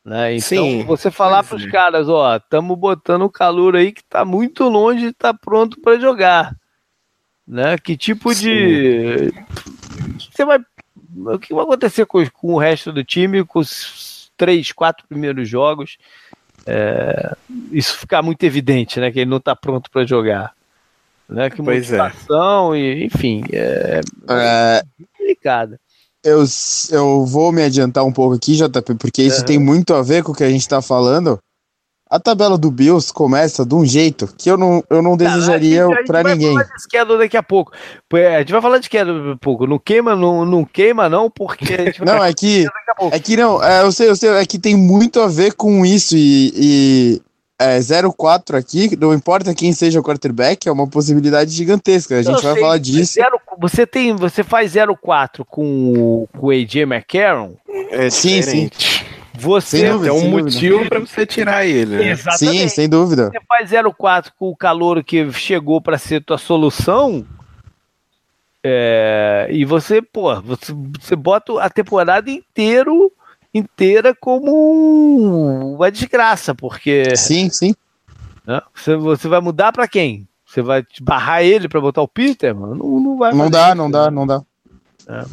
Né? Então, Sim, você falar para os é. caras, ó, estamos botando o calor aí que está muito longe de estar tá pronto para jogar. Né? Que tipo Sim. de. Você vai. O que vai acontecer com, com, o resto do time, com os três, quatro primeiros jogos? É... Isso ficar muito evidente, né? Que ele não está pronto para jogar. Né? Que pois é. e enfim, é, é... complicada eu, eu vou me adiantar um pouco aqui, JP, porque isso uhum. tem muito a ver com o que a gente tá falando. A tabela do Bills começa de um jeito que eu não, eu não desejaria para ninguém. A gente vai falar de esquerda daqui a pouco. A gente vai falar de esquerda daqui a pouco. Não queima, não, não queima, não, porque. [LAUGHS] não, é que. É que não, é, eu sei, eu sei, é que tem muito a ver com isso e, e é, 0-4 aqui, não importa quem seja o quarterback, é uma possibilidade gigantesca. A gente eu vai sei, falar disso. Zero, você tem, você faz 0-4 com, com o AJ McCarron? É sim, sim. Você dúvida, tem um motivo para você tirar ele. Né? Sim, sem dúvida. Você faz 0-4 com o calor que chegou para ser tua solução. É, e você, pô, você, você bota a temporada inteiro inteira como uma desgraça, porque. Sim, sim. Né, você, você vai mudar para quem? Você vai barrar ele para botar o Peter? Mano? Não, não vai. Não dá, isso, não dá, não dá. É.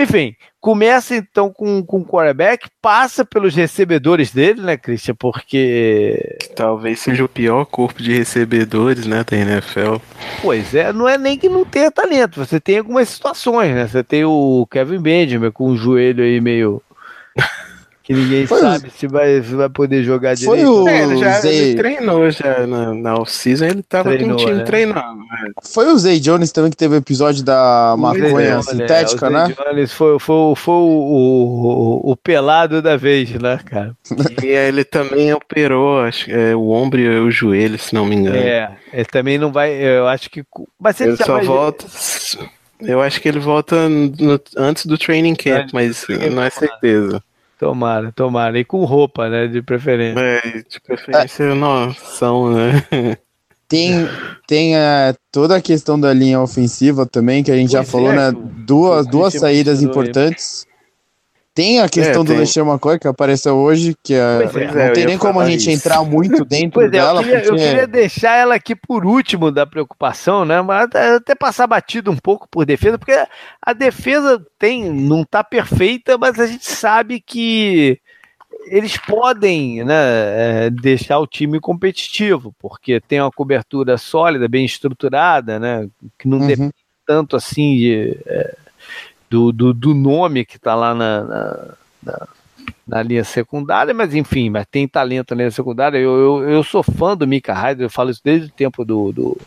Enfim, começa então com, com o quarterback, passa pelos recebedores dele, né, Christian? Porque. Talvez seja o pior corpo de recebedores, né, da NFL. Pois é, não é nem que não tenha talento, você tem algumas situações, né? Você tem o Kevin Benjamin com o joelho aí meio que ninguém foi sabe o... se, vai, se vai poder jogar foi direito. O... É, ele já Zay... ele treinou já na, na off-season, ele tava treinou, com o time né? treinando. Né? Foi o Zay Jones também que teve o episódio da maconha sintética, é, né? Jones foi, foi, foi o, o, o, pelado da vez, né, cara? e ele também operou acho, é, o ombro e o joelho, se não me engano. É, ele também não vai, eu acho que... Mas ele, ele só vai... volta... Eu acho que ele volta no, antes do training camp, mas não é certeza. Tomara, tomara. E com roupa, né? De preferência. É, de preferência é. noção, né? [LAUGHS] Tem, tem uh, toda a questão da linha ofensiva também, que a gente pois já falou, é, né? Duas, duas saídas importantes. Tem a questão é, do Lexer McCoy que apareceu hoje, que é, é, não tem nem como a gente isso. entrar muito [LAUGHS] dentro pois dela. É, eu, queria, porque... eu queria deixar ela aqui por último da preocupação, né? Mas até passar batido um pouco por defesa, porque a defesa tem, não está perfeita, mas a gente sabe que eles podem né, é, deixar o time competitivo, porque tem uma cobertura sólida, bem estruturada, né? Que não uhum. depende tanto assim de, é, do, do, do nome que está lá na, na, na, na, linha secundária, mas enfim, mas tem talento na linha secundária. Eu, eu, eu sou fã do Mika Ryder, eu falo isso desde o tempo do, do,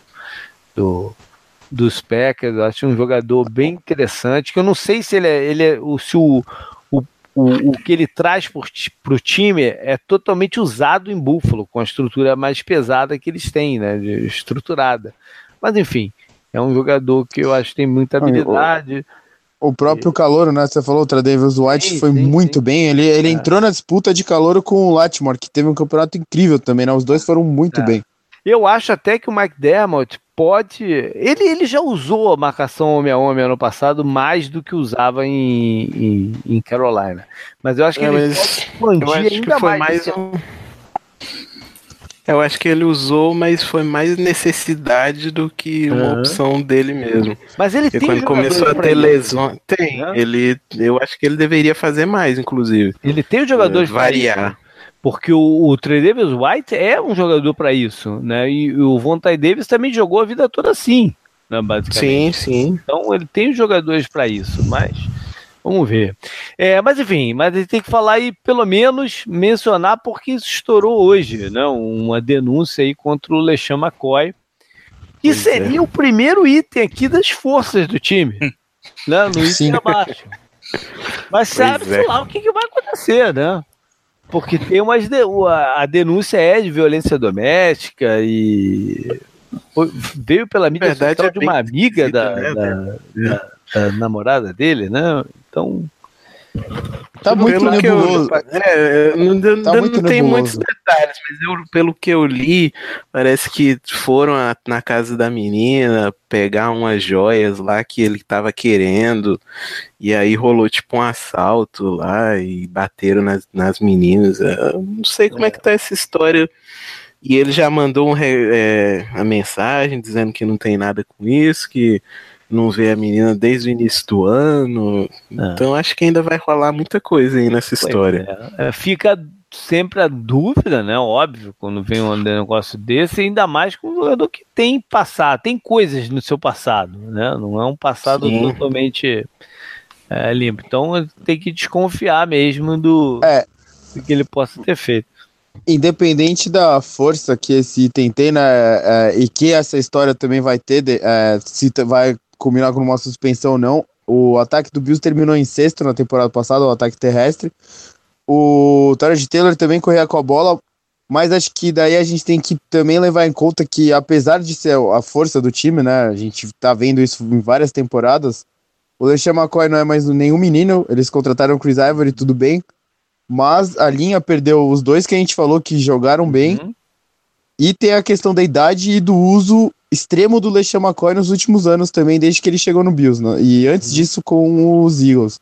do dos Packers, eu acho um jogador bem interessante, que eu não sei se ele é, ele é se o, o, o, o que ele traz para o time é totalmente usado em Buffalo, com a estrutura mais pesada que eles têm, né, estruturada. Mas enfim, é um jogador que eu acho que tem muita habilidade. O próprio calor, né? Você falou, o Tradevius White sim, foi sim, muito sim. bem. Ele, ele é. entrou na disputa de calor com o Latimore, que teve um campeonato incrível também, né? Os dois foram muito é. bem. Eu acho até que o Mike Dermott pode. Ele, ele já usou a marcação homem a homem ano passado mais do que usava em, em, em Carolina. Mas eu acho que é, ele pode expandir ainda mais. mais um... Eu acho que ele usou, mas foi mais necessidade do que uma uhum. opção dele mesmo. Mas ele tem quando começou a ter lesões, tem. Uhum. Ele, eu acho que ele deveria fazer mais, inclusive. Ele tem os jogadores é, variar. Porque o, o Trey Davis White é um jogador para isso, né? E o Vontae Davis também jogou a vida toda assim, né, basicamente. Sim, sim. Então ele tem os jogadores para isso, mas Vamos ver. É, mas enfim, mas a gente tem que falar e pelo menos mencionar porque isso estourou hoje, né? Uma denúncia aí contra o Lecham McCoy, que pois seria é. o primeiro item aqui das forças do time, né? No item Sim. abaixo. Mas sabe é. lá o que, que, vai acontecer, né? Porque tem umas de, a denúncia é de violência doméstica e veio pela mídia Verdade, social é de uma amiga da, né, da, da, da namorada dele, né? Então. Tá muito nebuloso. Eu, é, não, tá não, muito tem muitos detalhes, mas eu, pelo que eu li, parece que foram a, na casa da menina pegar umas joias lá que ele tava querendo, e aí rolou tipo um assalto lá e bateram nas, nas meninas. Eu não sei como é. é que tá essa história. E ele já mandou um, é, a mensagem dizendo que não tem nada com isso, que não vê a menina desde o início do ano. Ah. Então acho que ainda vai rolar muita coisa aí nessa história. É. É, fica sempre a dúvida, né? Óbvio, quando vem um negócio desse, ainda mais com um jogador que tem passado, tem coisas no seu passado, né? Não é um passado Sim. totalmente é, limpo. Então tem que desconfiar mesmo do, é. do que ele possa ter feito. Independente da força que esse item tem, né, é, e que essa história também vai ter, de, é, se vai combinar com uma suspensão ou não. O ataque do Bills terminou em sexto na temporada passada, o ataque terrestre. O Tarek Taylor também corria com a bola, mas acho que daí a gente tem que também levar em conta que, apesar de ser a força do time, né? A gente tá vendo isso em várias temporadas. O LeSean McCoy não é mais nenhum menino, eles contrataram o Chris Ivory, tudo bem. Mas a linha perdeu os dois que a gente falou que jogaram bem. Uhum. E tem a questão da idade e do uso extremo do LeSean McCoy nos últimos anos também, desde que ele chegou no Bills, né? E antes uhum. disso com os Eagles.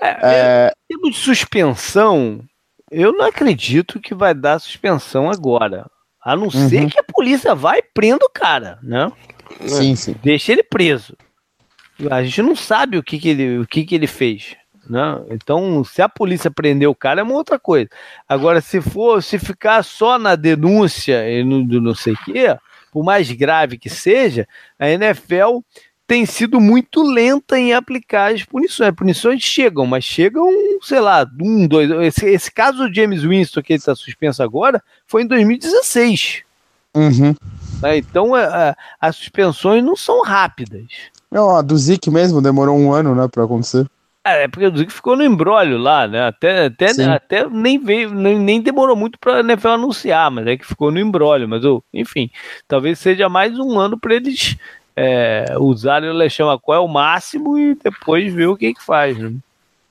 É, é... Em termos de suspensão, eu não acredito que vai dar suspensão agora. A não uhum. ser que a polícia vai e prenda o cara, né? Sim, sim. Deixa ele preso. A gente não sabe o que, que, ele, o que, que ele fez. Né? Então, se a polícia prender o cara, é uma outra coisa. Agora, se for, se ficar só na denúncia e no, não sei o quê, por mais grave que seja, a NFL tem sido muito lenta em aplicar as punições. As punições chegam, mas chegam, sei lá, um, dois. Esse, esse caso do James Winston, que ele está suspenso agora, foi em 2016. Uhum. É, então, a, a, as suspensões não são rápidas. Não, a do Zic mesmo demorou um ano, né, para acontecer. É, é porque o Zico ficou no embrólio lá, né? Até, até, até nem veio, nem, nem demorou muito para a NFL anunciar, mas é que ficou no embrólio. Mas, oh, enfim, talvez seja mais um ano para eles é, usarem o Lechão McCoy ao máximo e depois ver o que que faz, né?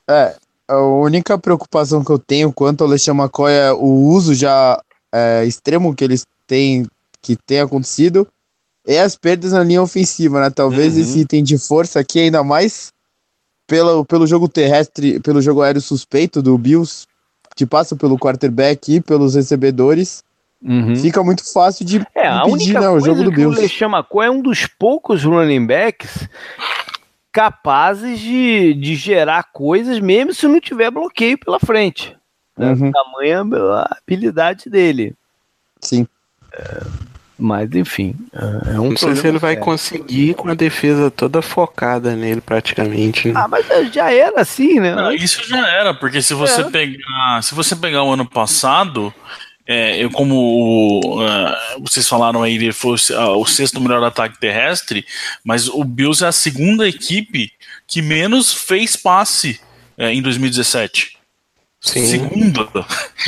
É, a única preocupação que eu tenho quanto ao Lechão McCoy é o uso já é, extremo que eles têm, que tem acontecido, e as perdas na linha ofensiva, né? Talvez uhum. esse item de força aqui ainda mais pelo, pelo jogo terrestre, pelo jogo aéreo suspeito do Bills, que passa pelo quarterback e pelos recebedores, uhum. fica muito fácil de é, a impedir né, o jogo do Bills. O LeChamacó é um dos poucos running backs capazes de, de gerar coisas, mesmo se não tiver bloqueio pela frente. Né? Uhum. Tamanha a habilidade dele. Sim. É, mas, enfim. É, é um não sei se ele vai sério. conseguir com a defesa toda focada nele, praticamente. Né? Ah, mas já era assim, né? Não, isso já era, porque se você é. pegar. Se você pegar o ano passado. É, eu, como uh, vocês falaram aí, ele foi uh, o sexto melhor ataque terrestre, mas o Bills é a segunda equipe que menos fez passe uh, em 2017. Sim. Segunda.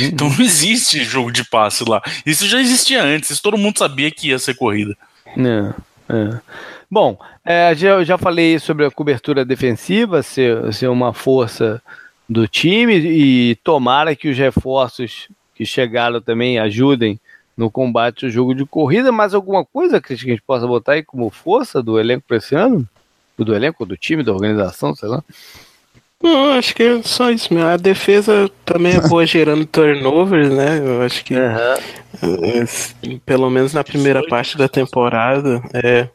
Então não existe jogo de passe lá. Isso já existia antes, isso todo mundo sabia que ia ser corrida. É, é. Bom, é, já, já falei sobre a cobertura defensiva ser, ser uma força do time e tomara que os reforços que chegaram também ajudem no combate ao jogo de corrida. Mais alguma coisa que a gente possa botar aí como força do elenco para esse ano? Do elenco, do time, da organização, sei lá? Não, acho que é só isso mesmo. A defesa também é [LAUGHS] boa gerando turnovers, né? Eu acho que uhum. pelo menos na primeira parte da temporada, é,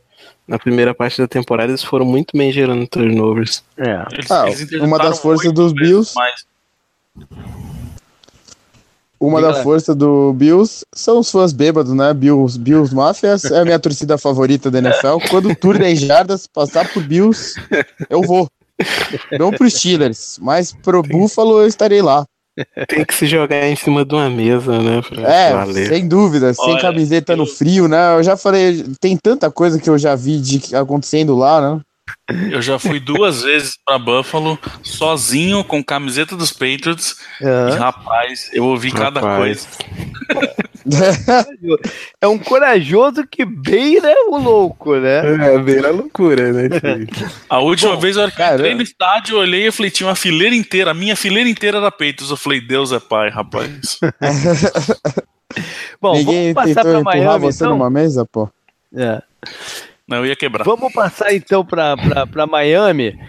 na primeira parte da temporada eles foram muito bem gerando turnovers. É. Eles, ah, eles uma das forças dos Bills. Mais. Uma da força do Bills são os fãs bêbados, né? Bills, Bills Mafias é a minha torcida favorita da NFL. Quando o Tour 10 jardas passar por Bills, eu vou. [LAUGHS] Não pro Steelers, mas pro Buffalo eu estarei lá. Tem que se jogar em cima de uma mesa, né? é, valer. sem dúvida, sem Olha, camiseta eu... no frio, né? Eu já falei, tem tanta coisa que eu já vi de acontecendo lá, né? Eu já fui duas vezes para Buffalo sozinho com camiseta dos Patriots. Uhum. E, rapaz, eu ouvi rapaz. cada coisa. [LAUGHS] é um corajoso que beira o louco, né? É, beira a loucura, né? [LAUGHS] a última Bom, vez, eu entrei no estádio, eu olhei e falei, tinha uma fileira inteira, a minha fileira inteira era Patriots. Eu falei, Deus é pai, rapaz. [LAUGHS] Bom, Ninguém vamos passar para Miami, você então? numa mesa, pô? É. Não, ia quebrar. Vamos passar então para Miami,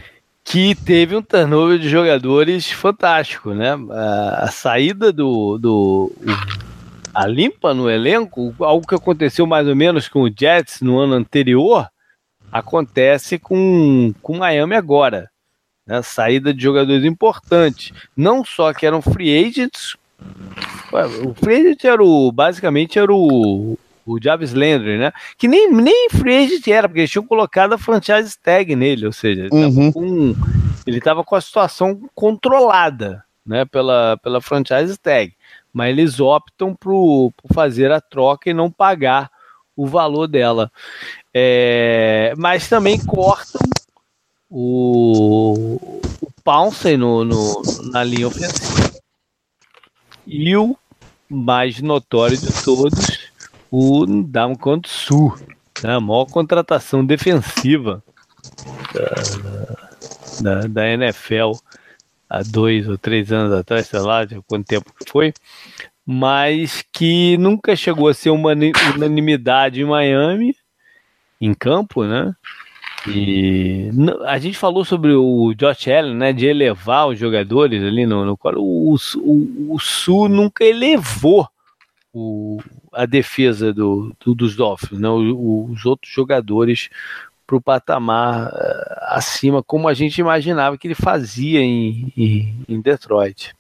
que teve um turnover de jogadores fantástico, né? A, a saída do, do a limpa no elenco, algo que aconteceu mais ou menos com o Jets no ano anterior, acontece com o Miami agora. Né? Saída de jogadores importantes, não só que eram free agents, o free agent era o, basicamente era o o Jarvis Landry, né? Que nem, nem free agent era, porque eles tinham colocado a franchise tag nele, ou seja, ele estava uhum. com, com a situação controlada, né, pela, pela franchise tag. Mas eles optam por, por fazer a troca e não pagar o valor dela. É, mas também cortam o, o Pouncey no, no, na linha ofensiva. E o mais notório de todos, o Damcon Sul, né, a maior contratação defensiva da, da, NFL há dois ou três anos atrás, sei lá, quanto tempo que foi, mas que nunca chegou a ser uma unanimidade em Miami, em campo, né? E a gente falou sobre o Josh Allen, né, de elevar os jogadores ali no, no o, o, o Sul nunca elevou o, a defesa do, do dos Dolphins, né? O, os outros jogadores para o patamar uh, acima, como a gente imaginava que ele fazia em, em, em Detroit.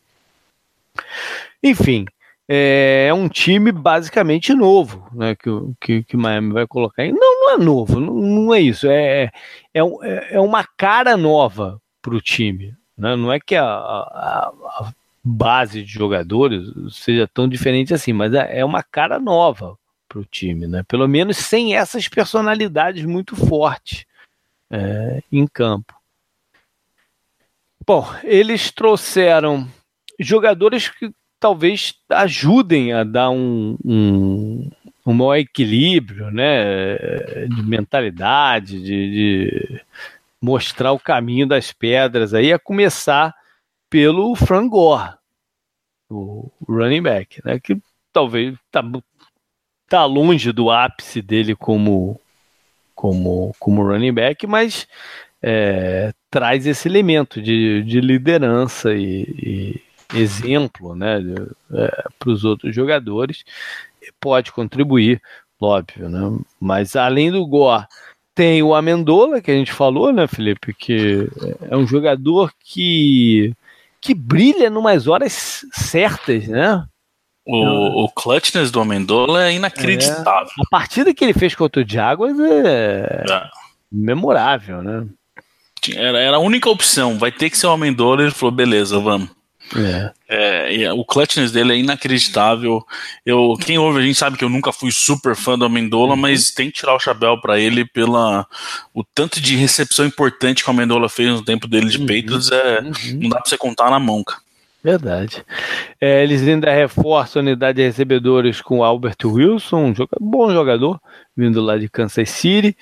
Enfim, é, é um time basicamente novo, né, que, que, que Miami vai colocar. Não, não é novo, não, não é isso. É, é, é, é uma cara nova para o time. Né? Não é que a, a, a, base de jogadores seja tão diferente assim, mas é, é uma cara nova para o time, né? Pelo menos sem essas personalidades muito fortes é, em campo. Bom, eles trouxeram jogadores que talvez ajudem a dar um, um, um maior equilíbrio, né? De mentalidade, de, de mostrar o caminho das pedras aí, a começar pelo Frangor, o running back, né? Que talvez tá, tá longe do ápice dele como como como running back, mas é, traz esse elemento de, de liderança e, e exemplo né, é, para os outros jogadores. Pode contribuir, óbvio, né? Mas além do Gore, tem o Amendola, que a gente falou, né, Felipe? Que é um jogador que, que brilha numas horas certas, né? O, o clutchness do Amendola é inacreditável. É, a partida que ele fez contra o Jaguars é, é. memorável, né? Era, era a única opção, vai ter que ser o Amendola. Ele falou, beleza, vamos. É. É, o clutchness dele é inacreditável. Eu, quem ouve a gente sabe que eu nunca fui super fã do Amendola, uhum. mas tem que tirar o chapéu para ele pela o tanto de recepção importante que o Amendola fez no tempo dele de uhum. Patriots. É, uhum. Não dá para você contar na mão, cara. Verdade. É, eles ainda reforçam a unidade de recebedores com Albert Wilson, um jogador, bom jogador, vindo lá de Kansas City.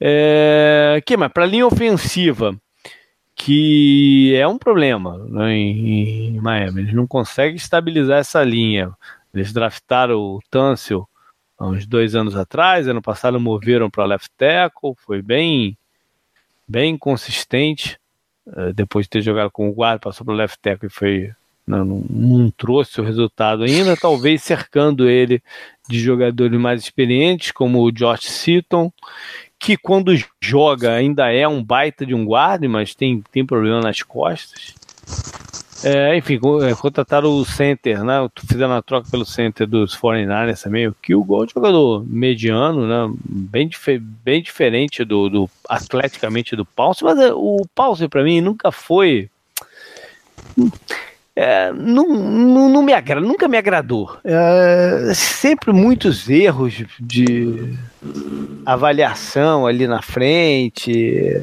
É, que mais? Para a linha ofensiva, que é um problema né, em, em, Miami. Eles não conseguem estabilizar essa linha. Eles draftaram o Tunsil há uns dois anos atrás, ano passado moveram para left tackle, foi bem, bem consistente. É, depois de ter jogado com o guarda, passou para left tackle e foi não, não, não, trouxe o resultado ainda, talvez cercando ele de jogadores mais experientes, como o Josh Seaton, que quando joga ainda é um baita de um guarda, mas tem, tem problema nas costas. É, enfim, é, contrataram o center, né? Fizeram a troca pelo center dos 49ers também. O o gol de jogador mediano, né? Bem, dif bem diferente do, do atleticamente do Pulse, mas é, o Pulse para mim nunca foi é, não, não, não, me agrada, nunca me agradou. É, sempre muitos erros de avaliação ali na frente.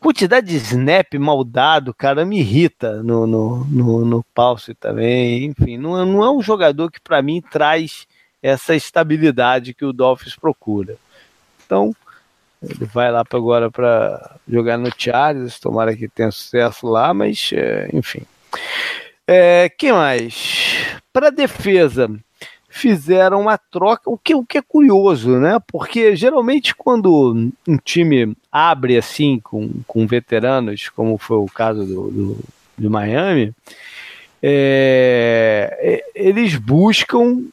Quantidade de snap mal dado, cara, me irrita no, no, no, no Pulse também. Enfim, não, não é um jogador que para mim traz essa estabilidade que o Dolphins procura. Então, ele vai lá pra agora para jogar no Chargers, tomara que tenha sucesso lá, mas é, enfim. É, que mais? Para defesa, fizeram uma troca, o que, o que é curioso, né? Porque geralmente quando um time abre assim com, com veteranos, como foi o caso do, do de Miami, é, é eles buscam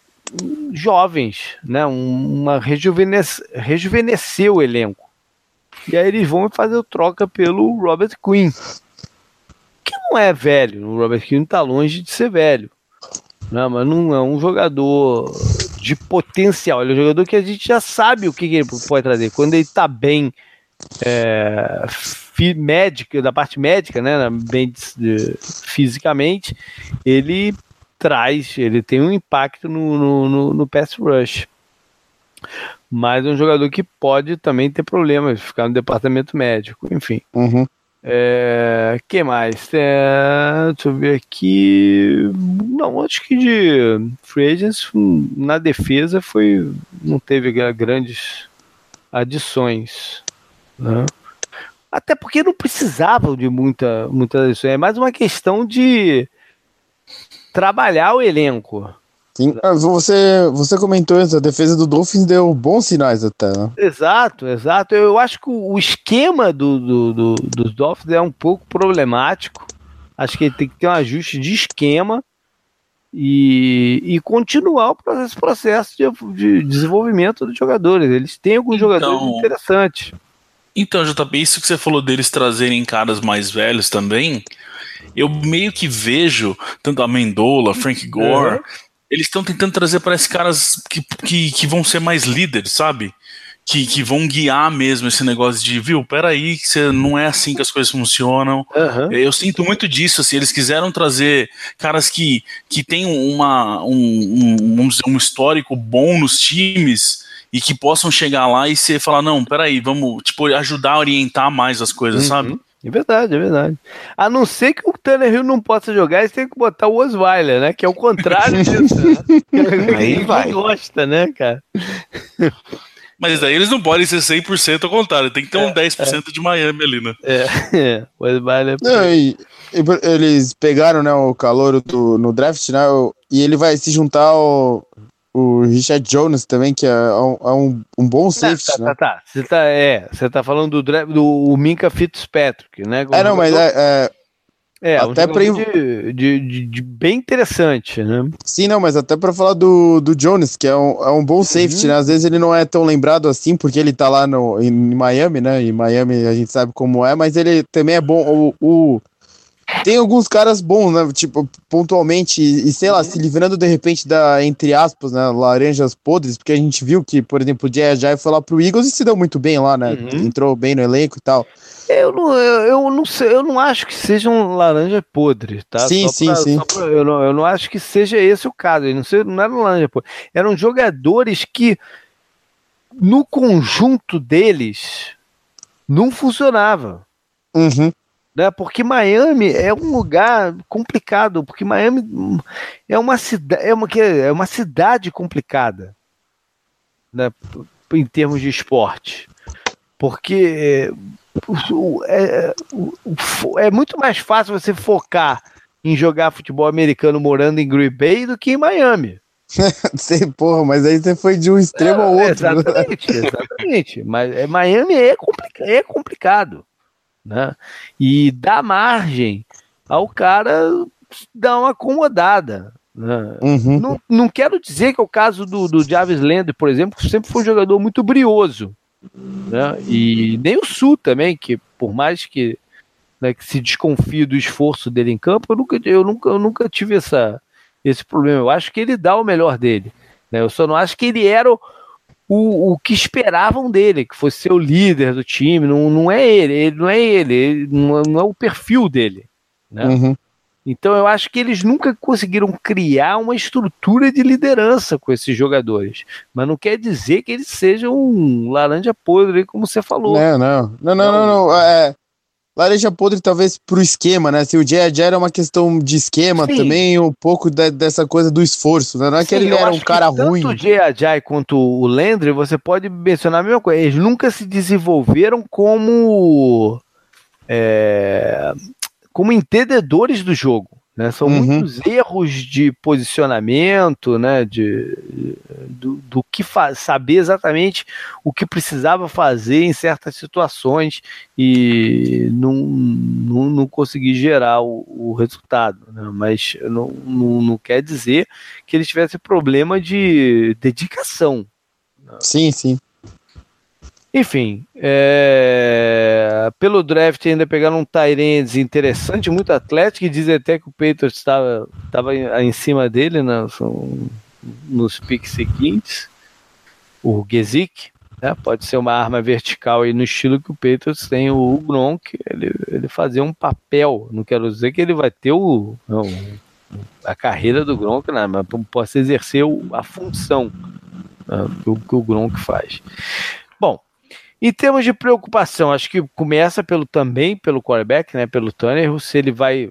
jovens, né? Uma rejuvenescer, rejuvenescer o elenco. E aí eles vão fazer troca pelo Robert Quinn que não é velho. O Robert Keane está longe de ser velho. Né? mas não é um jogador de potencial. Ele é um jogador que a gente já sabe o que, que ele pode trazer. Quando ele está bem é, médica, da parte médica, né, bem de, fisicamente, ele traz, ele tem um impacto no, no, no, no pass rush. Mas é um jogador que pode também ter problemas, ficar no departamento médico, enfim. Uhum. É, que mais? É, deixa eu ver aqui. Não, acho que de free agents na defesa foi não teve grandes adições, né? Até porque não precisavam de muita muita adições. É mais uma questão de trabalhar o elenco. Sim, ah, você, você comentou isso, a defesa do Dolphins deu bons sinais até, né? Exato, exato. Eu acho que o esquema do, do, do, dos Dolphins é um pouco problemático. Acho que ele tem que ter um ajuste de esquema e, e continuar o processo, processo de, de desenvolvimento dos jogadores. Eles têm alguns então, jogadores interessantes. Então, JP, isso que você falou deles trazerem caras mais velhos também, eu meio que vejo tanto a Mendola, Frank Gore. Uhum eles estão tentando trazer para esses caras que, que, que, vão ser mais líderes, sabe? Que, que vão guiar mesmo esse negócio de, viu, peraí, que você, não é assim que as coisas funcionam. Uhum. Eu sinto muito disso, assim, eles quiseram trazer caras que, que têm uma, um, um, dizer, um histórico bom nos times e que possam chegar lá e você falar, não, peraí, vamos, tipo, ajudar a orientar mais as coisas, uhum. sabe? É verdade, é verdade. A não ser que o Tannehill não possa jogar, eles têm que botar o Osweiler, né? Que é o contrário [LAUGHS] disso, né? Aí vai. gosta, né, cara? Mas daí eles não podem ser 100% ao contrário, tem que ter é, um 10% é. de Miami ali, né? É, [LAUGHS] é. o Osweiler... Não, e, e, eles pegaram né, o calor do, no draft, né? E ele vai se juntar ao... o Richard Jones também, que é, um, é um, um, bom safety, tá, né? Tá, tá. Você tá, é, você tá falando do, do Minka Fitzpatrick, né? é, não, mas é, é, é, até um para de, de, de, de, bem interessante, né? Sim, não, mas até para falar do, do Jones, que é um, é um bom safety, uhum. né? Às vezes ele não é tão lembrado assim, porque ele tá lá no, em Miami, né? Em Miami a gente sabe como é, mas ele também é bom. O, o tem alguns caras bons, né? Tipo, pontualmente, e, sei lá, se livrando de repente da, entre aspas, né? Laranjas podres, porque a gente viu que, por exemplo, o Jay Ajay foi lá pro Eagles e se deu muito bem lá, né? Uhum. Entrou bem no elenco e tal. Eu não, eu, eu, não sei, eu não acho que seja um laranja podre, tá? Sim, só sim, pra, sim. Pra, eu, não, eu não acho que seja esse o caso. Não, sei, não era um laranja podre. Eram jogadores que, no conjunto deles, não funcionava. Uhum. Né? Porque Miami é um lugar complicado, porque Miami é uma, cida é uma, é uma cidade complicada né? em termos de esporte. Porque é, é muito mais fácil você focar em jogar futebol americano morando em Green Bay do que em Miami. [LAUGHS] Sei, porra, mas aí você foi de um extremo ao outro. Exatamente, exatamente. Mas é, Miami é, complica é complicado. Né? E dá margem ao cara dar uma acomodada. Né? Uhum. Não, não quero dizer que é o caso do, do Jarvis Landry, por exemplo, que sempre foi um jogador muito brioso. Né? E nem o Sul também, que por mais que, né, que se desconfie do esforço dele em campo, eu nunca, eu nunca, eu nunca tive essa, esse problema. Eu acho que ele dá o melhor dele. Né? Eu só não acho que ele era o, o, o que esperavam dele, que fosse ser o líder do time. Não, não é ele, ele não é ele, ele não, não é o perfil dele. Né? Uhum. Então eu acho que eles nunca conseguiram criar uma estrutura de liderança com esses jogadores. Mas não quer dizer que eles sejam um laranja podre, como você falou. Não, não. Não, não, não. não. É, laranja podre talvez pro esquema, né? Se o Jay era uma questão de esquema Sim. também, um pouco de, dessa coisa do esforço, né? Não é Sim, que ele era um cara ruim. Tanto o Jay quanto o Landry, você pode mencionar a mesma coisa. Eles nunca se desenvolveram como... É, como entendedores do jogo. Né? São uhum. muitos erros de posicionamento, né? de, do, do que saber exatamente o que precisava fazer em certas situações e não, não, não conseguir gerar o, o resultado. Né? Mas não, não, não quer dizer que ele tivesse problema de dedicação. Sim, sim. Enfim, é... pelo draft ainda pegaram um Tyrants interessante, muito atlético, e diz até que o Patriots estava, estava em cima dele né, nos picks seguintes. O Gesick, né, pode ser uma arma vertical no estilo que o Patriots tem. O Gronk, ele, ele fazer um papel, não quero dizer que ele vai ter o, não, a carreira do Gronk, né, mas possa exercer a função né, que o Gronk faz. Em termos de preocupação, acho que começa pelo também pelo quarterback, né, pelo Tanner, se ele vai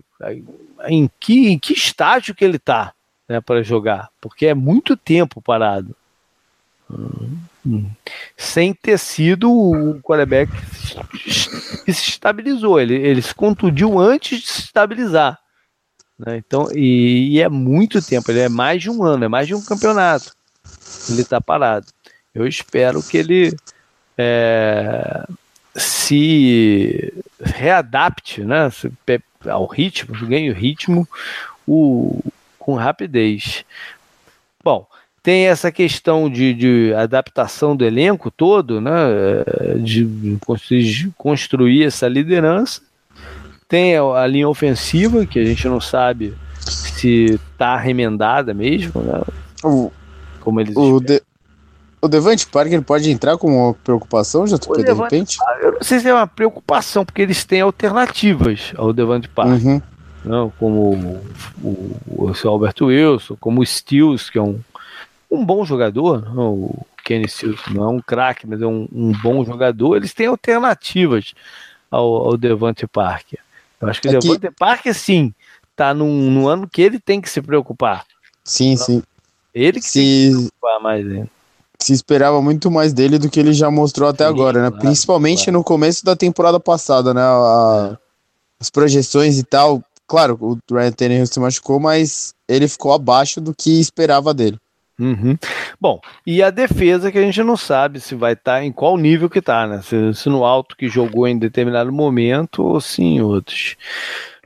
em que em que estágio que ele está, né, para jogar, porque é muito tempo parado. Hum, sem ter sido o quarterback que se estabilizou, ele, ele se contundiu antes de se estabilizar. Né? Então, e, e, é muito tempo, ele é mais de um ano, é mais de um campeonato. Ele está parado. Eu espero que ele é, se readapte né, ao ritmo, ganhe o ritmo o, com rapidez. Bom, tem essa questão de, de adaptação do elenco todo, né, de construir, essa liderança. Tem a linha ofensiva, que a gente não sabe se está remendada mesmo, né? Como eles o, de, o Devante Parker pode entrar como uma preocupação, já tô de repente? Eu não sei se é uma preocupação, porque eles têm alternativas ao Devante Parker. Uhum. Não, como o, o, o Alberto Wilson, como o Stills, que é um, um bom jogador. Não, o Kenny Stills não é um craque, mas é um, um, bom jogador. Eles têm alternativas ao, ao Devante Parker. Eu acho que o é Devante Parker, sim, tá num, num ano que ele tem que se preocupar. Sim, então, sim. Ele que se... tem que se preocupar mais ainda se esperava muito mais dele do que ele já mostrou até Sim, agora, né? Claro, Principalmente claro. no começo da temporada passada, né? A, as projeções e tal. Claro, o Ryan Tannehill se machucou, mas ele ficou abaixo do que esperava dele. Uhum. Bom, e a defesa que a gente não sabe se vai estar tá, em qual nível que está, né? Se, se, no alto que jogou em determinado momento ou se em outros.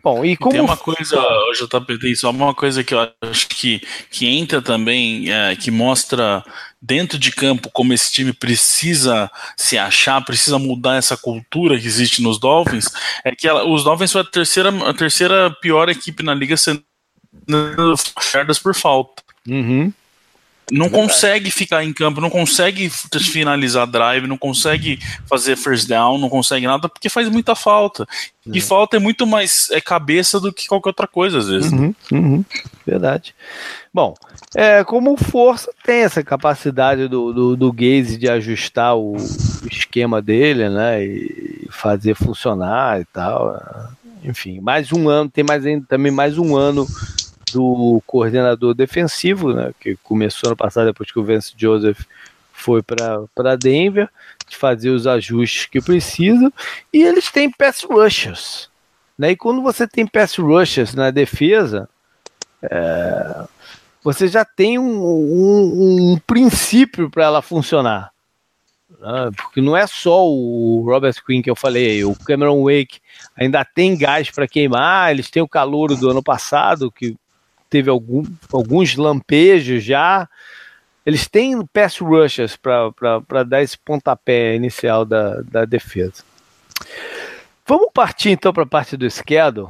Bom, e como. Tem uma coisa, JP, tem só uma coisa que eu acho que, que entra também, é, que mostra dentro de campo como esse time precisa se achar, precisa mudar essa cultura que existe nos Dolphins, é que ela, os Dolphins foi a terceira, a terceira pior equipe na liga sendo por falta. Uhum não consegue ficar em campo, não consegue finalizar drive, não consegue fazer first down, não consegue nada porque faz muita falta. E é. falta é muito mais é cabeça do que qualquer outra coisa, às vezes. Uhum, uhum, verdade. Bom, é, como força tem essa capacidade do, do, do Gaze de ajustar o, o esquema dele, né? E fazer funcionar e tal. Enfim, mais um ano, tem mais também mais um ano do coordenador defensivo, né, que começou no passado depois que o Vance Joseph foi para Denver, de fazer os ajustes que precisa, e eles têm pass rushers. Né, e quando você tem pass rushers na defesa, é, você já tem um, um, um princípio para ela funcionar. Né, porque não é só o Robert Quinn que eu falei, o Cameron Wake ainda tem gás para queimar, eles têm o calor do ano passado, que teve algum, alguns lampejos já. Eles têm pass rushers para dar esse pontapé inicial da, da defesa. Vamos partir então para a parte do schedule.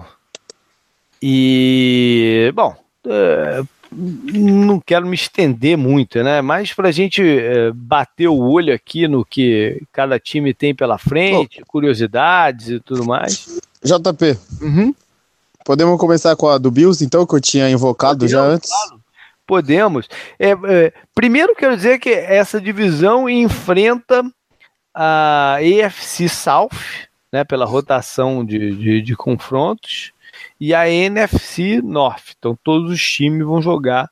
E, bom, é, não quero me estender muito, né? Mas para a gente é, bater o olho aqui no que cada time tem pela frente, curiosidades e tudo mais. JP, uhum. Podemos começar com a do Bills, então, que eu tinha invocado Podemos, já antes? Claro. Podemos. É, é, primeiro, quero dizer que essa divisão enfrenta a AFC South, né, pela rotação de, de, de confrontos, e a NFC North. Então, todos os times vão jogar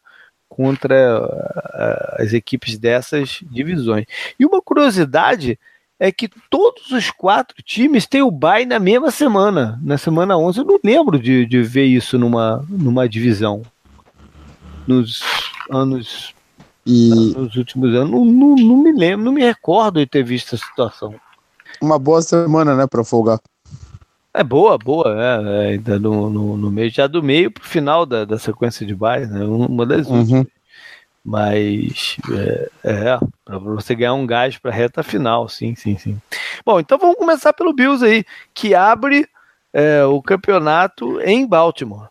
contra uh, as equipes dessas divisões. E uma curiosidade é que todos os quatro times têm o bye na mesma semana, na semana 11. Eu não lembro de, de ver isso numa, numa divisão. Nos anos. E... Nos últimos anos. Não, não, não me lembro, não me recordo de ter visto essa situação. Uma boa semana, né, para folgar. É boa, boa, é, é, ainda no, no, no, meio, já do meio pro final da, da sequência de bairros, né? Uma das uhum. últimas. Mas é, é para você ganhar um gás para reta final, sim, sim, sim. Bom, então vamos começar pelo Bills aí, que abre é, o campeonato em Baltimore.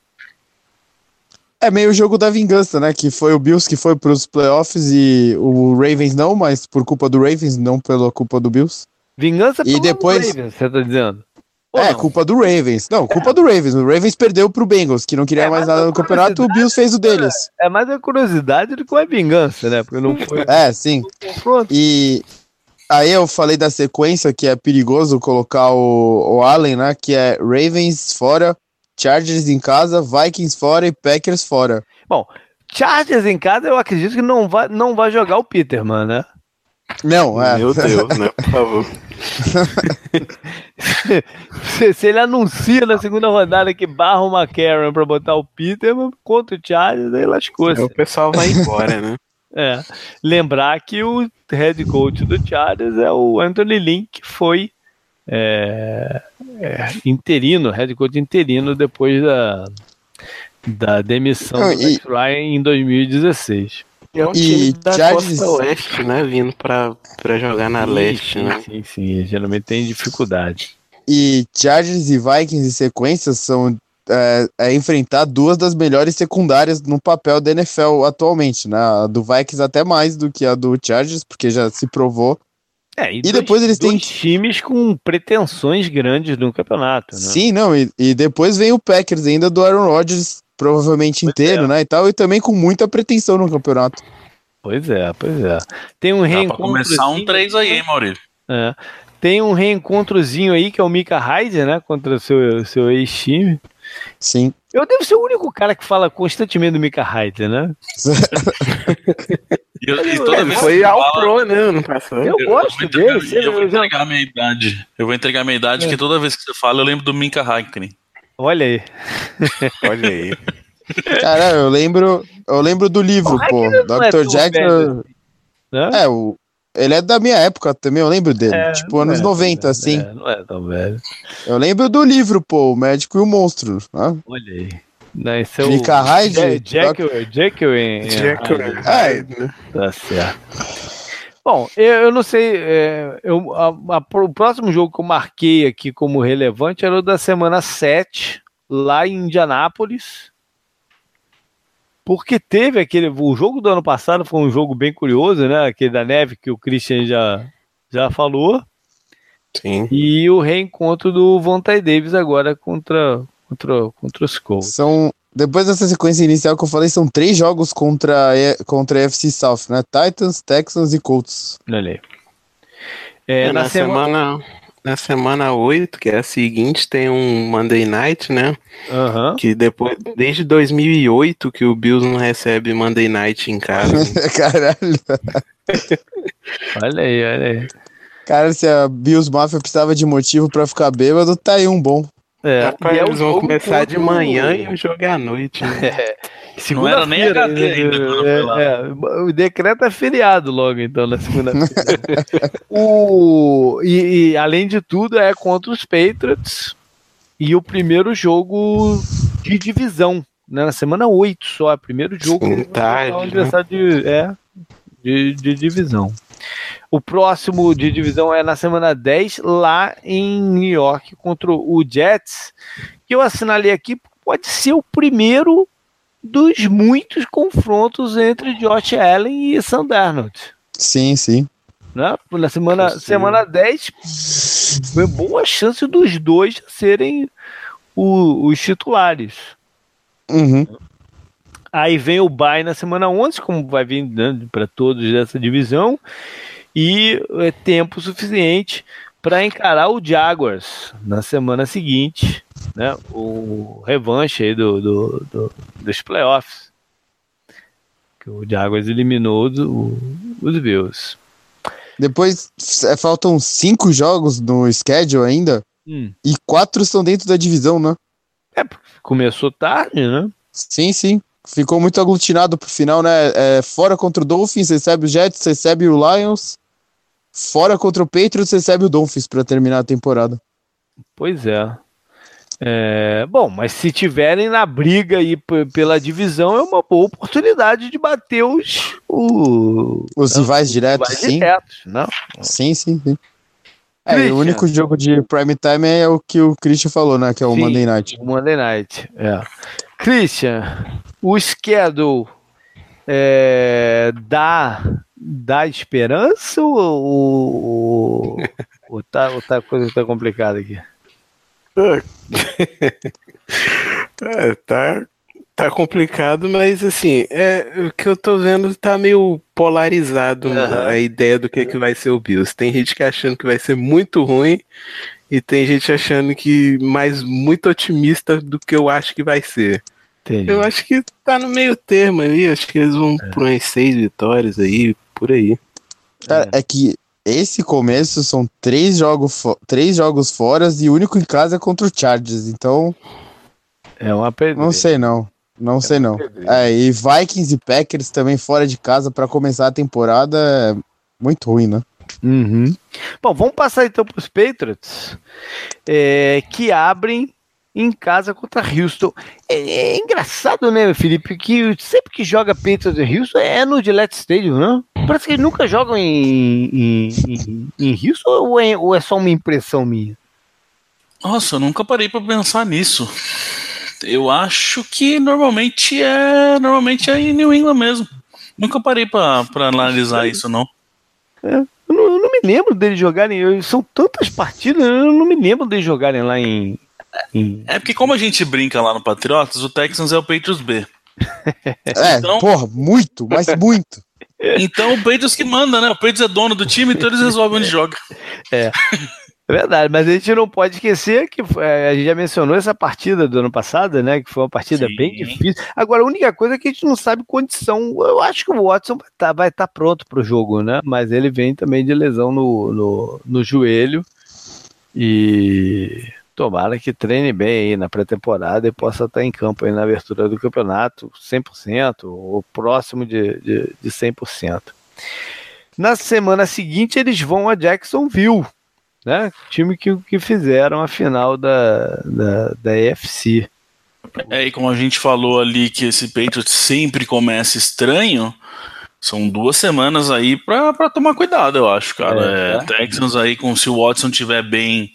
É meio o jogo da vingança, né? Que foi o Bills que foi para os playoffs e o Ravens não, mas por culpa do Ravens, não pela culpa do Bills. Vingança e depois Ravens, você tá dizendo? Ou é, não? culpa do Ravens. Não, culpa é. do Ravens. O Ravens perdeu pro Bengals, que não queria é, mais nada no campeonato, o Bills fez o deles. É, é mais a curiosidade do que a vingança, né? Porque não foi. É, sim. E aí eu falei da sequência que é perigoso colocar o, o Allen, né? Que é Ravens fora, Chargers em casa, Vikings fora e Packers fora. Bom, Chargers em casa eu acredito que não vai, não vai jogar o Peterman, né? Não, é. Meu Deus, né? Por favor. se, se, ele anuncia na segunda rodada que barra o McCarron pra botar o Peter contra o Chargers, aí lascou-se. O pessoal vai embora, né? [LAUGHS] É. Lembrar que o head coach do Chargers é o Anthony Lynn, que foi é, é, interino, head coach interino depois da, da demissão Não, do e... Ryan em 2016. É um time da Chargers... costa oeste, né? Vindo pra, pra jogar na sim, leste, sim, né? Sim, sim, geralmente tem dificuldade. E Chargers e Vikings em sequência são é, é, enfrentar duas das melhores secundárias no papel da NFL atualmente, né? A do Vikings até mais do que a do Chargers, porque já se provou. É, e, e dois, depois eles têm times com pretensões grandes no campeonato, né? Sim, não, e, e depois vem o Packers ainda do Aaron Rodgers provavelmente inteiro, é. né, e tal, e também com muita pretensão no campeonato. Pois é, pois é. Tem um reencontro. Pra começar um 3 aí, hein, Maurício? É. Tem um reencontrozinho aí que é o Mika Hyde, né? Contra o seu, seu ex-time. Sim. Eu devo ser o único cara que fala constantemente do Mika Hyde, né? [LAUGHS] e, e toda vez foi ao fala... pro, né? Não passou. Eu, eu gosto eu dele. Eu vou entregar a minha idade. Eu vou entregar a minha idade, é. porque toda vez que você fala, eu lembro do Minka Hakkinen. Olha aí. Olha aí. Cara, eu lembro, eu lembro do livro, pô. É Dr. Jack. Né? É, o, ele é da minha época também, eu lembro dele. É, tipo, anos é, 90, assim. É, não é tão velho. Eu lembro do livro, pô, O Médico e o Monstro. Né? Olha aí. Não, esse é o Fica Hyde. Jekyll, Jekyll. Jekyll. Tá certo. Bom, eu, eu não sei. É, eu, a, a, o próximo jogo que eu marquei aqui como relevante era o da semana 7, lá em Indianápolis. Porque teve aquele. O jogo do ano passado foi um jogo bem curioso, né? Aquele da neve que o Christian já, já falou. Sim. E o reencontro do Vontae Davis agora contra, contra, contra os Colts. São. Depois dessa sequência inicial que eu falei, são três jogos contra, contra a FC South, né? Titans, Texans e Colts. Olha aí. É, é, na, na semana... semana na semana 8, que é a seguinte, tem um Monday Night, né? Uhum. Que depois, desde 2008 que o Bills não recebe Monday Night em casa. [LAUGHS] Caralho. [LAUGHS] olha aí, olha aí. Cara, se a Bills Mafia precisava de motivo para ficar bêbado, tá aí um bom. É, Rapaz, e é eles vão começar de manhã e o jogo é à noite. Né? [LAUGHS] É. Não era nem HD ainda. É, é, o decreto é feriado logo, então, na segunda-feira. [LAUGHS] o, e, e, além de tudo, é contra os Patriots. E o primeiro jogo de divisão, né, na semana 8 só. Primeiro jogo Sim, né? de, é, de, de divisão. O próximo de divisão é na semana 10, lá em New York, contra o Jets, que eu assinalei aqui, pode ser o primeiro dos muitos confrontos entre Josh Allen e Sam Darnold. Sim, sim. Né? Na semana, semana 10, foi boa chance dos dois serem o, os titulares. Uhum. Aí vem o bye na semana 11, como vai vir né, para todos dessa divisão, e é tempo suficiente para encarar o Jaguars na semana seguinte, né? O revanche aí do, do, do dos playoffs. Que o Jaguars eliminou o, os Bills. Depois é, faltam cinco jogos no schedule ainda. Hum. E quatro estão dentro da divisão, né? É, começou tarde, né? Sim, sim. Ficou muito aglutinado pro final, né? É, fora contra o Dolphins, recebe o Jets, recebe o Lions. Fora contra o Patriots, recebe o Dolphins para terminar a temporada. Pois é. é. Bom, mas se tiverem na briga aí pela divisão, é uma boa oportunidade de bater os. O, os rivais diretos, rivais sim. Diretos, não? Sim, sim, sim. É, o único jogo de prime time é o que o Christian falou, né? Que é o sim, Monday Night. Monday Night, é. Christian, o schedule é, dá dá esperança ou, ou, ou, tá, ou tá, a coisa tá complicada aqui? [LAUGHS] é, tá, tá complicado, mas assim, é, o que eu tô vendo tá meio polarizado uhum. a ideia do que, que vai ser o Bills. Tem gente que achando que vai ser muito ruim e tem gente achando que mais muito otimista do que eu acho que vai ser. Entendi. Eu acho que tá no meio termo aí, acho que eles vão é. por umas seis vitórias aí, por aí. Cara, é. é que esse começo são três jogos, três jogos fora e o único em casa é contra o Chargers, então. É uma perda. Não sei não. Não é sei não. É, e Vikings e Packers também fora de casa para começar a temporada é muito ruim, né? Uhum. Bom, vamos passar então para os Patriots, é, que abrem em casa contra Houston. É, é, engraçado, né, Felipe, que sempre que joga Patriots e Houston é no Gillette Stadium, né? Parece que eles nunca jogam em, em, em, em Houston ou é, ou é só uma impressão minha? Nossa, eu nunca parei para pensar nisso. Eu acho que normalmente é normalmente é em New England mesmo. Nunca parei para analisar isso, não. É, eu, não eu não me lembro deles jogarem. São tantas partidas, eu não me lembro deles jogarem lá em, é porque como a gente brinca lá no Patriotas, o Texans é o Patriots B. [LAUGHS] É, então, porra, muito, mas muito. Então o Patriots que manda, né? O Patriots é dono do time, então eles resolvem onde joga. É. [LAUGHS] É verdade, mas a gente não pode esquecer que é, a gente já mencionou essa partida do ano passado, né? Que foi uma partida Sim. bem difícil. Agora, a única coisa é que a gente não sabe condição. Eu acho que o Watson vai estar tá, tá pronto para o jogo, né? Mas ele vem também de lesão no, no, no joelho. E tomara que treine bem aí na pré-temporada e possa estar em campo aí na abertura do campeonato 100% ou próximo de, de, de 100%. Na semana seguinte eles vão a Jacksonville, né? Time que, que fizeram a final da, da, da EFC. É, e como a gente falou ali que esse Patriots sempre começa estranho, são duas semanas aí pra, pra tomar cuidado, eu acho, cara. É, é, Texans aí, com se o Watson tiver bem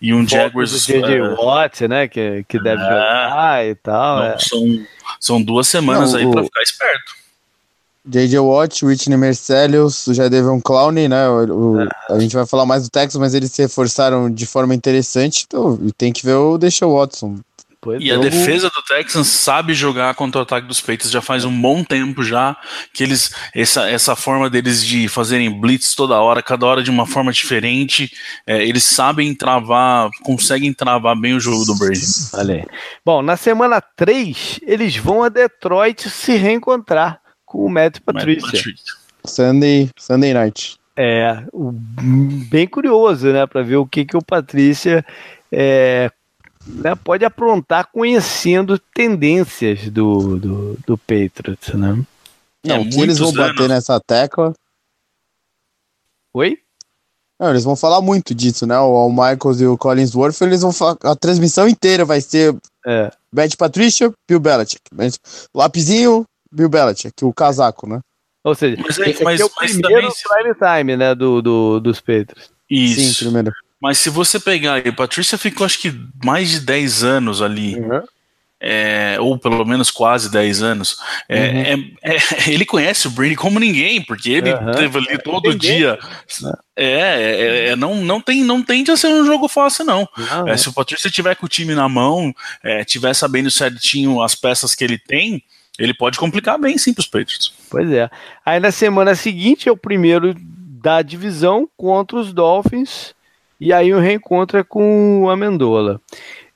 e um Jaguars. O JJ é, Watt, né? Que, que deve é, jogar e tal. Não, é. são, são duas semanas não, aí o, pra ficar esperto. J.J. Watt, Whitney Mercelius, o Jadavion Clowney, né? O, o, a gente vai falar mais do Texas, mas eles se reforçaram de forma interessante. Então, tem que ver o Deshaun Watson. Pois e a defesa do Texans sabe jogar contra o ataque dos Patriots já faz um bom tempo já que eles essa, essa forma deles de fazerem blitz toda hora, cada hora de uma forma diferente, é, eles sabem travar, conseguem travar bem o jogo do Brady. Olha Bom, na semana 3, eles vão a Detroit se reencontrar com o Matt Patricia. Sunday, Sunday night. É, bem curioso, né, para ver o que que o Patrícia é, né, pode aprontar conhecendo tendências do, do, do Patriots, né? Não, é, que eles vão bater anos. nessa tecla. Oi? Não, eles vão falar muito disso, né? O, o Michaels e o Collinsworth, eles vão falar, a transmissão inteira vai ser é. Matt Patricia, Bill Belichick. Lapizinho, Bill Belichick, o casaco, né? Ou seja, mas, é, mas, é o primeiro prime time, né, do, do, dos Patriots. Isso. Sim, primeiro. Mas se você pegar aí, Patrícia ficou acho que mais de 10 anos ali. Uhum. É, ou pelo menos quase 10 anos. É, uhum. é, é, [LAUGHS] ele conhece o Brady como ninguém, porque ele uhum. teve ali todo dia. É, é, é, não, não, tem, não tende a ser um jogo fácil, não. não se o Patrícia tiver com o time na mão, tiver sabendo certinho as peças que ele tem, ele pode complicar bem sim para os Patriots. Pois é. Aí na semana seguinte é o primeiro da divisão contra os Dolphins. E aí o reencontro é com o Amendola.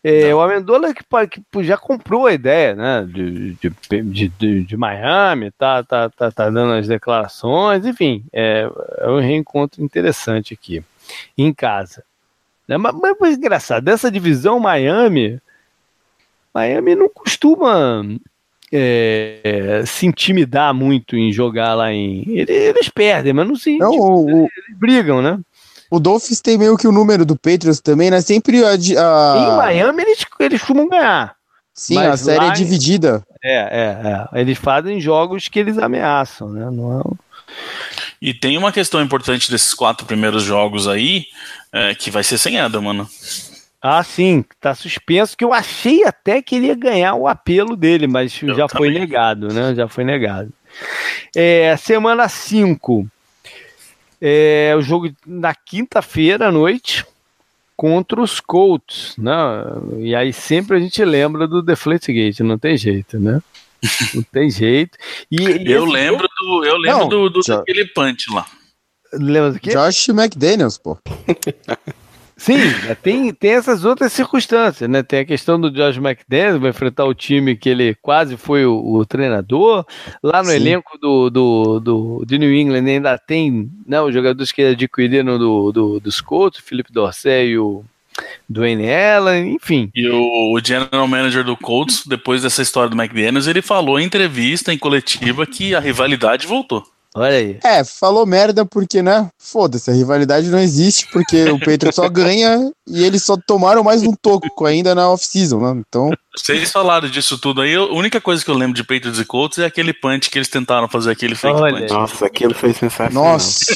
É, o Amendola que, que, já comprou a ideia né, de, de, de, de, Miami, tá, tá, tá, tá dando as declarações, enfim, é, é um reencontro interessante aqui, em casa. É, mas, mas engraçado, dessa divisão Miami, Miami não costuma é, se intimidar muito em jogar lá em. Eles, perdem, mas não se. Não, o, eles brigam, né? O Dolphins tem meio que o número do Patriots também, né? Sempre a. a... Em Miami eles, eles costumam ganhar. Sim, a série é dividida. É, é, é. Eles fazem jogos que eles ameaçam, né? Não é... E tem uma questão importante desses quatro primeiros jogos aí, é, que vai ser sem Eda, mano. Ah, sim, tá suspenso, que eu achei até que ele ia ganhar o apelo dele, mas eu já também. foi negado, né? Já foi negado. É, semana 5. É, o jogo na quinta-feira à noite contra os Colts, né? E aí sempre a gente lembra do Deflategate, não tem jeito, né? [LAUGHS] Não tem jeito. E, e eu lembro jogo... do, eu lembro não, do, do já... daquele punch lá. Lembra do quê? Josh McDaniels, pô. [LAUGHS] Sim, tem, tem essas outras circunstâncias, né? Tem a questão do Josh McDaniels, vai enfrentar o time que ele quase foi o, o treinador. Lá no Sim. elenco do, do, do, de New England ainda tem né, os jogadores que adquiriram do, do, dos Colts, o Felipe Dorsey e o Dwayne Allen, enfim. E o, o, general manager do Colts, depois dessa história do McDaniels, ele falou em entrevista, em coletiva, que a rivalidade voltou. Olha aí. É, falou merda porque, né? Foda-se, a rivalidade não existe porque o Patriots só [LAUGHS] ganha e eles só tomaram mais um toco ainda na off-season, né? Então. Vocês falaram disso tudo aí. A única coisa que eu lembro de Patriots e Colts é aquele punch que eles tentaram fazer aquele fake Olha. punch. Nossa, aquilo foi sensacional. Nossa,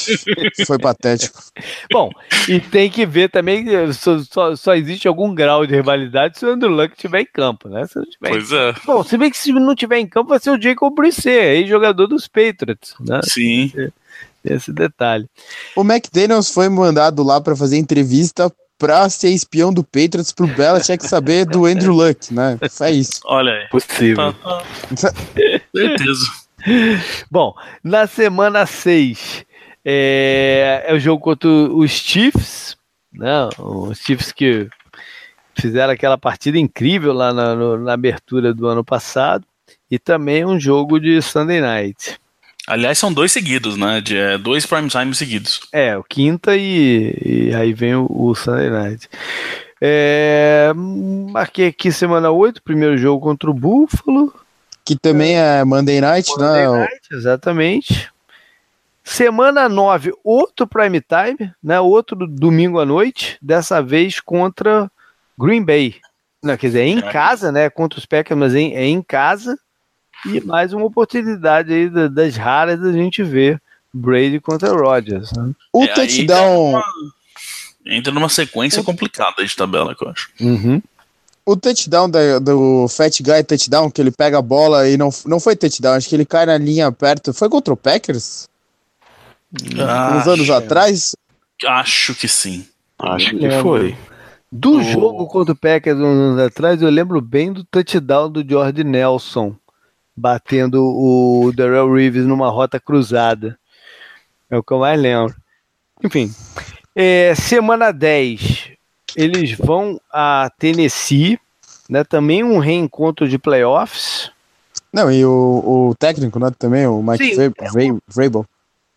foi patético. [LAUGHS] Bom, e tem que ver também só, só, só, existe algum grau de rivalidade se o Andrew Luck estiver em campo, né? Se tiver pois em... é. Bom, se bem que se não tiver em campo vai ser o Jacob Brisset, aí jogador dos Patriots, né? Sim. Esse detalhe. O McDaniels foi mandado lá para fazer entrevista pra ser espião do Patriots pro Belichick saber do Andrew Luck, né? É isso. Olha aí. Possível. Tá, [LAUGHS] tá. Certeza. Bom, na semana 6 é, é, o jogo contra os Chiefs, né? Os Chiefs que fizeram aquela partida incrível lá na, no, na abertura do ano passado e também um jogo de Sunday Night. Aliás, são dois seguidos, né? De, é, dois prime time seguidos. É, o quinta e, e aí vem o, o Sunday Night. É, marquei aqui semana 8, primeiro jogo contra o Buffalo. Que também é Monday Night, Monday né? Night, exatamente. Semana 9, outro prime time, né? Outro domingo à noite, dessa vez contra Green Bay. Não, quer dizer, é em casa, né? Contra os Packers, mas é em, é em casa. E mais uma oportunidade aí das raras da gente ver Brady contra Rodgers. Né? O é, touchdown. Entra numa sequência o... complicada de tabela, que eu acho. Uhum. O touchdown da, do Fat Guy touchdown, que ele pega a bola e não, não foi touchdown, acho que ele cai na linha perto. Foi contra o Packers? Acho, Uns anos atrás? Acho que sim. Acho que foi. Do oh. jogo contra o Packers uns anos atrás, eu lembro bem do touchdown do George Nelson batendo o Darrell Reeves numa rota cruzada. É o que eu mais lembro. Enfim, é, semana 10, eles vão a Tennessee, né? Também um reencontro de playoffs. Não, e o, o técnico, né? Também, o Mike Vrabel.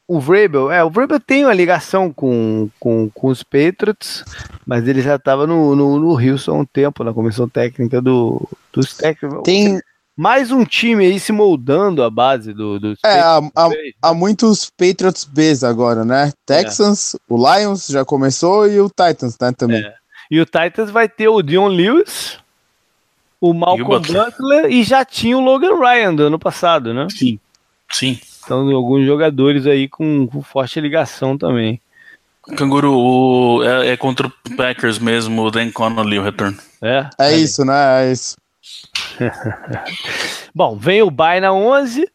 O Vrabel, é, o Vrabel tem uma ligação com, com, com os Patriots, mas ele já estava no, no, no Houston há um tempo, na comissão técnica do, dos técnicos. Tem, mais um time aí se moldando a base do. do é, há, há, há, muitos Patriots Bs agora, né? Texans, é. o Lions já começou e o Titans, né? Também. É. E o Titans vai ter o Dion Lewis, o Malcolm e o Butler e já tinha o Logan Ryan do ano passado, né? Sim. Sim. Então, alguns jogadores aí com, com forte ligação também. Canguru, o, é, é, contra o Packers mesmo, o Dan Connolly, o retorno. É? É, é isso, né? É isso. [LAUGHS] Bom, vem o Bay na 11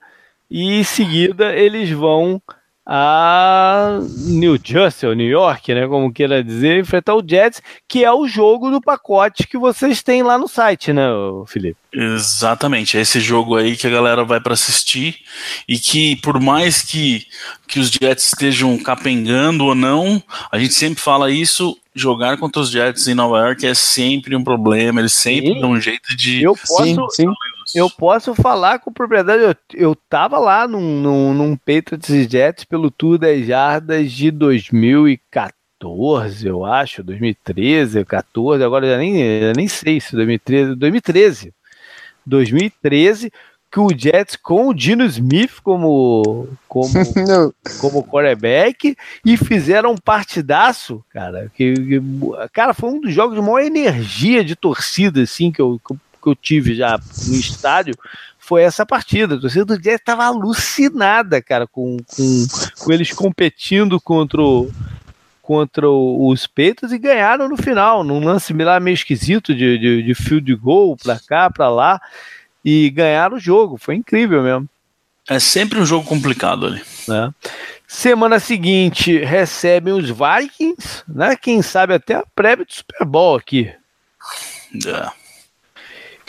e em seguida eles vão a New Jersey, ou New York, né, como queira dizer, enfrentar o Jets, que é o jogo do pacote que vocês têm lá no site, né, Felipe? Exatamente, é esse jogo aí que a galera vai para assistir e que por mais que, que os Jets estejam capengando ou não, a gente sempre fala isso, jogar contra os Jets em Nova York é sempre um problema, eles sempre sim. dão um jeito de... Eu posso... Sim, sim eu posso falar com propriedade. Eu, eu tava lá num, num, num Patriots Jets pelo Tour das Jardas de 2014, eu acho, 2013, 14, agora já nem, já nem sei se 2013, 2013. 2013, que o Jets com o Dino Smith como como [LAUGHS] como quarterback e fizeram um partidaço, cara. Que, que, cara, foi um dos jogos de maior energia de torcida assim que eu, que eu que eu tive já no estádio foi essa partida. A torcida do Jazz estava alucinada, cara, com, com, com eles competindo contra o, contra os Peitos e ganharam no final, num lance lá meio esquisito de, de, de field goal para cá, para lá, e ganharam o jogo. Foi incrível mesmo. É sempre um jogo complicado ali. É. Semana seguinte recebem os Vikings, né? Quem sabe até a prévia do Super Bowl aqui. É.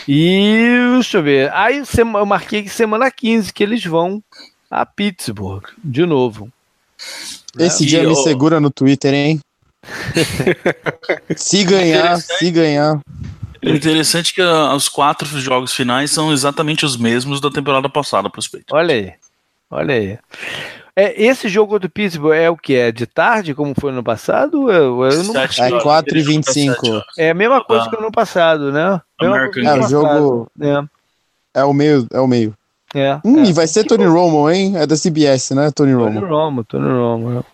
E deixa eu ver. Aí eu marquei que semana 15 que eles vão a Pittsburgh de novo. Esse e dia eu... me segura no Twitter, hein? [LAUGHS] se ganhar, se ganhar. É interessante que uh, os quatro jogos finais são exatamente os mesmos da temporada passada Patriots. Olha aí, olha aí. É, esse jogo do Pittsburgh é o que? É de tarde, como foi no passado? Eu, eu não... É 4 e 25. É a mesma coisa ah. que no ano passado, né? É, o jogo. É. é o meio. É o meio. É, hum, é. E vai ser Tony Romo, hein? É da CBS, né? Tony Romo. Tony Romo, Tony Romo.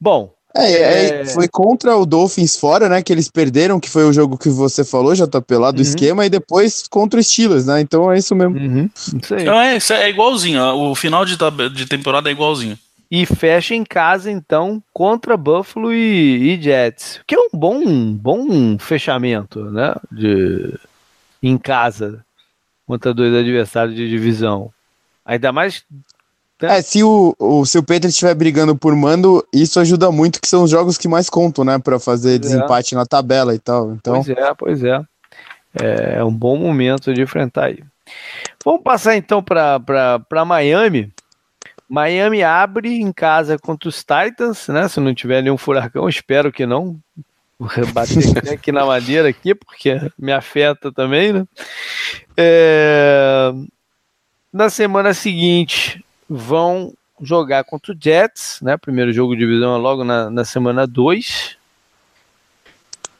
Bom, é, é, é, foi contra o Dolphins fora, né? Que eles perderam, que foi o jogo que você falou, JP, lá do uhum. esquema, e depois contra o Steelers, né? Então é isso mesmo. Uhum. Isso aí. é, é igualzinho, o final de, de temporada é igualzinho. E fecha em casa, então, contra Buffalo e, e Jets. Que é um bom, bom fechamento, né? De, em casa, contra dois adversários de divisão. Ainda mais é, se o, o seu Pedro estiver brigando por mando, isso ajuda muito, que são os jogos que mais contam, né? Pra fazer pois é. desempate é. na tabela e tal. Então... Pois é, pois é. É um bom momento de enfrentar aí. Vamos passar então para Miami. Miami abre em casa contra os Titans, né? Se não tiver nenhum furacão, espero que não. Vou bater aqui na madeira aqui, porque me afeta também, né? É... Na semana seguinte, vão jogar contra o Jets, né? Primeiro jogo de divisão é logo na, na semana 2.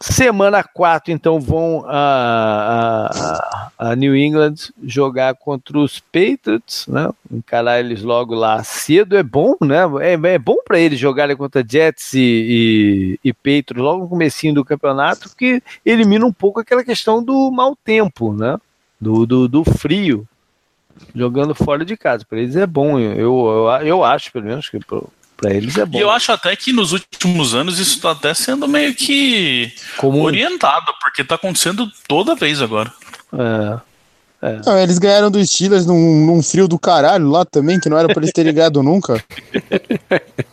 Semana 4, então, vão a, a, a, New England jogar contra os Patriots, né? Encarar eles logo lá cedo é bom, né? É, é bom para eles jogarem contra Jets e, e, e Patriots logo no comecinho do campeonato, porque elimina um pouco aquela questão do mau tempo, né? Do, do, do frio, jogando fora de casa. Para eles é bom, eu, eu, eu acho, pelo menos, que para eles é bom. E eu acho até que nos últimos anos isso está até sendo meio que Comum. orientado, porque está acontecendo toda vez agora. É. É. Não, eles ganharam dos Steelers num, num, frio do caralho lá também, que não era para eles terem ligado nunca. [LAUGHS]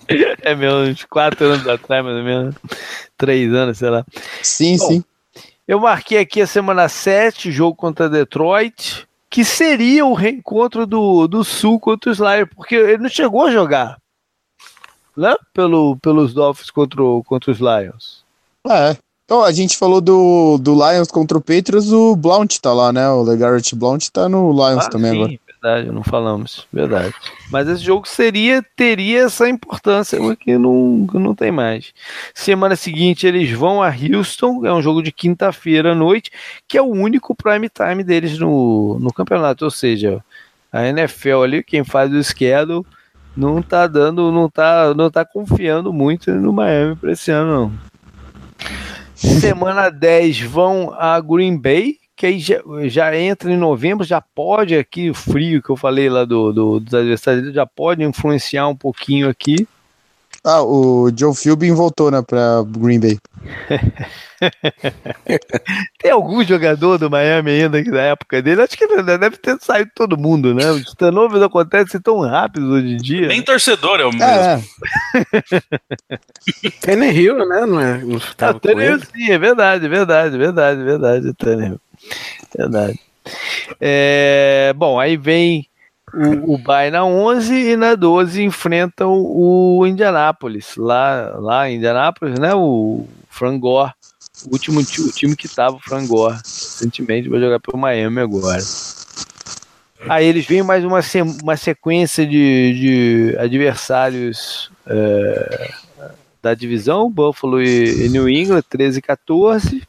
É mesmo, uns quatro anos atrás, mais ou menos. Três anos, sei lá. Sim, Bom, sim. Eu marquei aqui a semana 7, jogo contra Detroit, que seria o reencontro do, do Sul contra o Slayer, porque ele não chegou a jogar né? Pelo, pelos Dolphins contra, contra os Lions. É. Então, a gente falou do, do Lions contra o Patriots, o Blount tá lá, né? O LeGarrette Blount tá no Lions ah, também sim, agora. Verdade, não falamos, verdade. Mas esse jogo seria, teria essa importância, que não, não tem mais. Semana seguinte eles vão a Houston, é um jogo de quinta-feira à noite, que é o único prime time deles no, no campeonato, ou seja, a NFL ali, quem faz o schedule não tá dando, não tá, não tá confiando muito no Miami para esse ano, não. Semana 10 vão a Green Bay, que aí já, já, entra em novembro, já pode aqui, o frio que eu falei lá do, do, dos adversários, já pode influenciar um pouquinho aqui. Ah, o Joe Philbin voltou, né, pra Green Bay. [LAUGHS] Tem algum jogador do Miami ainda que na época dele? Acho que deve ter saído todo mundo, né? Os turnovers acontecem tão rápido hoje em dia. Nem torcedor é o mesmo. É. [LAUGHS] Tannehill, né? Não é? Não ah, Tannehill, sim, é verdade, verdade, verdade, verdade, Tannehill. Verdade. É, bom, aí vem o, o Bay na 11 e na 12 enfrentam o Indianápolis. Lá, lá em Indianápolis, né? O Frangor o último o time que tava o Frangor recentemente vai jogar pelo Miami agora. Aí eles vêm mais uma, uma sequência de, de adversários é, da divisão, Buffalo e, e New England, 13 e 14.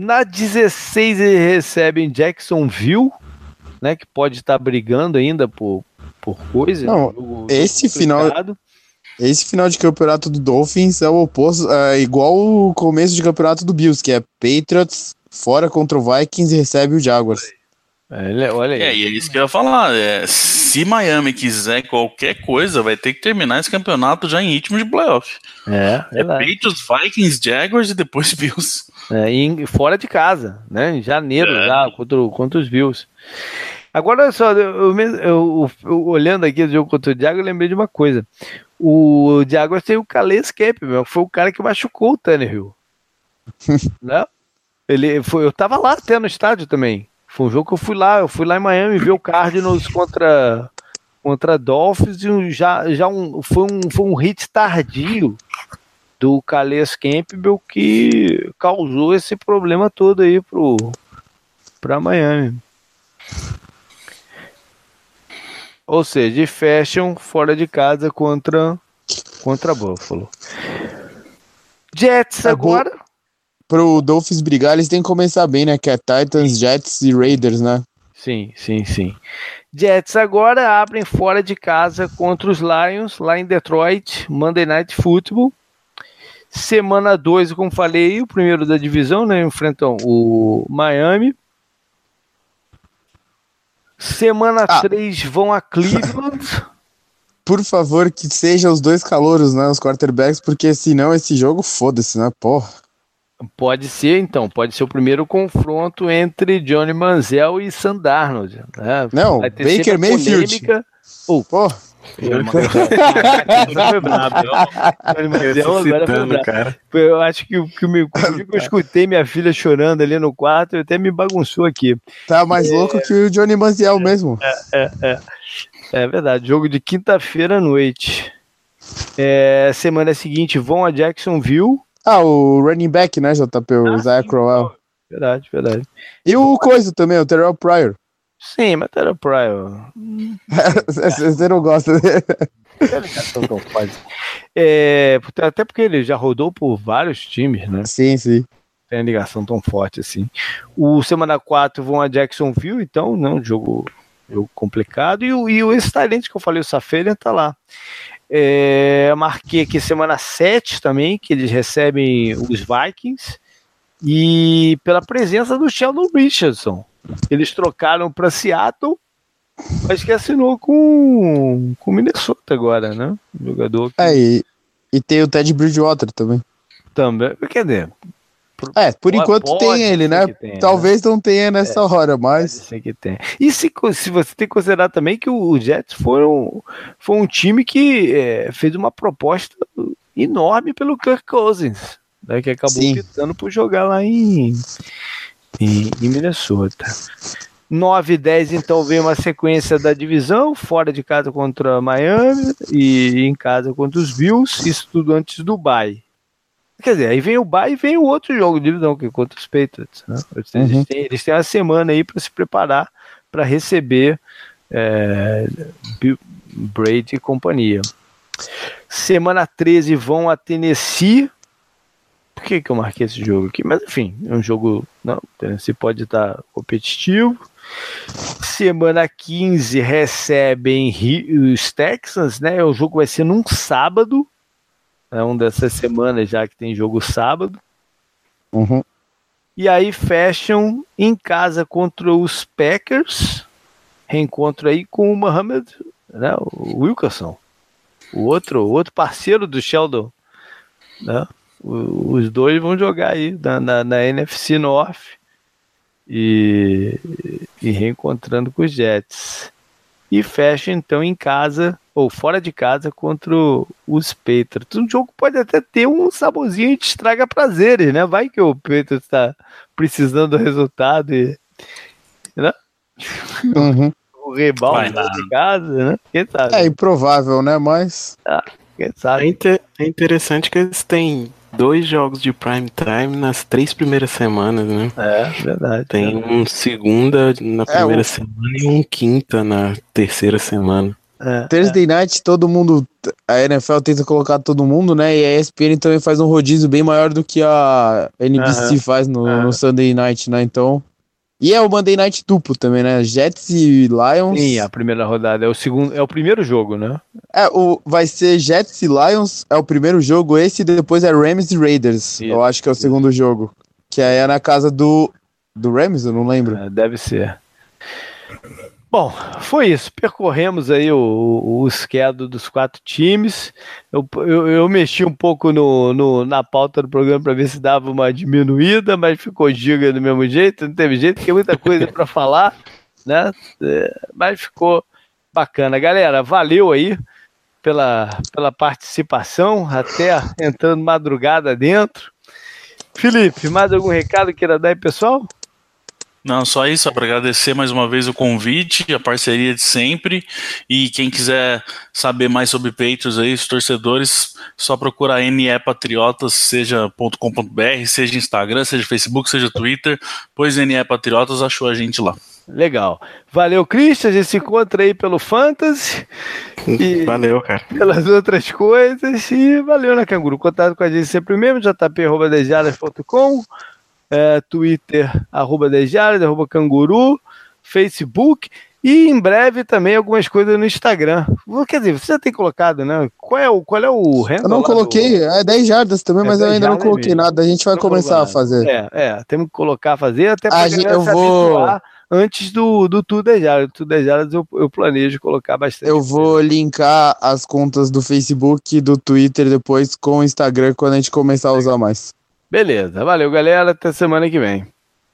Na 16 eles recebem Jacksonville, né, que pode estar brigando ainda por, por coisa. Não, esse final esse final de campeonato do Dolphins é o oposto, é igual o começo de campeonato do Bills, que é Patriots fora contra o Vikings e recebe o Jaguars. É, olha aí. É, e é isso que eu ia falar. É, se Miami quiser qualquer coisa, vai ter que terminar esse campeonato já em ritmo de playoff. É, é Patriots, Vikings, Jaguars e depois [LAUGHS] Bills. É, e fora de casa, né? Em janeiro é. já, contra, contra os Bills. Agora, olha só, eu, eu, eu, olhando aqui o jogo contra o Diago, eu lembrei de uma coisa. O Diago tem o Calais Campbell, foi o cara que machucou o Tannehill. [LAUGHS] né? Ele foi, eu tava lá até no estádio também. Foi um jogo que eu fui lá, eu fui lá em Miami ver o Cardinals [LAUGHS] contra contra Dolphins e já, já um, foi, um, foi um hit tardio do Calais Campbell que causou esse problema todo aí pro para Miami. Ou seja, de fashion fora de casa contra contra Buffalo. Jets é agora. Pro Dolphins brigar, eles têm que começar bem, né? Que é Titans, Jets e Raiders, né? Sim, sim, sim. Jets agora abrem fora de casa contra os Lions, lá em Detroit, Monday Night Football. Semana 2, como falei, o primeiro da divisão, né? Enfrentam o Miami. Semana ah. 3 vão a Cleveland. [LAUGHS] Por favor, que sejam os dois calouros, né? Os quarterbacks, porque senão esse jogo foda-se, né? Porra. Pode ser, então, pode ser o primeiro confronto entre Johnny Manziel e Sandarnold. Né? Não, Baker Mayfield. Oh, Porra. [LAUGHS] foi brabo. Eu acho que, que, me, que eu escutei minha filha chorando ali no quarto, até me bagunçou aqui. Tá mais é, louco que o Johnny Manziel é, mesmo. É, é, é. é verdade. Jogo de quinta-feira à noite. É, semana seguinte vão a Jacksonville. Ah, o running back, né, JP? O ah, Crowell. Verdade, verdade. E o coisa também, o Terrell Pryor. Sim, mas Terrell Pryor. [LAUGHS] Você não gosta dele. É, até porque ele já rodou por vários times, né? Sim, sim. Tem a ligação tão forte assim. O semana 4 vão a Jacksonville, então, não, né, jogo, jogo complicado. E o, e o esse talento que eu falei, o Safelian, tá lá. É, marquei aqui semana 7 também, que eles recebem os Vikings. E pela presença do Sheldon Richardson. Eles trocaram para Seattle, mas que assinou com o Minnesota agora, né? jogador. Que... É, e, e tem o Ted Bridgewater também. Também. Quer dizer, é, por enquanto tem ele, né? Tenha, Talvez né? não tenha nessa é, hora, mas. que tem. E se, se você tem que considerar também que o Jets foi um, foi um time que é, fez uma proposta enorme pelo Kirk Cousins, né, que acabou Sim. optando por jogar lá em, em, em Minnesota. 9 e 10, então, vem uma sequência da divisão, fora de casa contra Miami e em casa contra os Bills, isso tudo antes do bye. Quer dizer, aí vem o Bay e vem o outro jogo de divisão, que é contra os Patriots. Né? Eles, uhum. têm, eles têm uma semana aí para se preparar para receber é, Brady e companhia. Semana 13 vão a Tennessee. Por que, que eu marquei esse jogo aqui? Mas enfim, é um jogo. Não, Tennessee pode estar competitivo. Semana 15 recebem os Texans, né? O jogo vai ser num sábado. É um dessas semanas já que tem jogo sábado. Uhum. E aí fecham em casa contra os Packers. Reencontro aí com o Mohamed né, o Wilkerson. O outro, o outro parceiro do Sheldon. Né? os dois vão jogar aí na, na, na NFC North. E, e reencontrando com os Jets. E fecha então em casa ou fora de casa contra os Patriots. Um jogo pode até ter um saborzinho de estraga prazeres, né? Vai que o Patriots está precisando do resultado e. Né? Uhum. o rebalde de casa, né? Quem sabe? É improvável, né? Mas. Ah, quem sabe? É, inter é interessante que eles têm dois jogos de prime time nas três primeiras semanas, né? É, verdade. Tem um segunda na é, primeira semana e um quinta na terceira semana. É, Thursday é. Night, todo mundo. A NFL tenta colocar todo mundo, né? E a ESPN também faz um rodízio bem maior do que a NBC faz no, no, Sunday Night, né? Então. E é o Monday Night duplo também, né? Jets e Lions. Sim, a primeira rodada. É o segundo, é o primeiro jogo, né? É, o, vai ser Jets e Lions, é o primeiro jogo esse, e depois é Rams e Raiders. Eu acho que é o segundo jogo. Que aí é na casa do. Do Rams, eu não lembro. É, deve ser. Bom, foi isso. Percorremos aí o, o, o schedule dos quatro times. Eu, eu, eu mexi um pouco no, no, na pauta do programa para ver se dava uma diminuída, mas ficou giga do mesmo jeito. Não teve jeito, porque é muita coisa para falar, né? É, mas ficou bacana. Galera, valeu aí pela, pela participação, até entrando madrugada dentro. Felipe, mais algum recado queira dar aí, pessoal? Não, só isso, para agradecer mais uma vez o convite, a parceria de sempre. E quem quiser saber mais sobre Patriots aí, os torcedores, só procura NE Patriotas, seja .com.br, seja Instagram, seja Facebook, seja Twitter, pois NE Patriotas achou a gente lá. Legal. Valeu, Christian. A gente se encontra aí pelo Fantasy. E [LAUGHS] valeu, cara. Pelas outras coisas. E valeu, né, Canguru? Contato com a gente sempre mesmo, jp.dejadas.com é, Twitter, arroba Dejares, arroba Canguru, Facebook e em breve também algumas coisas no Instagram. Quer dizer, você já tem colocado, né? Qual é o, qual é o handle? Eu não coloquei, do... é 10 jardas também, é mas eu ainda não coloquei mesmo. nada. A gente vai não começar a fazer. É, é, temos que colocar a fazer até para eu vou antes do, do Tudo 10 Jardas. Tudo 10 Jardas eu, eu planejo colocar bastante. Eu vou linkar as contas do Facebook e do Twitter depois com o Instagram quando a gente começar a usar mais. Beleza, valeu galera, até semana que vem.